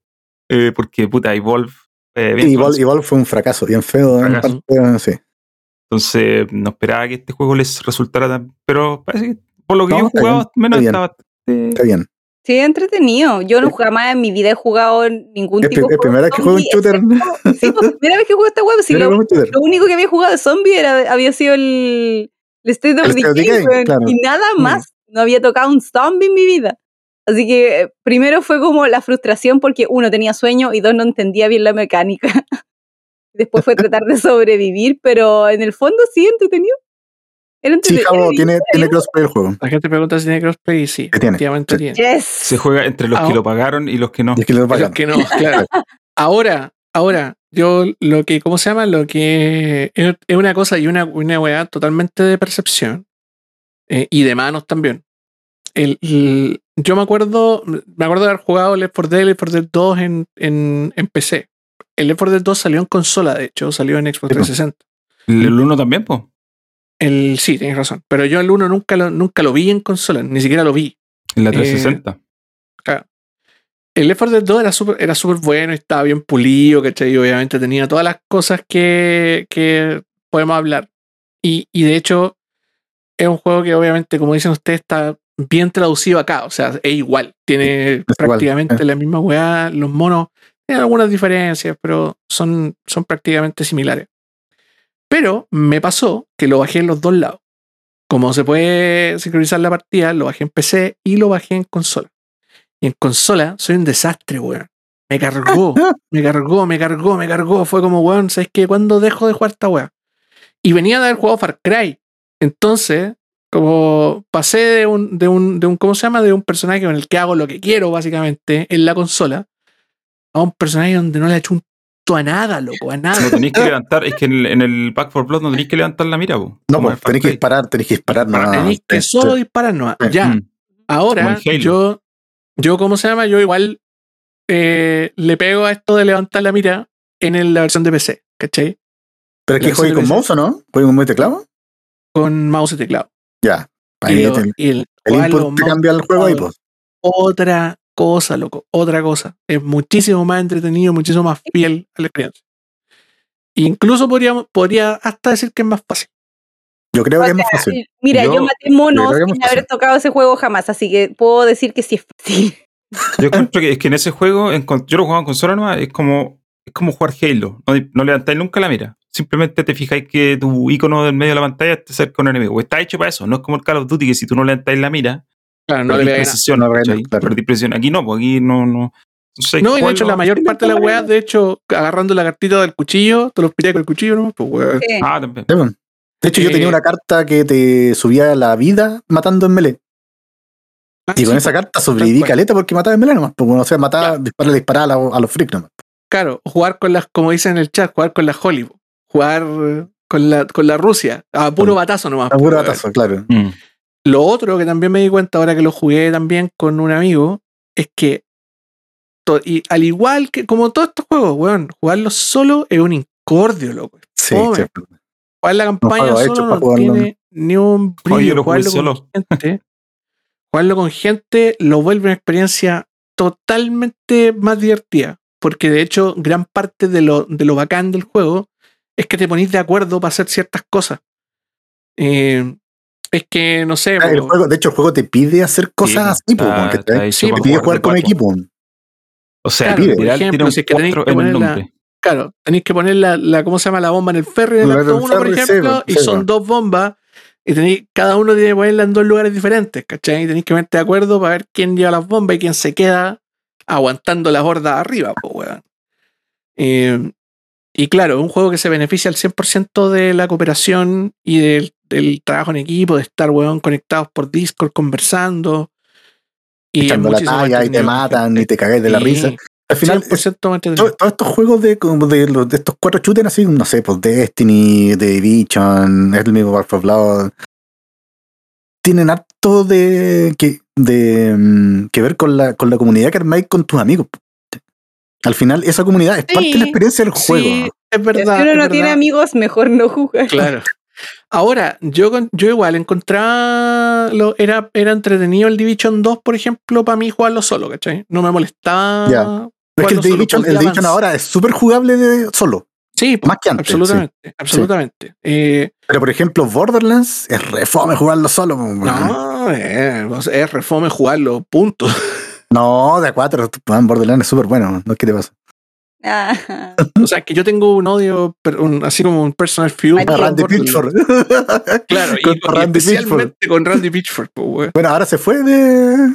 Eh, porque, puta, Evolve. Eh, conocido. igual fue un fracaso, bien feo. en Fracaso. parte, sí. Entonces, no esperaba que este juego les resultara tan. Pero parece que por lo que No, yo he jugado, bien, menos está estaba. Está bien. Sí, entretenido. Yo no jamás en mi vida he jugado ningún Es, tipo pri- es primera vez que juego un shooter. Sí, pues primera vez que juego Primera lo, lo único que había jugado de zombie era, había sido el, el State of Decay, claro. y nada Mm. más. No había tocado un zombie en mi vida. Así que eh, primero fue como la frustración porque uno tenía sueño y dos no entendía bien la mecánica. Después fue tratar de sobrevivir, pero en el fondo sí entretenido. Sí. Javo, tiene, tiene crossplay el juego. La gente pregunta si tiene crossplay y sí, tiene. efectivamente Sí. tiene. Yes. Se juega entre los Ah, que lo pagaron y los que no. Y que lo Los pagan. que no, claro. Ahora, ahora, yo lo que, ¿cómo se llama? Lo que es una cosa y una, una weá totalmente de percepción eh, y de manos también. El, el- yo me acuerdo, me acuerdo de haber jugado Left 4 Dead, Left 4 Dead 2 en, en, en PC. El Left 4 Dead 2 salió en consola, de hecho, salió en Xbox Sí, po. 360. El 1 también, pues. El, sí, tienes razón. Pero yo el 1 nunca lo, nunca lo vi en consola, ni siquiera lo vi. En la Eh, 360. Claro. El Left 4 Dead 2 era súper era súper bueno, estaba bien pulido, ¿cachai? Y obviamente tenía todas las cosas que, que podemos hablar. Y, y de hecho, es un juego que obviamente, como dicen ustedes, está bien traducido acá. O sea, es igual. Tiene prácticamente eh. la misma weá. Los monos tienen algunas diferencias, pero son, son prácticamente similares. Pero me pasó que lo bajé en los dos lados. Como se puede sincronizar la partida, lo bajé en PC y lo bajé en consola. Y en consola soy un desastre, weón. Me cargó, me cargó, me cargó, me cargó. Fue como, weón, ¿sabes qué? ¿Cuándo dejo de jugar esta weá? Y venía de haber jugado Far Cry. Entonces, como pasé de un, de un, de un, ¿cómo se llama? De un personaje con el que hago lo que quiero, básicamente, en la consola, a un personaje donde no le he hecho un to a nada, loco, a nada. No tenéis que levantar, es que en el, en el Back 4 Blood no tenéis que levantar la mira, po. No, pues, tenés que disparar, tenés que disparar. No, Tenéis que solo disparar. Sí. Ya. Mm. Ahora, yo, yo, ¿cómo se llama? Yo igual eh, le pego a esto de levantar la mira en el- la versión de PC, ¿cachai? Pero es que la juegue con mouse o no? ¿Juegue con mouse y teclado? Con mouse y teclado. Ya. Y lo- y el, el los input te cambia el juego teclado, pues. Otra cosa, loco. Otra cosa. Es muchísimo más entretenido, muchísimo más fiel a la experiencia. Incluso podríamos, podría hasta decir que es más fácil. Yo creo que es más fácil. Mira, yo, Yo- maté monos yo sin haber tocado ese juego jamás, así que puedo decir que sí es fácil. Yo encuentro que es que en ese juego, en yo lo jugaba en consola nomás, es como, es como jugar Halo. No, no levantáis nunca la mira. Simplemente te fijáis que tu icono del medio de la pantalla te acerca a un enemigo. Está hecho para eso. No es como el Call of Duty que si tú no levantáis la mira, Claro, no le precisión. No. Aquí no, pues aquí no, no. Entonces, No, y de hecho la mayor parte de las ¿no? weas, de hecho, agarrando la cartita del cuchillo, te los piré con el cuchillo, ¿no? Pues. Sí. Ah, también. Sí. De hecho, yo Eh, tenía una carta que te subía la vida matando en melee. Ah, Y con sí, esa pues, carta sobreviví caleta porque mataba en melee nomás. Porque, o sea, mataba, disparaba, disparaba a, la- a los freaks nomás. Claro, jugar con las, como dicen en el chat, jugar con la Hollywood, jugar eh, con la, con la Rusia, a puro Con- batazo nomás. A puro pues, batazo, claro. Mm. Lo otro que también me di cuenta ahora que lo jugué también con un amigo es que, to- y al igual que como todos estos juegos, weón, jugarlo solo es un incordio, loco. Sí, Jugar la campaña solo no tiene ni un brillo. jugarlo solo. con gente, jugarlo con gente lo vuelve una experiencia totalmente más divertida. Porque de hecho, gran parte de lo, de lo bacán del juego es que te ponís de acuerdo para hacer ciertas cosas. Eh, es que, no sé, Ah, El po, juego, de hecho, el juego te pide hacer cosas así, te, Sí, pide jugar cuatro. equipo. O sea, Claro, por literal, ejemplo, si es que tenéis cuatro que en el poner la- nombre. Claro, tenéis que poner la, la- ¿cómo se llama? La bomba en el ferry del La acto del 1, por ejemplo, y sí, son po. dos bombas, y tenéis, cada uno tiene que ponerla en dos lugares diferentes, ¿cachai? Y tenéis que ponerte de acuerdo para ver quién lleva las bombas y quién se queda aguantando las hordas arriba, pues, weón. Eh, y claro, es un juego que se beneficia al 100% de la cooperación y del, del trabajo en equipo, de estar, weón, conectados por Discord, conversando. Y la talla y te matan y te cagáis de la risa. Al final, es- 100% más entretenido. to- todos estos juegos de, de, estos cuatro shooters así, no sé, pues Destiny, The Division, el mismo War for Blood, tienen harto de que, de, mm, que ver con la, con la comunidad que armáis con tus amigos. Al final, esa comunidad es parte de la experiencia del juego. Sí, es Si verdad. uno es no tiene amigos, mejor no jugar. Claro. Ahora, yo, con- yo igual encontraba. Lo, era, era entretenido el Division 2, por ejemplo, para mí jugarlo solo, ¿cachai? No me molestaba. Ya. Pero es que el Division, el ahora es súper jugable de solo, Sí, más que antes. sí. absolutamente. Absolutamente. Eh, Pero por ejemplo, Borderlands es re fome jugarlo solo. no, eh, es refome jugarlo, punto. No, de a cuatro, Borderlands es súper bueno. ¿no? ¿Qué te pasa? Ah, O sea, que yo tengo un odio, un- así como un personal feud. Por Randy. Pitchford. Claro, y, Pitchford. especialmente con Randy Pitchford, weón. Bueno, ahora se fue de.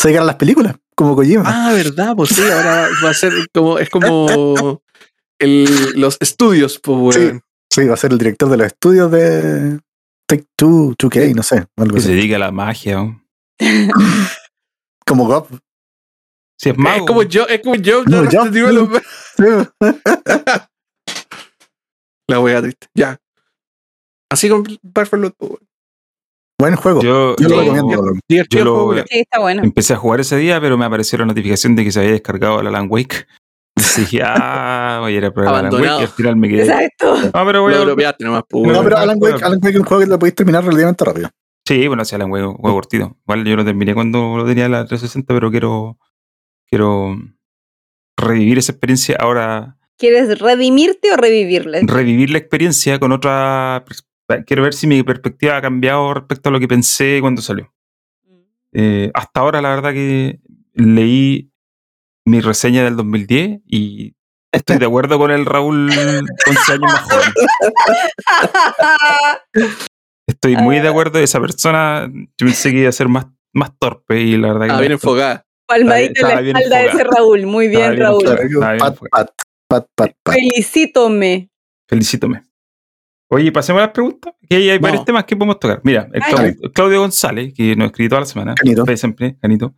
Se llegaron las películas, como Kojima. Ah, verdad, pues sí, ahora va a ser como, es como el, los estudios, pues, weón. Sí, va a ser el director de los estudios de Take Two, 2K, no sé, algo Que se así. dedica a la magia. ¿no? Como Gob. Si es mago. Es como yo, es como yo, No, yo-. La wea triste. Ya. Así con Perfect pues, weón. Buen juego. yo, Yo lo yo recomiendo. Divertido Yo lo- sí, está bueno. empecé a jugar ese día, pero me apareció la notificación de que se había descargado el Alan Wake. Entonces dije, ah, voy a ir a probar Alan Wake Abandonado. y al final me quedé. Exacto. No, pero voy a. nomás, pues, No, pero Alan Wake. Alan Wake es un juego que lo podéis terminar relativamente rápido. Sí, bueno, sí, Alan Wake, un juego cortito. Igual yo lo terminé cuando lo tenía la 360, pero quiero. Quiero revivir esa experiencia ahora. ¿Quieres redimirte o revivirle? revivir la experiencia con otra. Quiero ver si mi perspectiva ha cambiado respecto a lo que pensé cuando salió. Eh, hasta ahora, la verdad que leí mi reseña del 2010 y estoy de acuerdo con el Raúl 11 años más joven. Estoy muy de acuerdo. Esa persona, yo pensé que iba a ser más, más torpe y la verdad que. Ah, bien enfocada. Palmadita en la espalda de ese. Raúl. Muy Estaba bien, bien Raúl. bien pat, fue. pat, pat, pat, pat. Felicítome. Oye, pasemos a las preguntas, que ahí hay No. varios temas que podemos tocar. Mira, el. Claudio, Claudio González, que nos escribió toda la semana, Canito. ve siempre, Canito,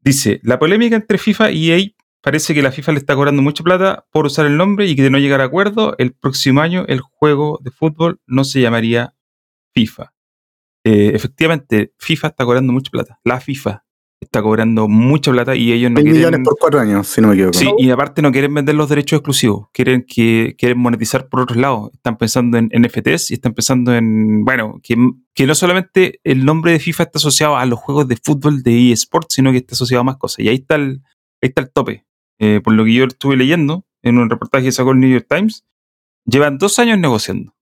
dice, la polémica entre FIFA y EA parece que la FIFA le está cobrando mucha plata por usar el nombre y que de no llegar a acuerdo, el próximo año el juego de fútbol no se llamaría FIFA. Eh, efectivamente, FIFA está cobrando mucha plata. La FIFA está cobrando mucha plata y ellos no Mil quieren... millones por cuatro años, si no me equivoco. Sí, y aparte no quieren vender los derechos exclusivos, quieren que quieren monetizar por otros lados. Están pensando en NFTs y están pensando en, bueno, que, que no solamente el nombre de FIFA está asociado a los juegos de fútbol de eSports, sino que está asociado a más cosas. Y ahí está el, ahí está el tope. Eh, por lo que yo estuve leyendo en un reportaje que sacó el New York Times, llevan dos años negociando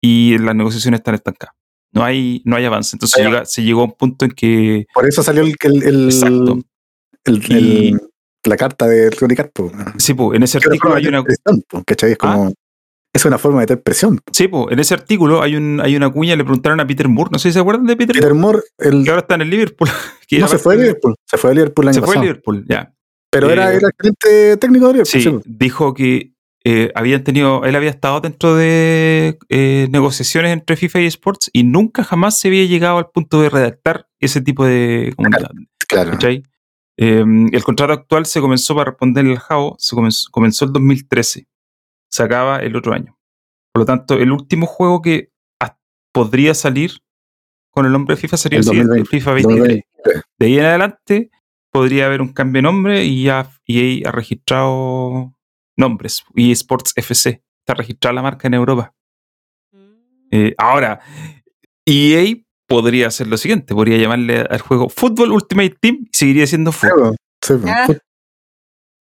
y las negociaciones están estancadas. No hay, no hay avance. Entonces Ah, llega- se llegó a un punto en que Por eso salió el, el, el- Exacto. el- Y- el- la carta de po. sí, pues, en ese artículo hay de una, ¿cachai? Es como. Es una forma de meter presión. Sí, pues, en ese artículo hay, un, hay una cuña, le preguntaron a Peter Moore, no sé si se acuerdan de Peter, Peter Moore, el, que ahora está en el Liverpool. que no se fue de Liverpool. Se fue de Liverpool el año Se fue a pasado. Liverpool, ya. Pero era, Eh, era el gerente técnico de Sí, dijo que eh, habían tenido, él había estado dentro de eh, negociaciones entre FIFA y Sports y nunca jamás se había llegado al punto de redactar ese tipo de comunicado. Claro. Eh, el contrato actual se comenzó para responder al JAO, se comenzó, comenzó el 2013, se acaba el otro año. Por lo tanto, el último juego que podría salir con el nombre de FIFA sería el, El siguiente, 2020, FIFA 23. 2020. De ahí en adelante podría haber un cambio de nombre y ya EA ha registrado nombres. EA Sports FC está registrada la marca en Europa. Eh, ahora, EA podría hacer lo siguiente: podría llamarle al juego Football Ultimate Team y seguiría siendo fútbol. Claro, sí, pues. Ah.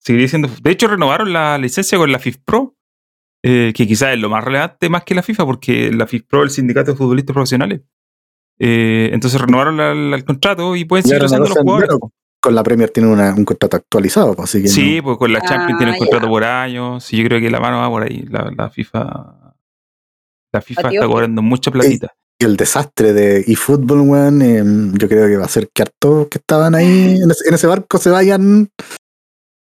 Seguiría siendo fútbol. De hecho, renovaron la licencia con la FIFA Pro, eh, que quizás es lo más relevante más que la FIFA, porque la FIFA Pro es el sindicato de futbolistas profesionales. Eh, entonces renovaron la- la- el contrato y pueden seguir usando los jugadores. dinero. Con la Premier tiene una- un contrato actualizado, pues, así que Sí, no. pues con la Champions Ah, tiene un contrato ya. por año. Sí, yo creo que la mano va por ahí. La, la FIFA. La FIFA está cobrando mucha platita. Y el desastre de eFootball, weón, eh, yo creo que va a ser que hartos que estaban ahí en ese, en ese barco se vayan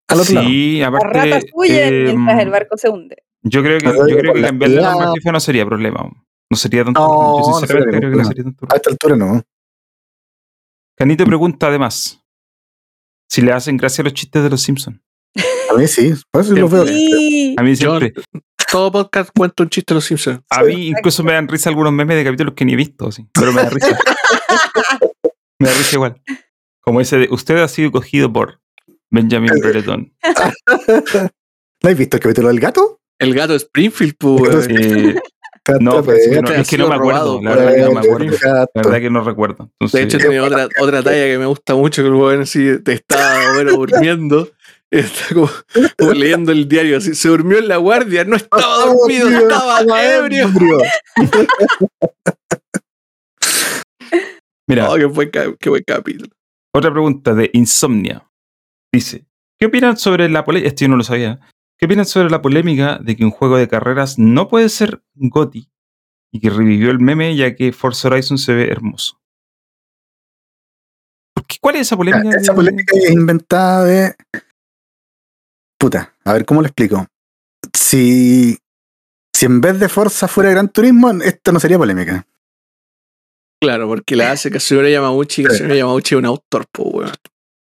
al otro lado. sí, Las aparte. ratas huyen eh, mientras el barco se hunde. Yo creo que, yo creo que la cambiarle el nombre a actividad- FIFA no sería problema. No sería tanto. No, yo no sinceramente sería creo que no problema. sería tanto A esta altura no. Canito pregunta además si le hacen gracia a los chistes de los Simpsons. A mí sí, por eso los veo. Sí. A mí Yo- siempre. Todo podcast cuenta un chiste de los Simpsons. A mí incluso me dan risa algunos memes de capítulos que ni he visto, así, pero me da risa. me da risa igual. Como ese de, usted ha sido cogido por Benjamin Brereton. ¿No has visto el capítulo del gato? El gato de Springfield, pues. Eh, no, es que no, ha es que no sido me acuerdo. La verdad que no me acuerdo. La verdad que no recuerdo. Entonces, De hecho, tiene otra, otra talla que me gusta mucho, que el weón así te estaba bueno, durmiendo. Está como, como leyendo el diario, así se durmió en la guardia, no estaba dormido, estaba ebrio. mira, Oh, qué, buen, qué buen capítulo. otra pregunta de Insomnia. Dice, ¿qué opinan sobre la polémica? Esto yo no lo sabía. ¿Qué opinan sobre la polémica de que un juego de carreras no puede ser GOTY y que revivió el meme ya que Forza Horizon se ve hermoso? ¿Cuál es esa polémica? Esa de- polémica es inventada de. Puta, a ver cómo lo explico. Si, si en vez de Forza fuera Gran Turismo, esto no sería polémica. Claro, porque la hace Katsuyori Yamauchi, y Katsuyori Yamauchi es un autor, pues, weón.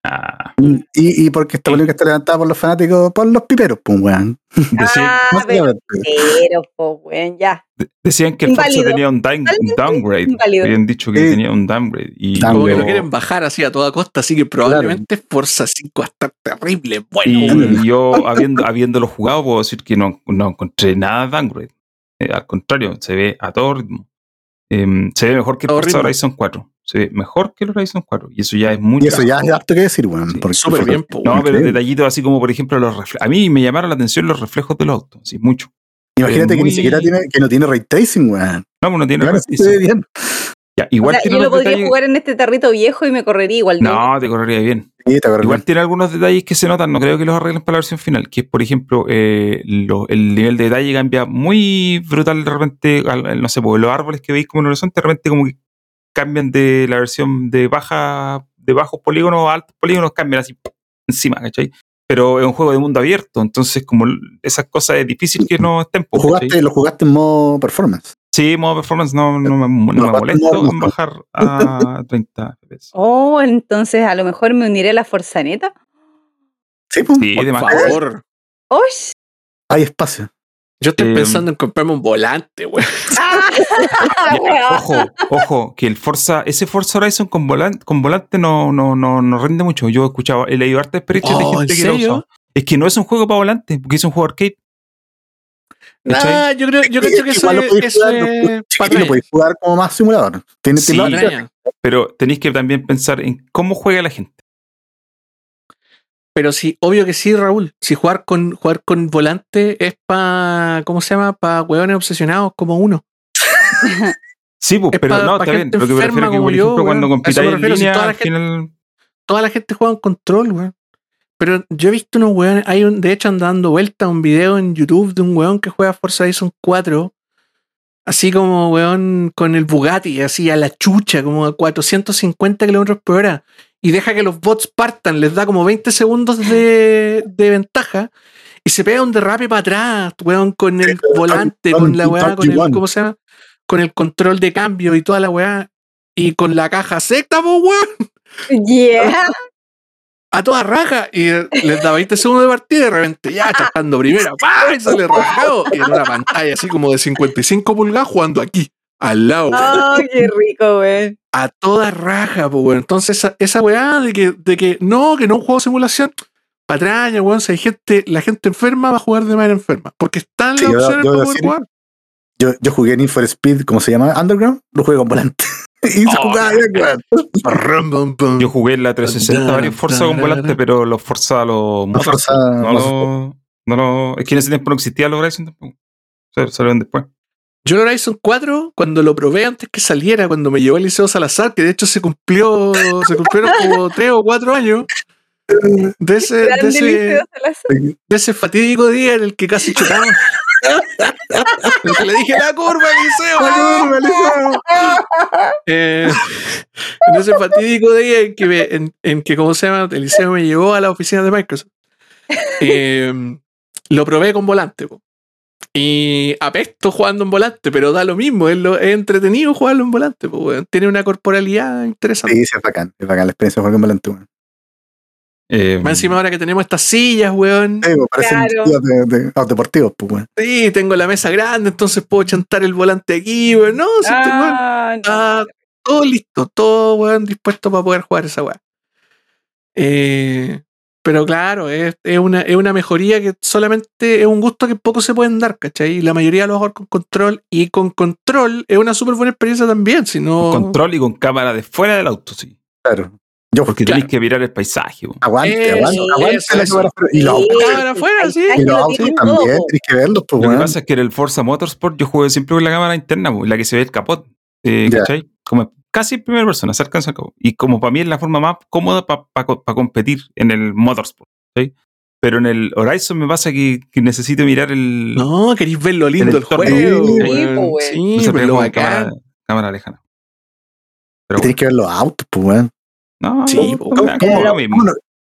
Ah, Y, y porque esta polémica está levantada por los fanáticos, por los piperos, pues, weón. Ah, pero, pues, weón, ya. decían que el Forza Inválido. tenía un down- downgrade. inválido. Habían dicho que Sí. tenía un downgrade. Y. Como que lo quieren bajar así a toda costa, así que probablemente Forza 5 va a estar terrible. Bueno, Y weón. yo, habiendo, habiéndolo jugado, puedo decir que no, no encontré nada de downgrade. Eh, al contrario, se ve a todo ritmo. Em, se ve mejor que el Forza ritmo. Horizon 4. Se ve mejor que el Horizon 4. Y eso ya es mucho. Y eso ya es harto que decir, weón. Sí, porque súper bien, No, pero Sí. detallitos así como, por ejemplo, los reflejos. A mí me llamaron la atención los reflejos de los autos. Sí, mucho. Imagínate que muy- ni siquiera tiene, que no tiene ray tracing, weón. No, pues no tiene Claro, sí reflejos. se ve bien. Ya, O igual sea, tiene yo lo podría detalles- jugar en este tarrito viejo y me correría igual. No, te correría bien. Sí, te. Igual tiene algunos detalles que se notan, no creo que los arreglen para la versión final, que es, por ejemplo, eh, lo- el nivel de detalle cambia muy brutal de repente, al- no sé, porque los árboles que veis como en el horizonte, de repente como que cambian de la versión de baja, de bajos polígonos a altos polígonos, cambian así encima, ¿cachai? Pero es un juego de mundo abierto, entonces como esas cosas es difícil que no estén. Lo pues, jugaste, lo jugaste en modo performance. Sí, modo performance no, no me, no me molesto en bajar a 30 FPS. Oh, entonces a lo mejor me uniré a la Forzaneta. Sí, pues. Sí, Por de más. favor. ¡Oh! Hay espacio. Yo estoy Em, pensando en comprarme un volante, weón. Ya, ojo, ojo, que el Forza, ese Forza Horizon con volante, con volante no, no, no, no rinde mucho. Yo he escuchado, he leído harta experiencia de Oh, gente ¿en que lo usa. Es que no es un juego para volante, porque es un juego arcade. Nah, yo creo, yo creo que eso igual lo es, podéis eso jugar, es patraña. podéis jugar como más simulador. Tiene, Sí. Pero tenéis que también pensar en cómo juega la gente. Pero sí, obvio que sí, Raúl. Si jugar con jugar con volante es para, ¿cómo se llama? Para hueones obsesionados como uno. Sí, pues, Es pero pa- no, pa está bien. Lo que me refiero que, por yo, ejemplo, cuando compitáis en si línea, toda la al final. Toda la gente juega en control, weón. Pero yo he visto unos weones, hay un, de hecho anda dando vuelta un video en YouTube de un weón que juega Forza Horizon 4, así como weón con el Bugatti, así a la chucha, como a 450 kilómetros por hora. Y deja que los bots partan, les da como 20 segundos de, de ventaja y se pega un derrape para atrás, weón, con el volante, con la weá, con el, ¿cómo se llama? Con el control de cambio y toda la weá. Y con la caja secta, po, weón. Yeah. A toda raja. Y les da 20 segundos de partida y de repente ya chapando primera. ¡pah! Y sale rajado. Y en una pantalla así como de 55 pulgadas jugando aquí, al lado. Oh, qué rico, güey. A toda raja, pues, weón. Entonces, esa, esa weá de que, de que no, que no un juego de simulación. Patraña, weón. Si hay gente, la gente enferma va a jugar de manera enferma. Porque están Sí, las opciones para poder decir- jugar. Yo, yo jugué Need for Speed, ¿cómo se llama? Underground, lo jugué con volante. y se Oh, jugaba bien, weón. Yo jugué en la 360 varios Forza con volante, pero los Forza los No Forza- no, no- lo- no lo- es que en ese tiempo no existía los Horizon tampoco. O sea, salieron después. Yo el Horizon 4, cuando lo probé antes que saliera, cuando me llevó el Liceo Salazar, que de hecho se cumplió, se cumplieron como 3 o 4 años de ese, de ese, Liceo Salazar. de ese fatídico día en el que casi chocamos. En el que le dije la curva, Liceo. Eh, en ese fatídico día en que, me- en, en que, ¿cómo se llama? El liceo me llevó a la oficina de Microsoft. Eh, lo probé con volante. po. Y apesto jugando en volante, pero da lo mismo. Es, lo- es entretenido jugarlo en volante. po, weón. Tiene una corporalidad interesante. Sí, sí, es bacán. Es bacán la experiencia de jugar con volante, weón. Eh, Más encima ahora que tenemos estas sillas, weón. Sí, pues, parecen Claro. de, de- deportivos, pues, weón. Sí, tengo la mesa grande, entonces puedo chantar el volante aquí, weón. No, si este weón Ah, no. Ah, todo listo, todo weón dispuesto para poder jugar esa weá. Eh, pero claro, es, es una, es una mejoría que solamente es un gusto que pocos se pueden dar, ¿cachai? Y la mayoría lo jugar con control. Y con control es una súper buena experiencia también. Si no. con control y con cámara de fuera del auto, sí. Claro. Yo, Porque Claro. tenéis que mirar el paisaje. aguante, aguante, aguante eso, la cámara afuera. Y los Sí, autos, cámara afuera, sí. y los lo autos también, todo. tenés que verlos, pues, Lo que pasa es que en el Forza Motorsport yo juego siempre con la cámara interna, bo, la que se ve el capot. eh, Ya. ¿Cachai? Como casi en primera persona, se alcanza el capot. Y como para mí es la forma más cómoda para competir en el Motorsport. ¿cachai? Pero en el Horizon me pasa que, que necesito mirar el. No, queréis ver lo lindo El del juego. Sí, weón. Sí, entonces pero lo cámara, cámara lejana. Pero Y tenés que ver los autos, pues, weón. no, Sí, no, po, no, como lo ¿Cómo, mismo.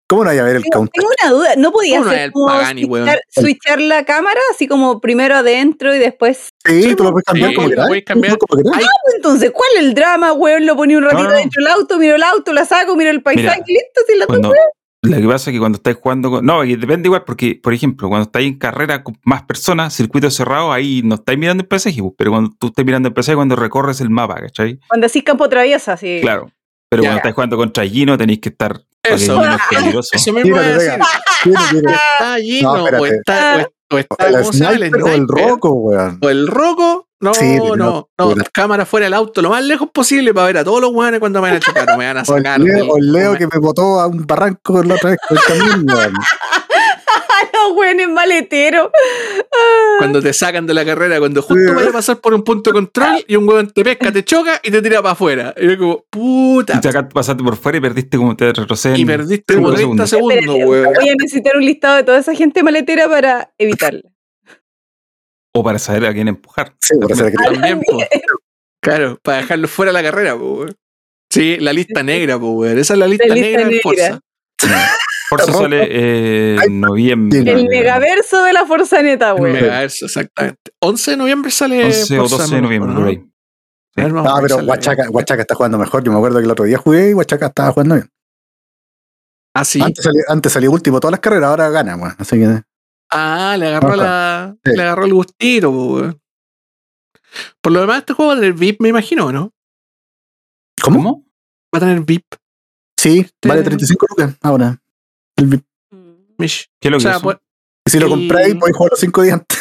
Cómo no, no vaya a ver el Tengo, counter? tengo una duda, ¿no podía ser como Pagani, weón. switchar, switchar la cámara? Así como primero adentro y después... Sí, tú lo puedes cambiar Sí, como lo quieras. puedes cambiar. Como quieras. Ay, Entonces, ¿cuál es el drama, weón? Lo ponía un ratito no, no. dentro del auto, miro el auto, la saco, miro el paisaje, Mira, listo, si la Cuando, lo que pasa es que cuando estáis jugando con. No, depende igual, porque, por ejemplo, cuando estáis en carrera con más personas, circuito cerrado, ahí no estáis mirando el paisaje, pues, pero cuando tú estás mirando el paisaje cuando recorres el mapa, ¿cachai? Cuando así campo traviesa, así. Claro. Pero Ya. cuando estáis jugando contra Gino tenéis que estar. Eso. Gino es peligroso. eso mismo Tírate, decir. tiene. Está allí, No, o está, o es- o está, El sniper o el roco, weón. O el roco, no, Sí, no, no, no, cámara fuera del auto lo más lejos posible para ver a todos los hueones cuando me van a chocar, no me van a O el sacar. Leo, o el Leo que me botó a un barranco la otra vez con el camión, weón. Los weones maleteros. Ah, Cuando te sacan de la carrera, cuando justo vayas a pasar por un punto de control y un hueón te pesca, te choca y te tira para afuera. Y yo como, puta. Y te acá pasaste por fuera y perdiste como te retroceden. Y perdiste como cinco 30 segundos. segundos, voy a necesitar un listado de toda esa gente maletera para evitarla. O para saber a quién empujar. Sí, por eso era que También, po. Claro, para dejarlo fuera de la carrera, weón. Sí, la lista negra, po, weón. Esa es la lista, La lista negra de negra. Forza. Forza sale eh, en noviembre. El megaverso de la Forzaneta, El weón. Megaverso, exactamente. 11 de noviembre sale 11 o Forza 12 de noviembre, ¿no? por ahí. A ver, vamos No, a pero. Huachaca, Huachaca está jugando mejor. Yo me acuerdo que el otro día jugué y Huachaca estaba jugando bien. Ah, sí. Antes, salió, antes salió último todas las carreras, ahora gana, weón. Así que Ah, le agarró la. Sí. Le agarró el gustito, po, weón. Por lo demás, este juego va a tener VIP, me imagino, ¿no? ¿Cómo? ¿Cómo? Va a tener VIP. Sí, vale 35 lucas ahora. El VIP. Mish. ¿Qué es lo O que es? pues- Y si lo El- compráis, podéis jugar los 5 días antes.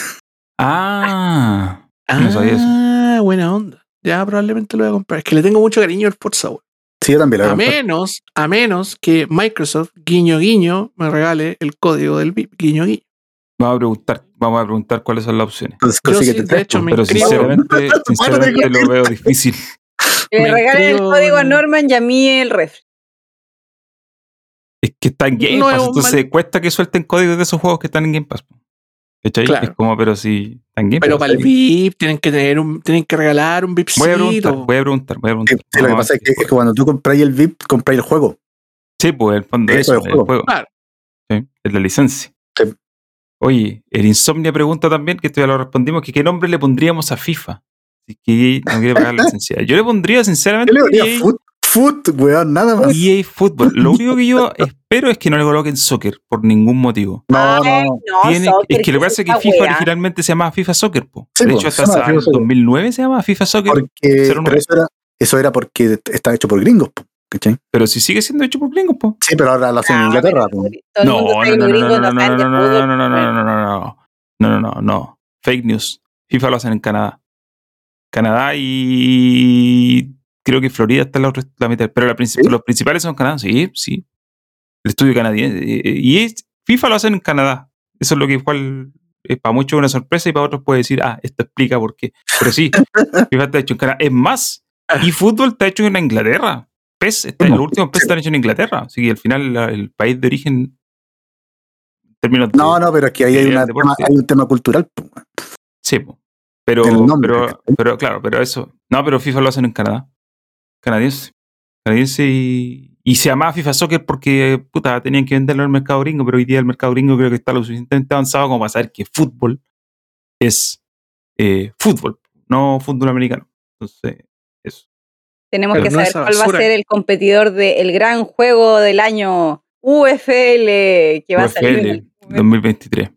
Ah, Ah, No sabía eso. buena onda. Ya probablemente lo voy a comprar. Es que le tengo mucho cariño al Forza, weón. Sí, yo también lo voy A a menos, a menos que Microsoft, guiño guiño, me regale el código del VIP, guiño guiño. vamos a preguntar, vamos a preguntar cuáles son las opciones. Entonces, Yo de hecho, pues. me Pero inscribo. sinceramente, sinceramente lo veo difícil. Le Me regalen el código a Norman y a mí el refri. Es que está en Game No Pass, entonces mal- cuesta que suelten códigos de esos juegos que están en Game Pass. ¿Cachai? Claro. Es como, pero si está en Game Pero Pass. para el VIP tienen que tener un, tienen que regalar un Voy a preguntar, VIPcito. voy a preguntar, voy a preguntar. sí, lo que pasa es que, si es que cuando tú compráis el VIP, compráis el juego. Sí, pues el fondo es el el juego. Claro. Sí, es la licencia. Sí. Oye, el Insomnia pregunta también, que esto ya lo respondimos, que qué nombre le pondríamos a FIFA. Si que no quiere pagar la licencia. Yo le pondría, sinceramente, Yo le diría EA, foot, foot, weón, nada más. EA Football. Lo único que yo espero es que no le coloquen soccer por ningún motivo. No, Ay, no. no, Tiene- soccer, es que lo que pasa es que FIFA weá. originalmente se llamaba FIFA Soccer. Po. Sí, de hecho, hasta el Soccer. 2009 se llamaba FIFA Soccer. Porque pero eso, era, eso era porque está hecho por gringos, po, ¿cachai? Pero si sigue siendo hecho por gringos, po. Sí, pero ahora lo hacen en Ah, Inglaterra. No, no, no, no, no, no, no, no, no, no, no, no, no, no. Fake news. FIFA lo hacen en Canadá. Canadá y creo que Florida está la, otra, la mitad. Pero la princip- ¿Sí? los principales son Canadá. Sí, sí. El estudio canadiense. Eh, Y es- FIFA lo hacen en Canadá. Eso es lo que igual es para muchos una sorpresa y para otros puede decir, ah, esto explica por qué. Pero sí, FIFA está hecho en Canadá. Es más, y fútbol está hecho en Inglaterra. PES, está, los últimos PES están hechos en Inglaterra. Así que al final la- el país de origen en de- No, no, pero aquí ahí hay, una tema, hay un tema cultural. Sí, pero, nombre, pero, pero claro, pero eso. No, pero FIFA lo hacen en Canadá. Canadiense. Canadiense y, y se llamaba FIFA Soccer porque puta, tenían que venderlo al mercado gringo, pero hoy día el mercado gringo creo que está lo suficientemente avanzado como para saber que fútbol es eh, fútbol, no fútbol americano. Entonces, eso. Tenemos Pero que no saber cuál va a ser el competidor del gran juego del año UFL que va a salir. en momento. 2023.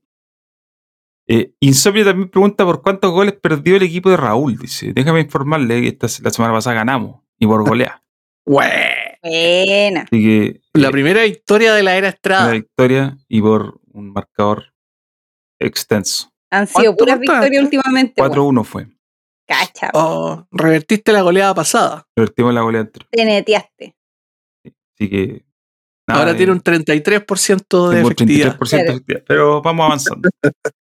Eh, Insomnio también pregunta por cuántos goles perdió el equipo de Raúl. Dice, déjame informarle que esta, la semana pasada ganamos y por golea. Güey. Buena. Así que La eh, primera victoria de la era una Estrada. victoria y por un marcador extenso. Han sido ¿Cuánto puras victorias últimamente. weón. 4-1 fue. Cacha. Oh, revertiste la goleada pasada. Revertimos la goleada anterior. Te neteaste. Así que. nada, Ahora eh, tiene un 33% de efectividad. 33% de efectividad, Pero vamos avanzando.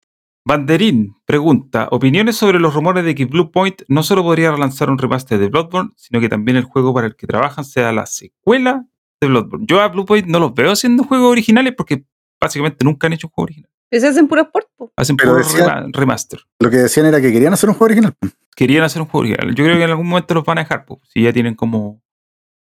Banderín pregunta: ¿Opiniones sobre los rumores de que Blue Point no solo podría relanzar un remaster de Bloodborne, sino que también el juego para el que trabajan sea la secuela de Bloodborne? Yo a Blue Point no los veo haciendo juegos originales porque básicamente nunca han hecho un juego original. Pero se hacen puros portos. Hacen Pero puro decía- rema- remaster. Lo que decían era que querían hacer un juego original. Querían hacer un juego original. Yo creo que en algún momento los van a dejar, pues, si ya tienen como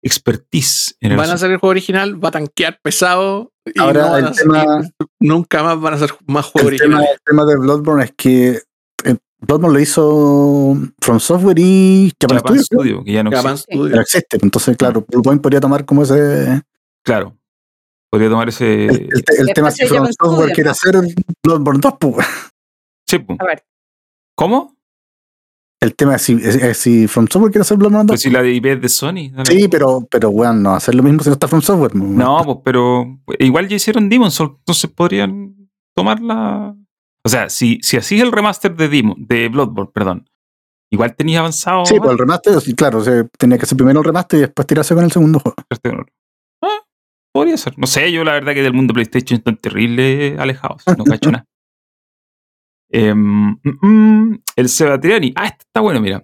expertise en el Van a hacer el juego original, va a tanquear pesado. Y Ahora no van el hacer- tema, nunca más van a hacer más juegos el, tema, originales. el tema de Bloodborne es que eh, Bloodborne lo hizo From Software y Japan Japan Studios, creo. Studio, que ya no Japan existe. Pero existe. Entonces, claro, Blue Point podría tomar como ese. Claro. Podría tomar ese. El, el el tema Espacio From Software quiere ¿no? hacer Bloodborne 2, pues. Sí, po. A ver. ¿Cómo? El tema es si, es- es si From Software quiere hacer Bloodborne 2. Pues si la de IP es de Sony. Sí, pero, pero bueno, no hacer lo mismo si no está From Software. No, pues, pero igual ya hicieron Demon Souls, entonces podrían tomarla. O sea, si, si así es el remaster de Demon, de Bloodborne, perdón. Igual tenías avanzado. Sí, pues el remaster, sí, claro, se tenía que hacer primero el remaster y después tirarse con el segundo juego. Ah, podría ser. No sé, yo la verdad que del mundo PlayStation están terrible alejados. No cacho nada. Em, mm, mm, el Sebatriani. Ah, este está bueno, mira.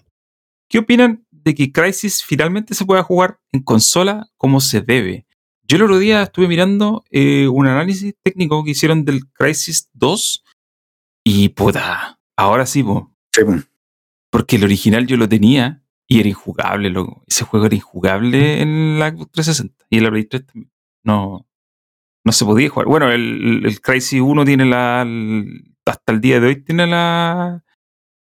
¿Qué opinan de que Crisis finalmente se pueda jugar en consola como se debe? Yo el otro día estuve mirando eh, un análisis técnico que hicieron del Crisis 2 y puta, ahora sí, po, Sí, porque el original yo lo tenía y era injugable, loco. Ese juego era injugable en la Xbox 360 y en la Play 3 también. No, no se podía jugar. Bueno, el, el Crysis 1 tiene la. el- hasta el día de hoy tiene la.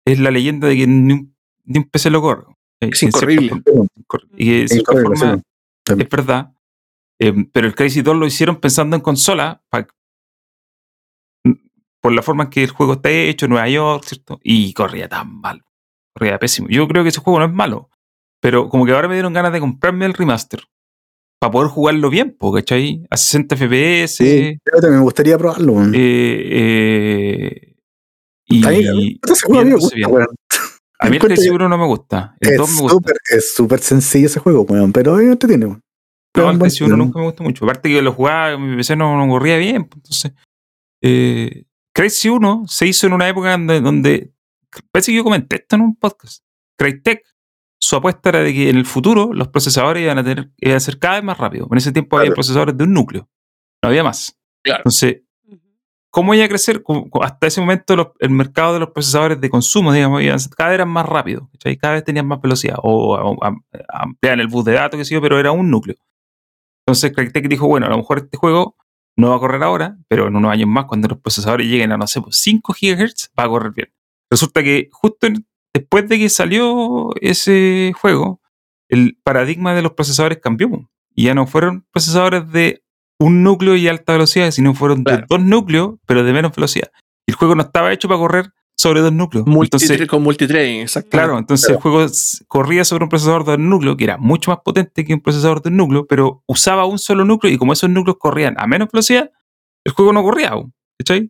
Es la leyenda de que ni un, ni un PC lo corre. Eh, Es incorrible. Y forma, sí. Es verdad. Eh, pero el Crysis 2 lo hicieron pensando en consola pa- por la forma en que el juego está hecho, en Nueva York, ¿cierto? Y corría tan mal. Corría pésimo. Yo creo que ese juego no es malo. Pero como que ahora me dieron ganas de comprarme el remaster. Para poder jugarlo bien, ¿cachai? A 60 FPS. Sí, yo también me gustaría probarlo. weón. eh, eh, y A mí- ese juego a mí me viéndose gusta, bien. weón. A mí el Encuentro Crysis que 1 no me gusta. El Es 2 me gusta. súper es súper sencillo ese juego, weón, pero es entretiene, weón. Pero No, el un buen Crysis 1 juego. nunca me gustó mucho. Aparte que lo jugaba, mi PC no, no corría bien. pues, Entonces, eh, Crysis 1 se hizo en una época donde, donde parece que yo comenté esto en un podcast. Crytek, su apuesta era de que en el futuro los procesadores iban a tener iban a ser cada vez más rápidos. En ese tiempo había procesadores de un núcleo. No había más. Claro. Entonces, ¿cómo iba a crecer? Hasta ese momento los- el mercado de los procesadores de consumo, digamos, iban a ser- cada vez eran más rápidos, cada vez tenían más velocidad o, o- am- ampliaban el bus de datos, qué sé yo, pero era un núcleo. Entonces Crytek dijo, bueno, a lo mejor este juego no va a correr ahora, pero en unos años más, cuando los procesadores lleguen a, no sé, pues 5 GHz, va a correr bien. Resulta que justo en- después de que salió ese juego, el paradigma de los procesadores cambió. Y ya no fueron procesadores de un núcleo y alta velocidad, sino fueron de dos núcleos, pero de menos velocidad. Y el juego no estaba hecho para correr sobre dos núcleos. Multi- Entonces, con multitrading, exacto. Claro, entonces el juego corría sobre un procesador de un núcleo que era mucho más potente que un procesador de un núcleo, pero usaba un solo núcleo y como esos núcleos corrían a menos velocidad, el juego no corría aún. ¿Cachai?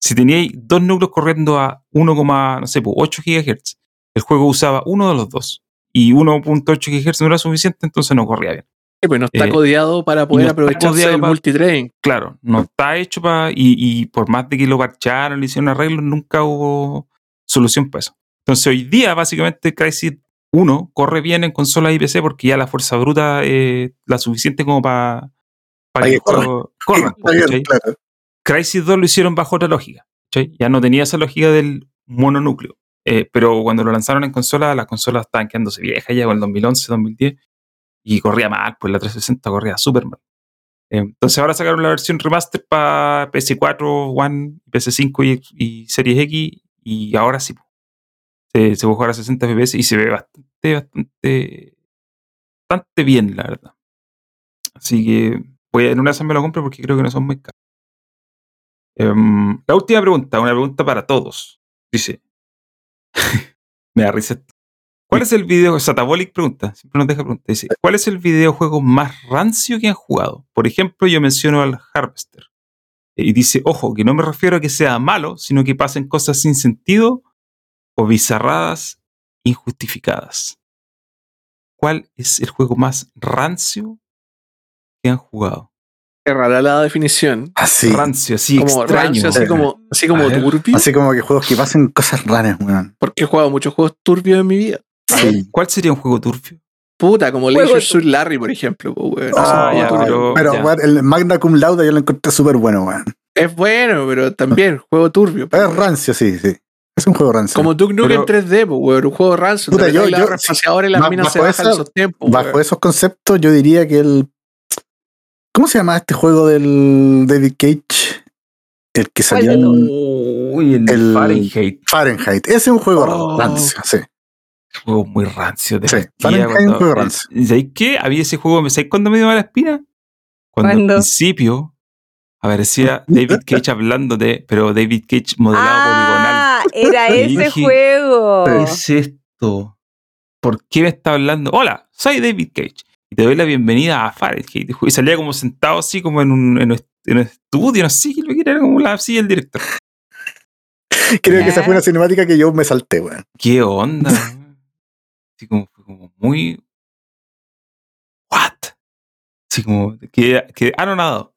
Si teníais dos núcleos corriendo a 1, no sé, 8 GHz, el juego usaba uno de los dos. Y 1.8 GHz no era suficiente, entonces no corría bien. Sí, pues no está Eh, codeado para poder no codeado del para- multitrading. Claro, no está hecho para. Y, y por más de que lo parcharon, le hicieron arreglos, nunca hubo solución para eso. Entonces, hoy día, básicamente, Crysis 1 corre bien en consolas y PC porque ya la fuerza bruta es la suficiente como para Para que que el juego corra. Está bien. Crysis 2 lo hicieron bajo otra lógica. Ya no tenía esa lógica del mononúcleo. Eh, pero cuando lo lanzaron en consola, las consolas estaban quedándose viejas ya con el 2011, 2010 y corría mal, pues la 360 corría súper mal. Entonces ahora sacaron la versión remaster para PS4, One, PS5 y, Series X y ahora sí. Se, se jugar a 60 FPS y se ve bastante, bastante, bastante bien, la verdad. Así que voy a, en una vez me lo compro porque creo que no son muy caros. Em, la última pregunta, una pregunta para todos. Dice, me da risa esto. ¿Cuál es el video? Satabolic pregunta, siempre nos deja preguntar. Dice, ¿cuál es el videojuego más rancio que han jugado? Por ejemplo, yo menciono al Harvester. Y dice, ojo, que no me refiero a que sea malo, sino que pasen cosas sin sentido o bizarradas injustificadas. ¿Cuál es el juego más rancio que han jugado? Es rara la definición. Así. Rancio, así como extraño. rancio, así como, así como turbio. Así como que juegos que pasen cosas raras, weón. Porque he jugado muchos juegos turbios en mi vida. Sí. ¿Cuál sería un juego turbio? Puta, como Leisure Suit Larry, por ejemplo. weón. Ah, pero- Pero, weón, el Magna Cum Laude yo lo encontré súper bueno, weón. Es bueno, pero también juego turbio. Es rancio, sí, sí. Es un juego rancio. Como Duke Nukem Pero- en 3D, pues, weón. Un juego rancio. Puta, yo- yo, yo- espaciadora y las minas se bajo bajan esa- esos tiempos. Bajo weón. esos conceptos, yo diría que el. ¿Cómo se llama este juego del David Cage? El que ¿Cuál salió de Uy, el, El- Fahrenheit. Fahrenheit. Ese es un juego Oh. rancio, sí. juego muy rancio de Sí, Fahrenheit es un cuando- juego rancio. ¿Y ¿Sabéis qué? Había ese juego, ¿sabéis cuándo me dio mala espina? Cuando ¿Cuándo? al principio aparecía David Cage hablándote, pero David Cage modelado Ah, era Y ese dije, juego. ¿Qué es esto? ¿Por qué me está hablando? Hola, soy David Cage. Y te doy la bienvenida a Fahrenheit. Y salía como sentado así como en un, en un- en un estudio, no sé qué lo que era, era como la silla del director. Creo que esa fue una cinemática que yo me salté, weón. ¿Qué onda? Así como, fue como muy. ¿What? Así como que, que anonadado.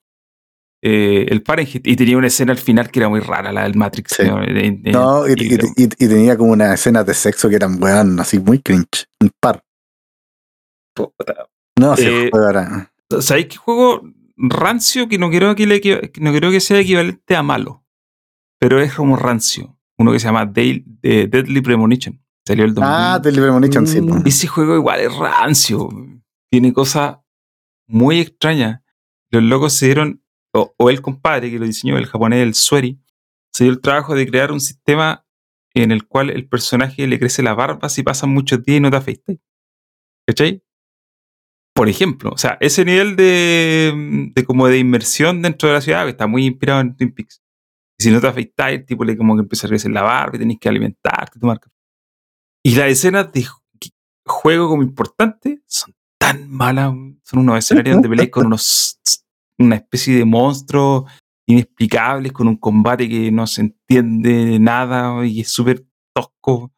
Eh, el Fahrenheit. Y tenía una escena al final que era muy rara, la del Matrix. Sí. ¿no? En- en- No, y, y- y- y- y tenía como unas escenas de sexo que eran, weón, así muy cringe. Un par. puta. No, sí, Eh, era- ¿Sabéis qué juego rancio que no creo que, le, equi- que no creo que sea equivalente a malo? Pero es como rancio. Uno que se llama Dale- de Deadly Premonition. Salió el 2000. Ah, del Premonition, sí. Mm. po. Ese juego igual es rancio. Tiene cosas muy extrañas. Los locos se dieron, o, o el compadre que lo diseñó, el japonés, el Sueri, se dio el trabajo de crear un sistema en el cual el personaje le crece la barba si pasan muchos días y no te afeitas. ¿Cachai? Por ejemplo, o sea, ese nivel de, de como de inmersión dentro de la ciudad que está muy inspirado en Twin Peaks. Y si no te afeitas, el tipo le como que empieza a crecer la barba tenés que alimentarte, tomar café. Y las escenas de ju- juego como importante son tan malas. Son unos escenarios donde peleas con unos una especie de monstruos inexplicables, con un combate que no se entiende nada y es súper tosco.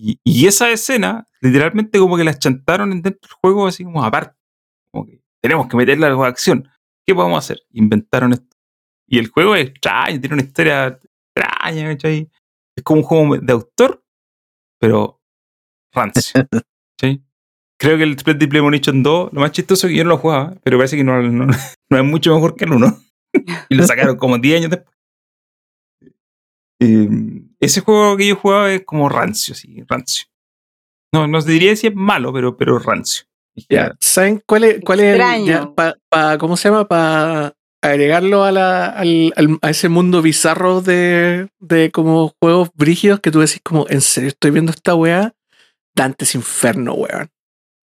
Y, y esa escena, literalmente como que las chantaron dentro del juego así como aparte. Como que tenemos que meterle algo de acción. ¿Qué podemos hacer? Inventaron esto. Y el juego es extraño, tiene una historia extraña, ¿cachai? Es como un juego de autor, pero rancio. ¿cachai? Creo que el Deadly Premonition 2, lo más chistoso es que yo no lo jugaba, pero parece que no, no, no es mucho mejor que el 1. y lo sacaron como 10 años después. Eh, ese juego que yo jugaba es como rancio, sí, rancio. No, no se diría si es malo, pero, pero rancio. Ya, ¿saben cuál es, cuál es el, ya, pa- pa- ¿cómo se llama? Para agregarlo a, la, al, al- a ese mundo bizarro de, de como juegos brígidos que tú decís como, ¿en serio estoy viendo esta weá? Dante's Inferno, weón.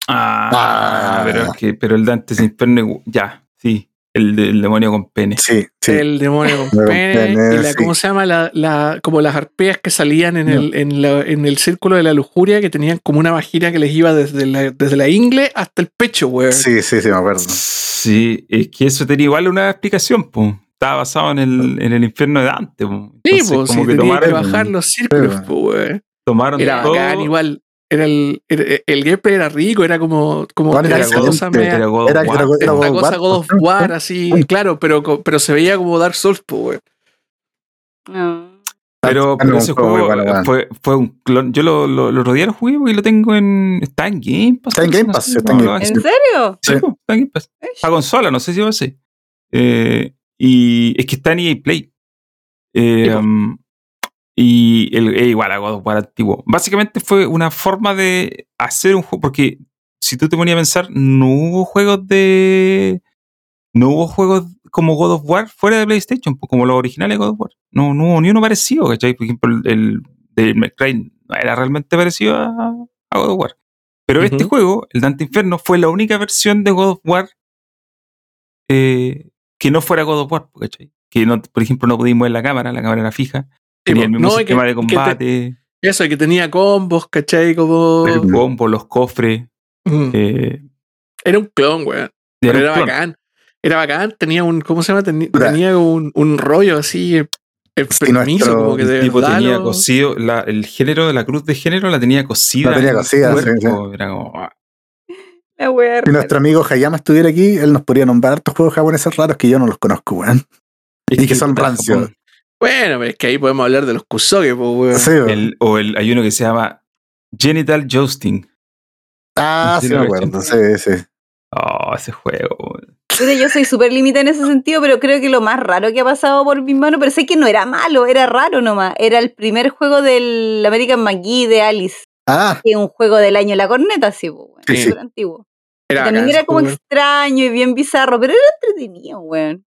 Ah, Ah. pero es que, pero el Dante's Inferno, ya, sí. El del demonio con pene. Sí, sí. El demonio con pene, pene, y la, sí. ¿cómo se llama? La, la, como las arpeas que salían en, No. el, en, la- en el círculo de la lujuria que tenían como una vagina que les iba desde la, desde la ingle hasta el pecho, weón. Sí, sí, sí, me acuerdo. Sí, es que eso tenía igual una explicación, pues. Estaba basado en el, en el infierno de Dante, po. Sí, Entonces, pues, como sí, que tenía que tomaron, bajar los círculos, Sí, pues, weón. tomaron Era todo. bacán, igual. Era el, era- el gameplay era rico, era como, como era era esa cosa media- Era God of Era, War. era- God cosa God of War, así, Sí. claro, pero, pero se veía como Dark Souls, pues. No. Pero, pero ese juego juego fue, fue un clon. Yo lo, lo, lo rodeé lo jugué porque lo tengo en. Está en Game Pass. Está en Game no Pass, sé, está en Game Pass. ¿En serio? Sí, está en Game Pass. A consola, no sé si va a ser. Eh, y es que está en EA Play. Eh, um, y el, eh, igual a God of War antiguo. Básicamente fue una forma de hacer un juego. Porque si tú te ponías a pensar, no hubo juegos de. No hubo juegos como God of War fuera de PlayStation, pues, como los originales de God of War. No, no hubo ni uno parecido, ¿cachai? Por ejemplo, el, de McCray era realmente parecido a, a God of War. Pero este juego, el Dante Inferno, fue la única versión de God of War eh, que no fuera God of War, ¿cachai? Que, no, por ejemplo, no podíamos ver la cámara, la cámara era fija. Sí, Tenía el mismo No, y que- de y que te- combate, Eso, que tenía combos, ¿cachai? Como. el combo, los cofres. Mm. eh, Era un clon, weón. Pero era clon. bacán. Era bacán, tenía un, ¿cómo se llama? Tenía un, un rollo así eh, enfermizo, nuestro- como que de El tipo verdad tenía lo- cosido, la- el género de la cruz de género la tenía cosida. La tenía cosida, sí, Era como, ah, La wea Si nuestro amigo Hayama estuviera aquí, él nos podría nombrar hartos juegos japoneses raros que yo no los conozco, weón. Y que son rancios. Bueno, pero es que ahí podemos hablar de los Kusoge, pues, weón. Sí, weón. el- o el, hay uno que se llama Genital Jousting. ah, sí me acuerdo. Sí, sí. Oh, ese juego. weón. Yo soy súper limitada en ese sentido, pero creo que lo más raro que ha pasado por mis manos, pero sé que no era malo, era raro nomás. Era el primer juego del American McGee de Alice, Ah, que es un juego del año La Corneta, sí, pues, weón, Sí, sí. súper antiguo. Era También bacán era como weón. extraño y bien bizarro, pero era entretenido, weón.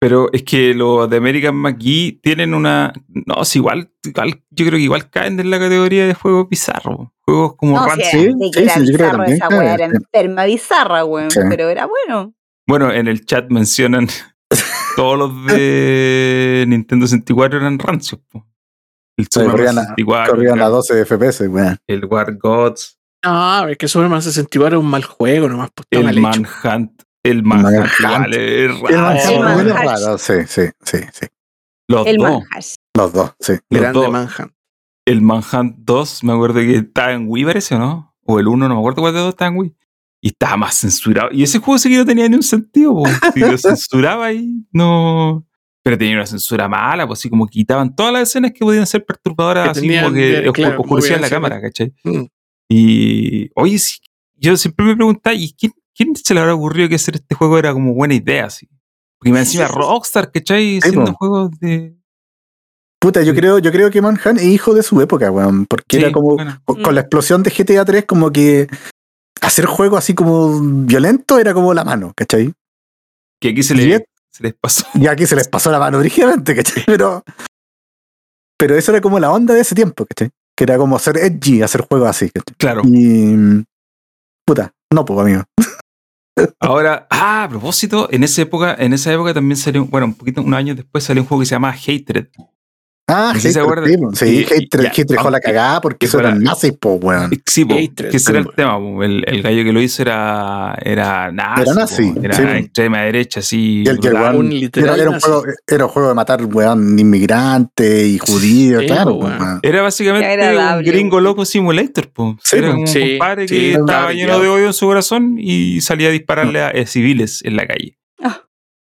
Pero es que los de American McGee tienen una. No, es igual, igual. Yo creo que igual caen en la categoría de juegos bizarros. Juegos como No, rancios. sí, sí, era, sí, bizarro esa weá, era enferma bizarra, weón, Sí. pero era bueno. Bueno, en el chat mencionan todos los de Nintendo 64 eran rancios. po. El Sí, Super corrían Mario a- 64, corrían a 12 FPS, weón. el War Gods, No, es que Superman 64 es un mal juego nomás, pues el. Manhunt. El Manhunt Manhunt. El raro. Manhunt el sí, sí, sí, sí. Los El dos. Los dos, sí. Los Grande dos. Manhunt. El Manhunt 2, me acuerdo que estaba en Wii, parece, ¿o no? O el 1, no me acuerdo cuál de los dos estaba en Wii. Y estaba más censurado. Y ese juego sí que no tenía ni un sentido, po. Si lo censuraba ahí, no. Pero tenía una censura mala, pues así como quitaban todas las escenas que podían ser perturbadoras, Que así tenían, como que claro, oscurecían la cámara, ¿cachai? Mm. Y oye, sí, yo siempre me preguntaba, ¿y quién, quién se le habrá ocurrido que hacer este juego era como buena idea? Así? Porque me encima Rockstar, ¿cachai? Haciendo juegos de. Puta, yo creo, yo creo que Manhunt es hijo de su época, weón. Porque Sí, era como, bueno. con, con la explosión de GTA 3, como que hacer juegos así como violento era como la mano, ¿cachai? Que aquí se, le, les pasó. Y aquí se les pasó la mano brígidamente, ¿cachai? Pero, pero eso era como la onda de ese tiempo, ¿cachai? Que era como ser edgy, hacer juegos así, ¿cachai? Claro. Y. Puta, no, pues, amigo. Ahora, ah, a propósito, en esa época, en esa época también salió, bueno, un poquito, unos años después salió un juego que se llama Hatred. Ah, si se sí, pues, sí, Y- Hatred, la cagada porque que eso fuera- eran nazis, pues, weón. Sí, po, que ese era el sí. tema, po. el, el gallo que lo hizo era, era nazi. Era nazi, po. Era sí, po. extrema derecha, así. Era, era un nazi. juego, era un juego de matar, weón, inmigrantes y judíos, Sí, claro, weón. weón. Era básicamente un gringo loco simulator, po. Sí, era po. un Sí, compadre sí, que estaba estaba lleno de odio en su corazón y salía a dispararle a eh, civiles en la calle. Ah.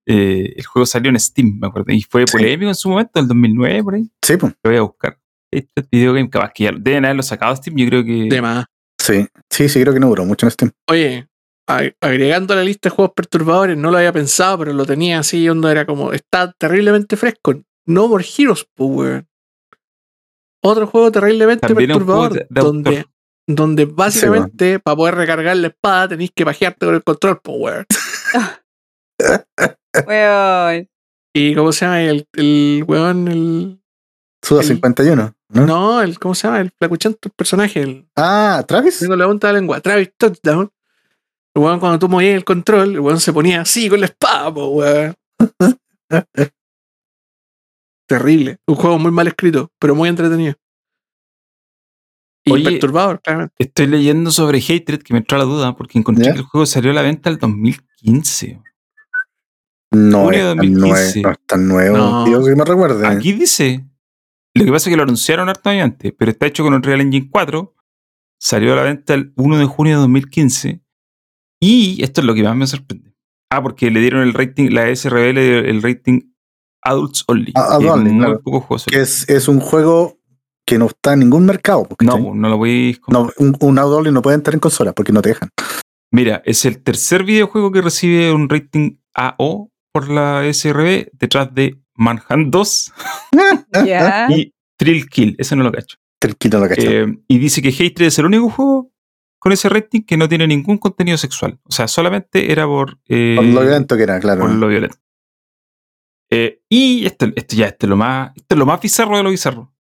Eh, el juego salió en Steam, me acuerdo, y fue Sí. polémico en su momento, el 2009, por ahí. Sí, pues. Lo voy a buscar. Este video game, capaz que ya deben haberlo sacado de Steam, yo creo que. De más. Sí, sí, sí, creo que no duró mucho en Steam. Oye, ag- agregando a la lista de juegos perturbadores, no lo había pensado, pero lo tenía así, onda era como, está terriblemente fresco. No More Heroes, pues, weón. Otro juego terriblemente También es un juego perturbador, de- de donde, autor. donde básicamente para poder recargar la espada tenéis que pajearte con el control, pues, weón. Y ¿cómo se llama? El, el weón, el. Suda El- 51, ¿no? No, el, ¿cómo se llama? El flacuchento, el personaje, el. Ah, Travis. Tengo la punta de la lengua. Travis Touchdown. El weón, cuando tú movías el control, el weón se ponía así con la espada, po, weón. Terrible. Un juego muy mal escrito, pero muy entretenido. Y Oye, perturbador, claramente. Estoy leyendo sobre Hatred, que me entró la duda, porque encontré ¿Ya? que el juego salió a la venta el 2015. No Junio es, de tan 2015. nuevo, no es tan nuevo, No. tío, que me recuerde. Aquí dice. Lo que pasa es que lo anunciaron harto antes, pero está hecho con Unreal Engine 4. Salió a la venta el 1 de junio de 2015. Y esto es lo que más me sorprende. Ah, porque le dieron el rating, la SRB le dio el rating Adults Only. Ah, que adult only, muy claro. pocos juegos. que es, es un juego que no está en ningún mercado. no, pues, no lo voy a No, un, un Outlaw no puede entrar en consola porque no te dejan. Mira, es el tercer videojuego que recibe un rating AO por la SRB detrás de Manhunt 2 Ya. y Thrill Kill. Ese no lo cacho. Tranquilo, lo cachai. Eh, y dice que Hatred es el único juego con ese rating que no tiene ningún contenido sexual. O sea, solamente era por, eh, Por lo violento que era, claro. por lo violento. Eh, y esto, esto ya esto es, lo más, esto es lo más bizarro de lo bizarro.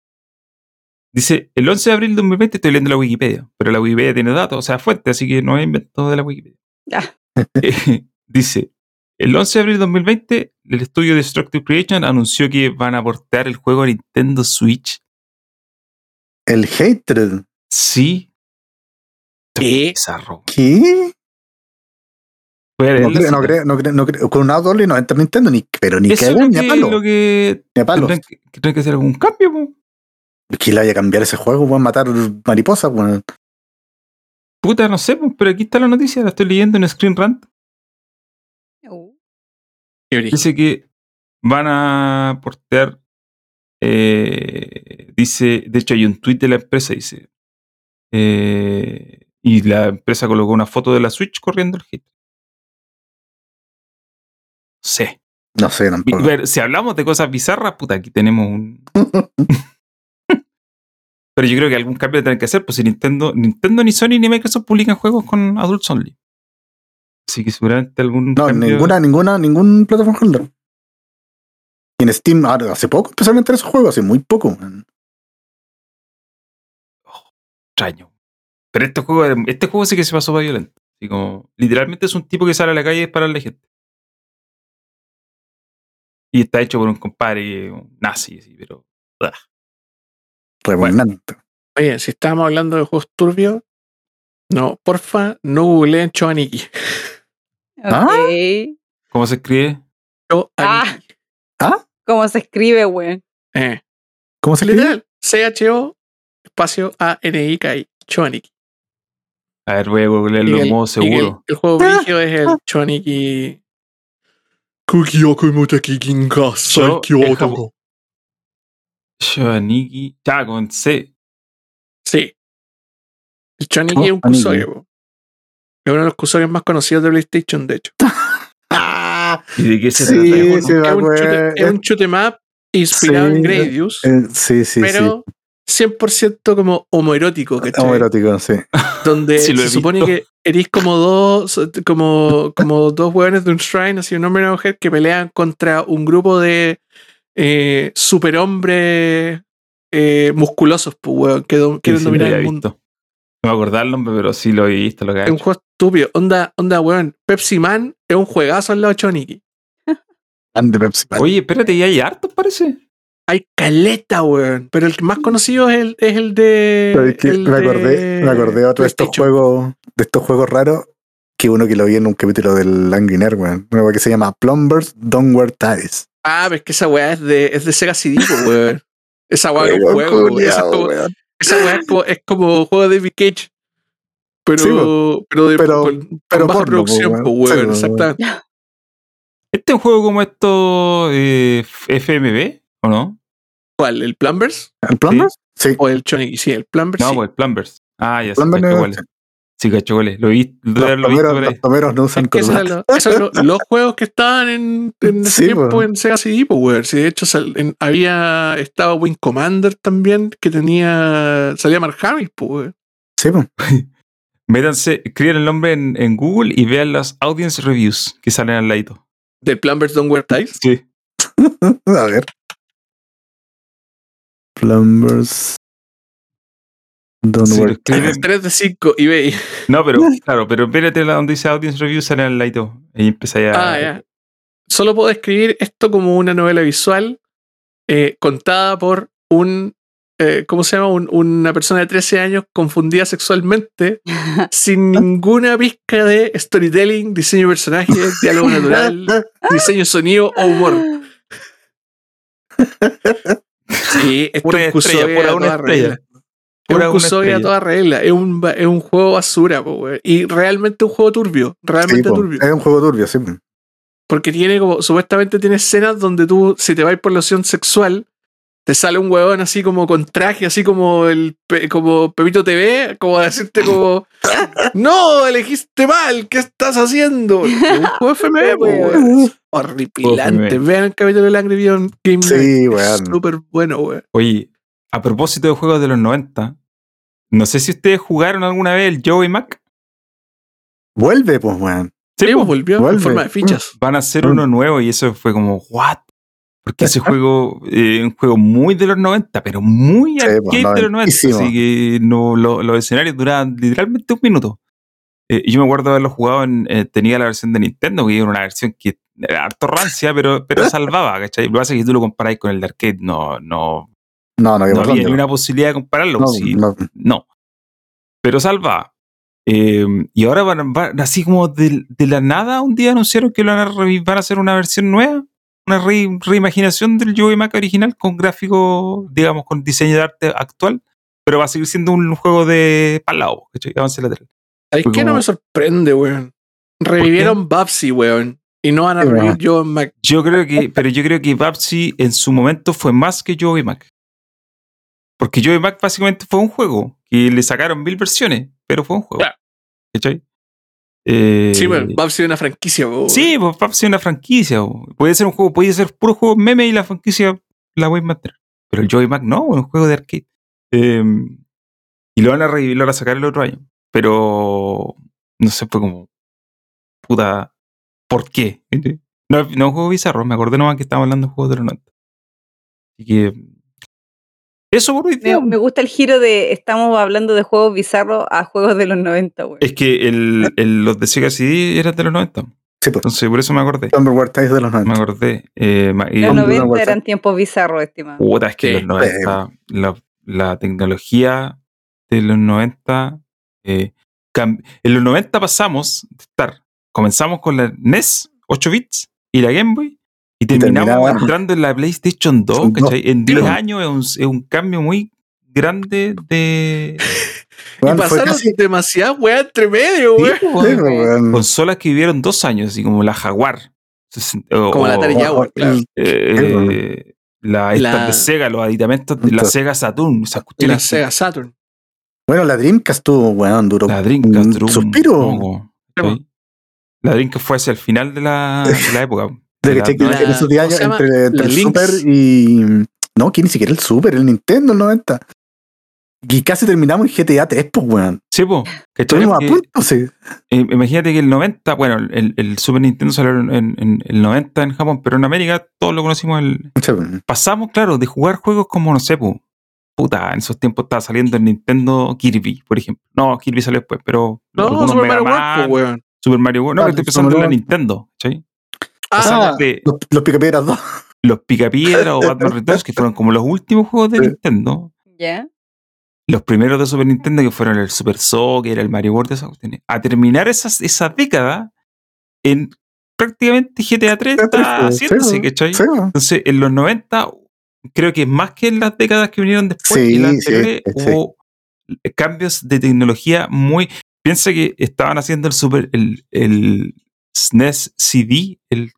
Dice, el 11 de abril de 2020 estoy leyendo la Wikipedia, pero la Wikipedia tiene datos, o sea, fuente, así que no he inventado de la Wikipedia. Ya. Eh, dice, el 11 de abril de 2020, el estudio Destructive Creation anunció que van a portear el juego a Nintendo Switch. El Hatred. Sí. ¿Qué? Bizarro. ¿Qué? No creo, no creo, no creo, no creo. Con un Outlaw no entra Nintendo, ni, pero ni lo ni a que, palo. lo que Ni a palo. tendrán que, que tendrán que hacer algún cambio. po. ¿Qué le vaya a cambiar ese juego? Pueden matar mariposas. Puta, no sé, pero aquí está la noticia, la estoy leyendo en Screen Rant. Dice que van a portear. eh, dice, de hecho, hay un tweet de la empresa, dice. eh, y la empresa colocó una foto de la Switch corriendo el hit. Sí. No sé, tampoco. ver, si hablamos de cosas bizarras, puta, aquí tenemos un. Pero yo creo que algún cambio tendrán que hacer, pues si Nintendo, Nintendo ni Sony ni Microsoft publican juegos con Adults Only. Así que seguramente algún No, cambio- ninguna, ninguna, ningún plataforma holder. Y en Steam, ahora, hace poco empezaron a entrar esos juegos, hace muy poco. extraño. Pero este juego, este juego sí que se pasó para violento. Así como, literalmente es un tipo que sale a la calle y dispara a la gente. Y está hecho por un compadre un nazi, así, pero. ah. Repugnante. Oye, si estábamos hablando de juegos turbios, no, porfa, no googleen Choaniki. ¿Ah? ¿Cómo se escribe? Ah, ¿Ah? ¿cómo se escribe, weón? Eh, ¿Cómo se literal, C-H-O, espacio A-N-I-K-I, Choaniki. A ver, voy a googlearlo en modo seguro. El, el juego brígido es el Choaniki. Kukiyoku Muteki Ginga Yo- Saikyo es Otoko. Shoaniki. Ya, con C. Sí. El Choaniki es un Choaniki. Es uno de los Kusoges más conocidos de PlayStation, de hecho. ¿Y de qué se Sí, trata? es, un chute, es un shoot 'em up inspirado Sí, en Gradius, eh, sí, sí, pero 100% como homoerótico. ¿cachai? Homoerótico, sí. donde Sí, se supone visto. que eres como dos como, como dos hueones de un shrine, así un hombre y una mujer que pelean contra un grupo de eh, superhombres eh, musculosos, pues, weón, que do- quieren Sí, dominar el mundo. No me acordaba el nombre, pero sí lo he visto, lo que Es un juego estúpido. Onda, onda, weón. Pepsi Man es un juegazo al lado Choniki. Ande Pepsi Man. Oye, espérate, y hay hartos, parece. Hay caleta, weón. Pero el más conocido es el, es el de. Pero es que el me acordé, de me acordé de otro de estos juegos, de estos juegos raros, que uno que lo vi en un capítulo del Angry Nerd, weón. Una weá que se llama Plumbers Downward Ties. Ah, pero es que esa weá es de, es de Sega CD, weón. Esa weá es un Weón, juego, weón. Esa weá es como, es como juego de David Cage. Pero, Sí, pero, de, Pero- con, con pero baja porno, producción, po, weón. Sí, exactamente. ¿Este es un juego como esto eh, FMV o no? ¿Cuál? ¿El Plumbers? ¿El Plumbers? Sí. ¿O el Choniki? Sí, el Plumbers. No, sí. pues el Plumbers. Ah, ya sí, Plumbers Sí. Lo vi, lo Los plomeros no usan Es que los, esos eran los- los juegos que estaban en, en ese Sí, tiempo po. en Sega CD, pues. Sí, de hecho, sal- en- había. Estaba Wing Commander también, que tenía. Salía Mark Hamill, pues. Sí, pues. Métanse, escriban el nombre en, en Google y vean las audience reviews que salen al ladito. De Plumbers Don't Wear Ties. Sí. A ver. Plumbers. Don't Sí, work. escriben- 3 de 5 eBay. No, pero claro, pero espérate la donde dice audience reviews salen al ladito. Ahí empieza ya. Ah, ya. Solo puedo describir esto como una novela visual eh, contada por un. eh, ¿Cómo se llama? Un- una persona de 13 años confundida sexualmente, sin ninguna pizca de storytelling, diseño de personajes, diálogo natural, diseño de sonido o humor. Sí, esto Pura es estrella, una estrella. regla. Es un a toda regla. Es un, es un juego basura, po, weón. Y realmente un juego turbio. Realmente turbio. Es un juego turbio, sí. po. Porque tiene como, supuestamente tiene escenas donde tú, si te vas por la opción sexual, te sale un huevón así como con traje, así como el Pe- como Pepito TV, como a decirte como No, elegiste mal, ¿qué estás haciendo? Un juego po, weón. Horripilante. Vean el capítulo del Angry Beyond Game Sí, weón. Súper bueno, weón. Oye, a propósito de juegos de los 90, no sé si ustedes jugaron alguna vez el Joey Mac. Vuelve, pues, weón. Sí, po, pues, volvió vuelve. en forma de fichas. van a hacer uno nuevo y eso fue como, ¿what? Porque ese juego es un juego muy de los 90, pero muy Sí, arcade pues, de los 90. noventísimo. Así que no, lo- los escenarios duraban literalmente un minuto. Eh, y yo me acuerdo de haberlo jugado en. eh, tenía la versión de Nintendo, que era una versión que era harto rancia, pero, pero salvaba, ¿cachai? Lo que pasa es que tú lo comparáis con el de arcade, no, no, No, no, que no había ni una posibilidad de compararlo. no, sí, no. no. Pero salva. Eh, y ahora van, van- así como de, de la nada, un día anunciaron que lo van a, van a hacer una versión nueva, una re- reimaginación del Joey Mac original con gráfico, digamos, con diseño de arte actual, pero va a seguir siendo un juego de palao. Avance lateral. ¿Sabes qué no me sorprende, weón? Revivieron Babsy, weón. Y no van a revivir weón. Joe Mac. Yo creo que, pero yo creo que Babsy en su momento fue más que Joey Mac. Porque Joey Mac básicamente fue un juego que le sacaron mil versiones, pero fue un juego. Claro. ¿Cachai? Eh, Sí, weón. Babsy es una franquicia, weón. Sí, pues Babsy es una franquicia. bo. Puede ser un juego, puede ser puro juego meme y la franquicia la voy a mantener. Pero el Joey Mac no, es un juego de arcade. Eh, y lo van a revivir, lo van a sacar el otro año. Pero no sé, fue como. Puta. ¿Por qué? No, no es un juego bizarro, me acordé nomás que estábamos hablando de juegos de los 90. Así que. Eso por hoy día. Me, me gusta el giro de estamos hablando de juegos bizarros a juegos de los 90, güey. Es que el, el- los de Sega CD eran de los 90. Sí, pues. Entonces, por eso me acordé. Numberware Ties de los Me 90. acordé. Eh, y- Los Hombre, 90 una eran tiempos bizarros, estimado. Puta, es que Sí. los 90, la, la tecnología de los 90. eh, en los 90 pasamos de estar. Comenzamos con la NES 8 bits y la Game Boy. Y terminamos terminaba- entrando en la PlayStation 2, Son dos. ¿cachai? En 10 Sí. años es un, es un cambio muy grande de Y Weón, fue pasaron casi- demasiadas weas entre medio, weón. Sí, weón. consolas que vivieron dos años, así como la Jaguar. o- Como la Atari Jaguar, claro. eh, la, de Sega, los aditamentos de la Sega Saturn, esas Y la Sega Saturn. Bueno, la Dreamcast tuvo, weón, duró. La Dreamcast un duró un suspiro. poco, ¿cachai? La Dreamcast fue hacia el final de la, de la época. De que la- cheque- la- en esos 10 ¿cómo años se llama? entre, el Lynx. Super y. No, que ni siquiera el Super, el Nintendo, el 90. Y casi terminamos en GTA 3, pues, weón. Sí, ¿cachai? Estuvimos a punto, sí. eh, imagínate que el 90, bueno, el, el Super Nintendo salió en, el 90 en Japón, pero en América todos lo conocimos. El, Sí, pasamos, claro, de jugar juegos como, no sé, po, puta, en esos tiempos estaba saliendo el Nintendo Kirby, por ejemplo. No, Kirby salió después, pero No, Super Mega Mario World, Man. Super Mario World. No, que estoy pensando en la. Nintendo, ¿cachai? Ah, de Los, los Picapiedras 2. los Picapiedra o Batman Returns, que fueron como los últimos juegos de. Nintendo. ¿Ya? los primeros de Super Nintendo que fueron el Super Soccer, el Mario World, esas cuestiones, a terminar esas, esa década en prácticamente GTA 3 está haciéndose, ¿cachai? Entonces, en los 90, creo que más que en las décadas que vinieron después Sí, y las sí, anteriores, sí. hubo cambios de tecnología muy. Piensa que estaban haciendo el Super, el, el SNES CD, el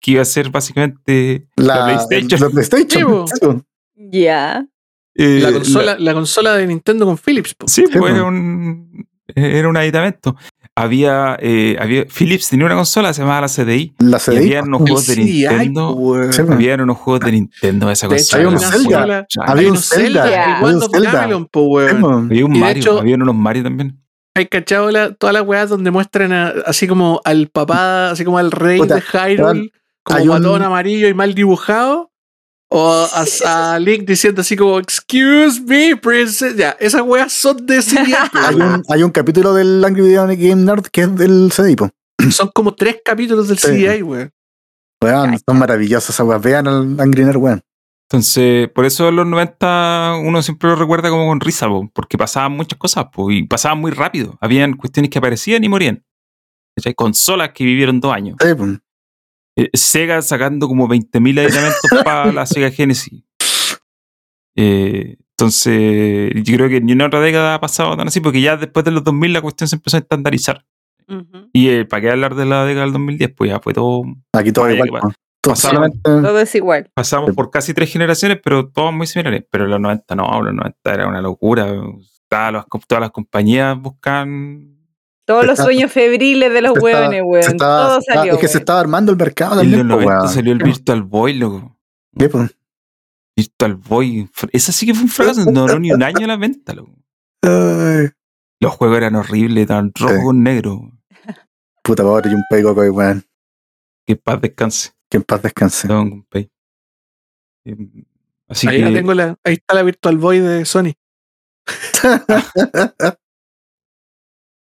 que iba a ser básicamente la, La, PlayStation. la PlayStation. Ya. Eh, la, consola, la consola de Nintendo con Philips, po. Sí, pues era un, era un aditamento. había, eh, había. Philips tenía una consola, se llamaba la CDI. La Y CDI. había unos juegos de Nintendo. weón. Sí, Había unos juegos de Nintendo esa consola. había un Zelda, había había un Zelda, igual un Zelda. Había un Y Mario, había unos Mario también. Hay cachado la- todas las weas donde muestran a- así como al papá, así como al rey Puta, de Hyrule, como hay un- amarillo y mal dibujado. O a, a Link diciendo así como, excuse me, princess. Ya, esas weas son de ese tiempo, Hay un, hay un capítulo del Angry Video Game Nerd que es del CDI, po. Son como tres capítulos del Sí. CDI, weón. Weón, son maravillosas esas weas. Vean al Angry Nerd, weón. Entonces, por eso en los 90 uno siempre lo recuerda como con risa, po, porque pasaban muchas cosas po, y pasaban muy rápido. Habían cuestiones que aparecían y morían. ¿Cachai? Consolas que vivieron dos años. Sí. Eh, Sega sacando como 20.000 aditamentos para la Sega Genesis. Eh, entonces, yo creo que ni una otra década ha pasado tan así, porque ya después de los 2000 la cuestión se empezó a estandarizar. Y eh, para qué hablar de la década del 2010, pues ya fue todo. Aquí todo igual. que po. Todo Pasaron- solamente- Todo es igual. Pasamos por casi tres generaciones, pero todas muy similares. Pero los 90 no, los 90 era una locura. Todas las, todas las compañías buscan. Todos los Está- sueños febriles de los hueones, se weón. estaba- Todo salió. Es que se estaba armando el mercado En también, los po, 90 weón. salió el Virtual Boy, loco. Sí, po. Virtual Boy. Esa sí que fue un fracaso. No duró ni un año a la venta, loco. Ay, Los juegos eran horribles, tan rojo Sí. con negro. puta pobre, y un pego, weón. Que paz descanse. Que en paz descanse. Don Así Ahí, que. la tengo la, ahí está la Virtual Boy de Sony.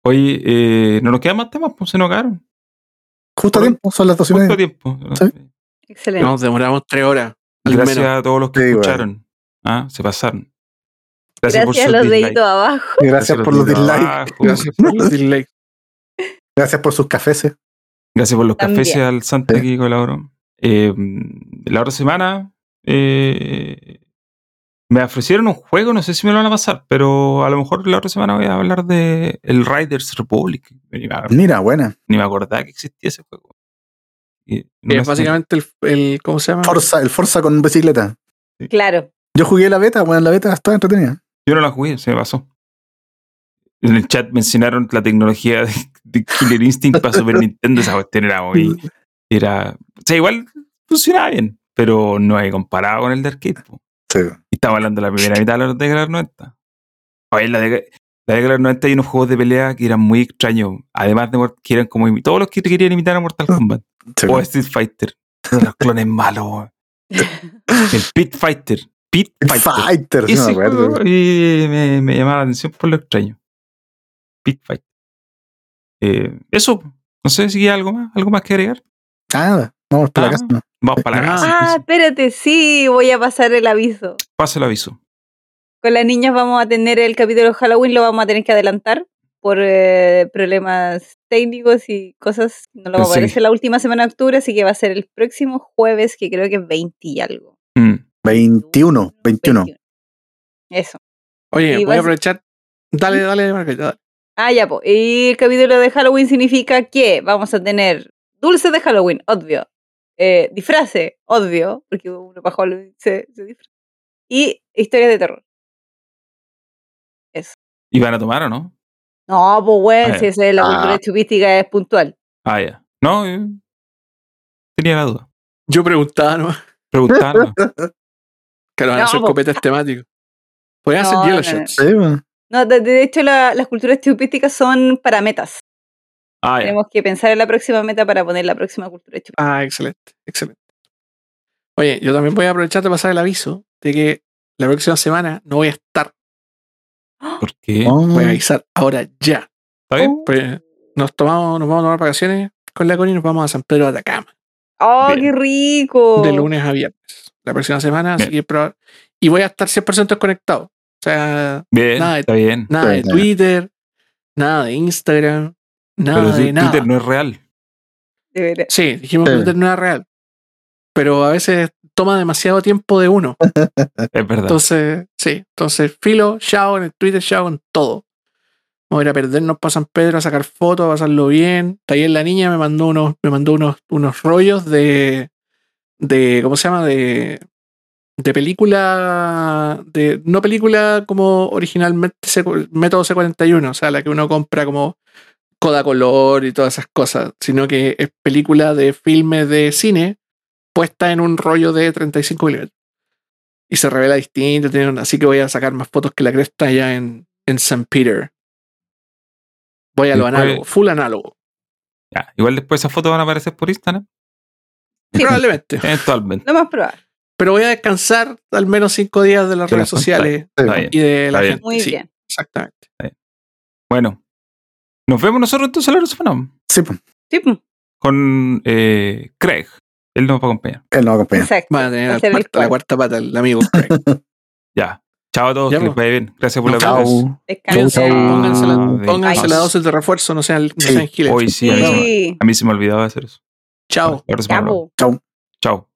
Oye, eh, no nos quedan más temas, pues se nos acabaron. Justo a tiempo, son las dos y Justo media. a tiempo. Sí. Excelente. Nos demoramos tres horas. al Gracias menos. a todos los que Sí, bueno. escucharon. Ah, se pasaron. Gracias, por a los deditos abajo. Gracias por los dislikes. Gracias por los dislikes. Gracias por sus cafés. Gracias por los También. cafés al Santa Sí. que colaboró. Eh, la otra semana eh, me ofrecieron un juego, no sé si me lo van a pasar, pero a lo mejor la otra semana voy a hablar de el Riders Republic. Mira, buena. ni me acordaba que existía ese juego. Y no es sé- básicamente el, el- ¿cómo se llama? Forza, el Forza con bicicleta. Claro. Yo jugué la beta, bueno, la beta está entretenida. Yo no la jugué, se me pasó. En el chat mencionaron la tecnología de, de Killer Instinct para Super Nintendo. Esa cuestión era muy. Era. O sea, igual funcionaba bien, pero no hay comparado con el de arcade. po. Sí. Y estamos hablando de la primera mitad de la década de los 90. Oye, la década, la década de los 90 hay unos juegos de pelea que eran muy extraños. Además de que eran como todos los que querían imitar a Mortal Kombat Sí. o a Street Fighter. Los clones malos. El Pit Fighter. Pit Fighter. Fighter, acuerdo. juego y me, me llamaba la atención por lo extraño. Pit Fight. Eh, eso, no sé si hay algo más, algo más que agregar. Nada, vamos para Ah. la casa. ¿no? Vamos para la Ah, casa. Ah, espérate, sí, voy a pasar el aviso. Pase el aviso. Con las niñas vamos a tener el capítulo de Halloween, lo vamos a tener que adelantar por eh, problemas técnicos y cosas. No lo va a poder Sí. hacer la última semana de octubre, así que va a ser el próximo jueves, que creo que es 20 y algo. Mm. 21, 21. Eso. Oye, Y voy a aprovechar. Dale, dale, Margarita, dale. Ah, ya, pues. Y el capítulo de Halloween significa que vamos a tener dulces de Halloween, obvio. Eh, disfraces, obvio, porque uno para Halloween se, se disfraza. Y historias de terror. Eso. ¿Y van a tomar o no? No, pues, bueno, Ah, si esa es la ah. cultura chupística, es puntual. Ah, ya. No, eh, tenía la duda. Yo preguntaba, ¿no? Preguntando. Que lo van a No, hacer po. copetes temáticos. Podrían No, hacer no, Yellow no. Shots. Sí. No, de, de hecho, la- las culturas chupísticas son para metas. Ah. Tenemos que pensar en la próxima meta para poner la próxima cultura chupística. Ah, excelente, excelente. Oye, yo también voy a aprovechar de pasar el aviso de que la próxima semana no voy a estar. ¿Por qué? Oh, Voy a avisar ahora ya. ¿Está bien? Pues nos tomamos, nos vamos a tomar vacaciones con la Connie y nos vamos a San Pedro de Atacama. ¡Oh, Bien. qué rico! De lunes a viernes. La próxima semana, así Bien. que proba- Y voy a estar 100% desconectado. O sea, Bien, Nada de- está bien. nada de Bien. Twitter, nada de Instagram, nada Pero de si nada. Twitter no es real. De veras. Sí, dijimos que. Twitter no era real. Pero a veces toma demasiado tiempo de uno. Es verdad. Entonces, sí. Entonces, filo, chao en el Twitter, chao en todo. Vamos a ir a perdernos para San Pedro a sacar fotos, a pasarlo bien. Ayer la niña me mandó unos, me mandó unos, unos rollos de, de, ¿cómo se llama? De, de película, de, no película como originalmente método C41, o sea, la que uno compra como Kodacolor y todas esas cosas, sino que es película de filme de cine puesta en un rollo de 35 milímetros. Y se revela distinto, tiene un- así que voy a sacar más fotos que la cresta allá en, en St. Peter. Voy a lo análogo, full análogo. Ya, igual después esas fotos van a aparecer por Instagram. Sí. Probablemente. Eventualmente. Lo más probable. Pero voy a descansar al menos cinco días de las De redes sociales Está bien. y de la Está bien. gente. Muy Sí, bien. Exactamente. Bueno. Nos vemos nosotros entonces la otra semana Sí, pues, Sí, pues, con eh, Craig. Él nos va a acompañar. él nos va a acompañar. exacto. Van a tener Va a la ser cuarta, la cuarta pata, el amigo Craig. Ya. Chao a todos, Ya, que les vaya bien. Gracias por la Chao. Pónganse la, pónganse de- la dosis de refuerzo, no sean, no Sí. sean giles. Hoy sí, a mí, se me, a mí se me olvidaba hacer eso. Chao. Po. Chao.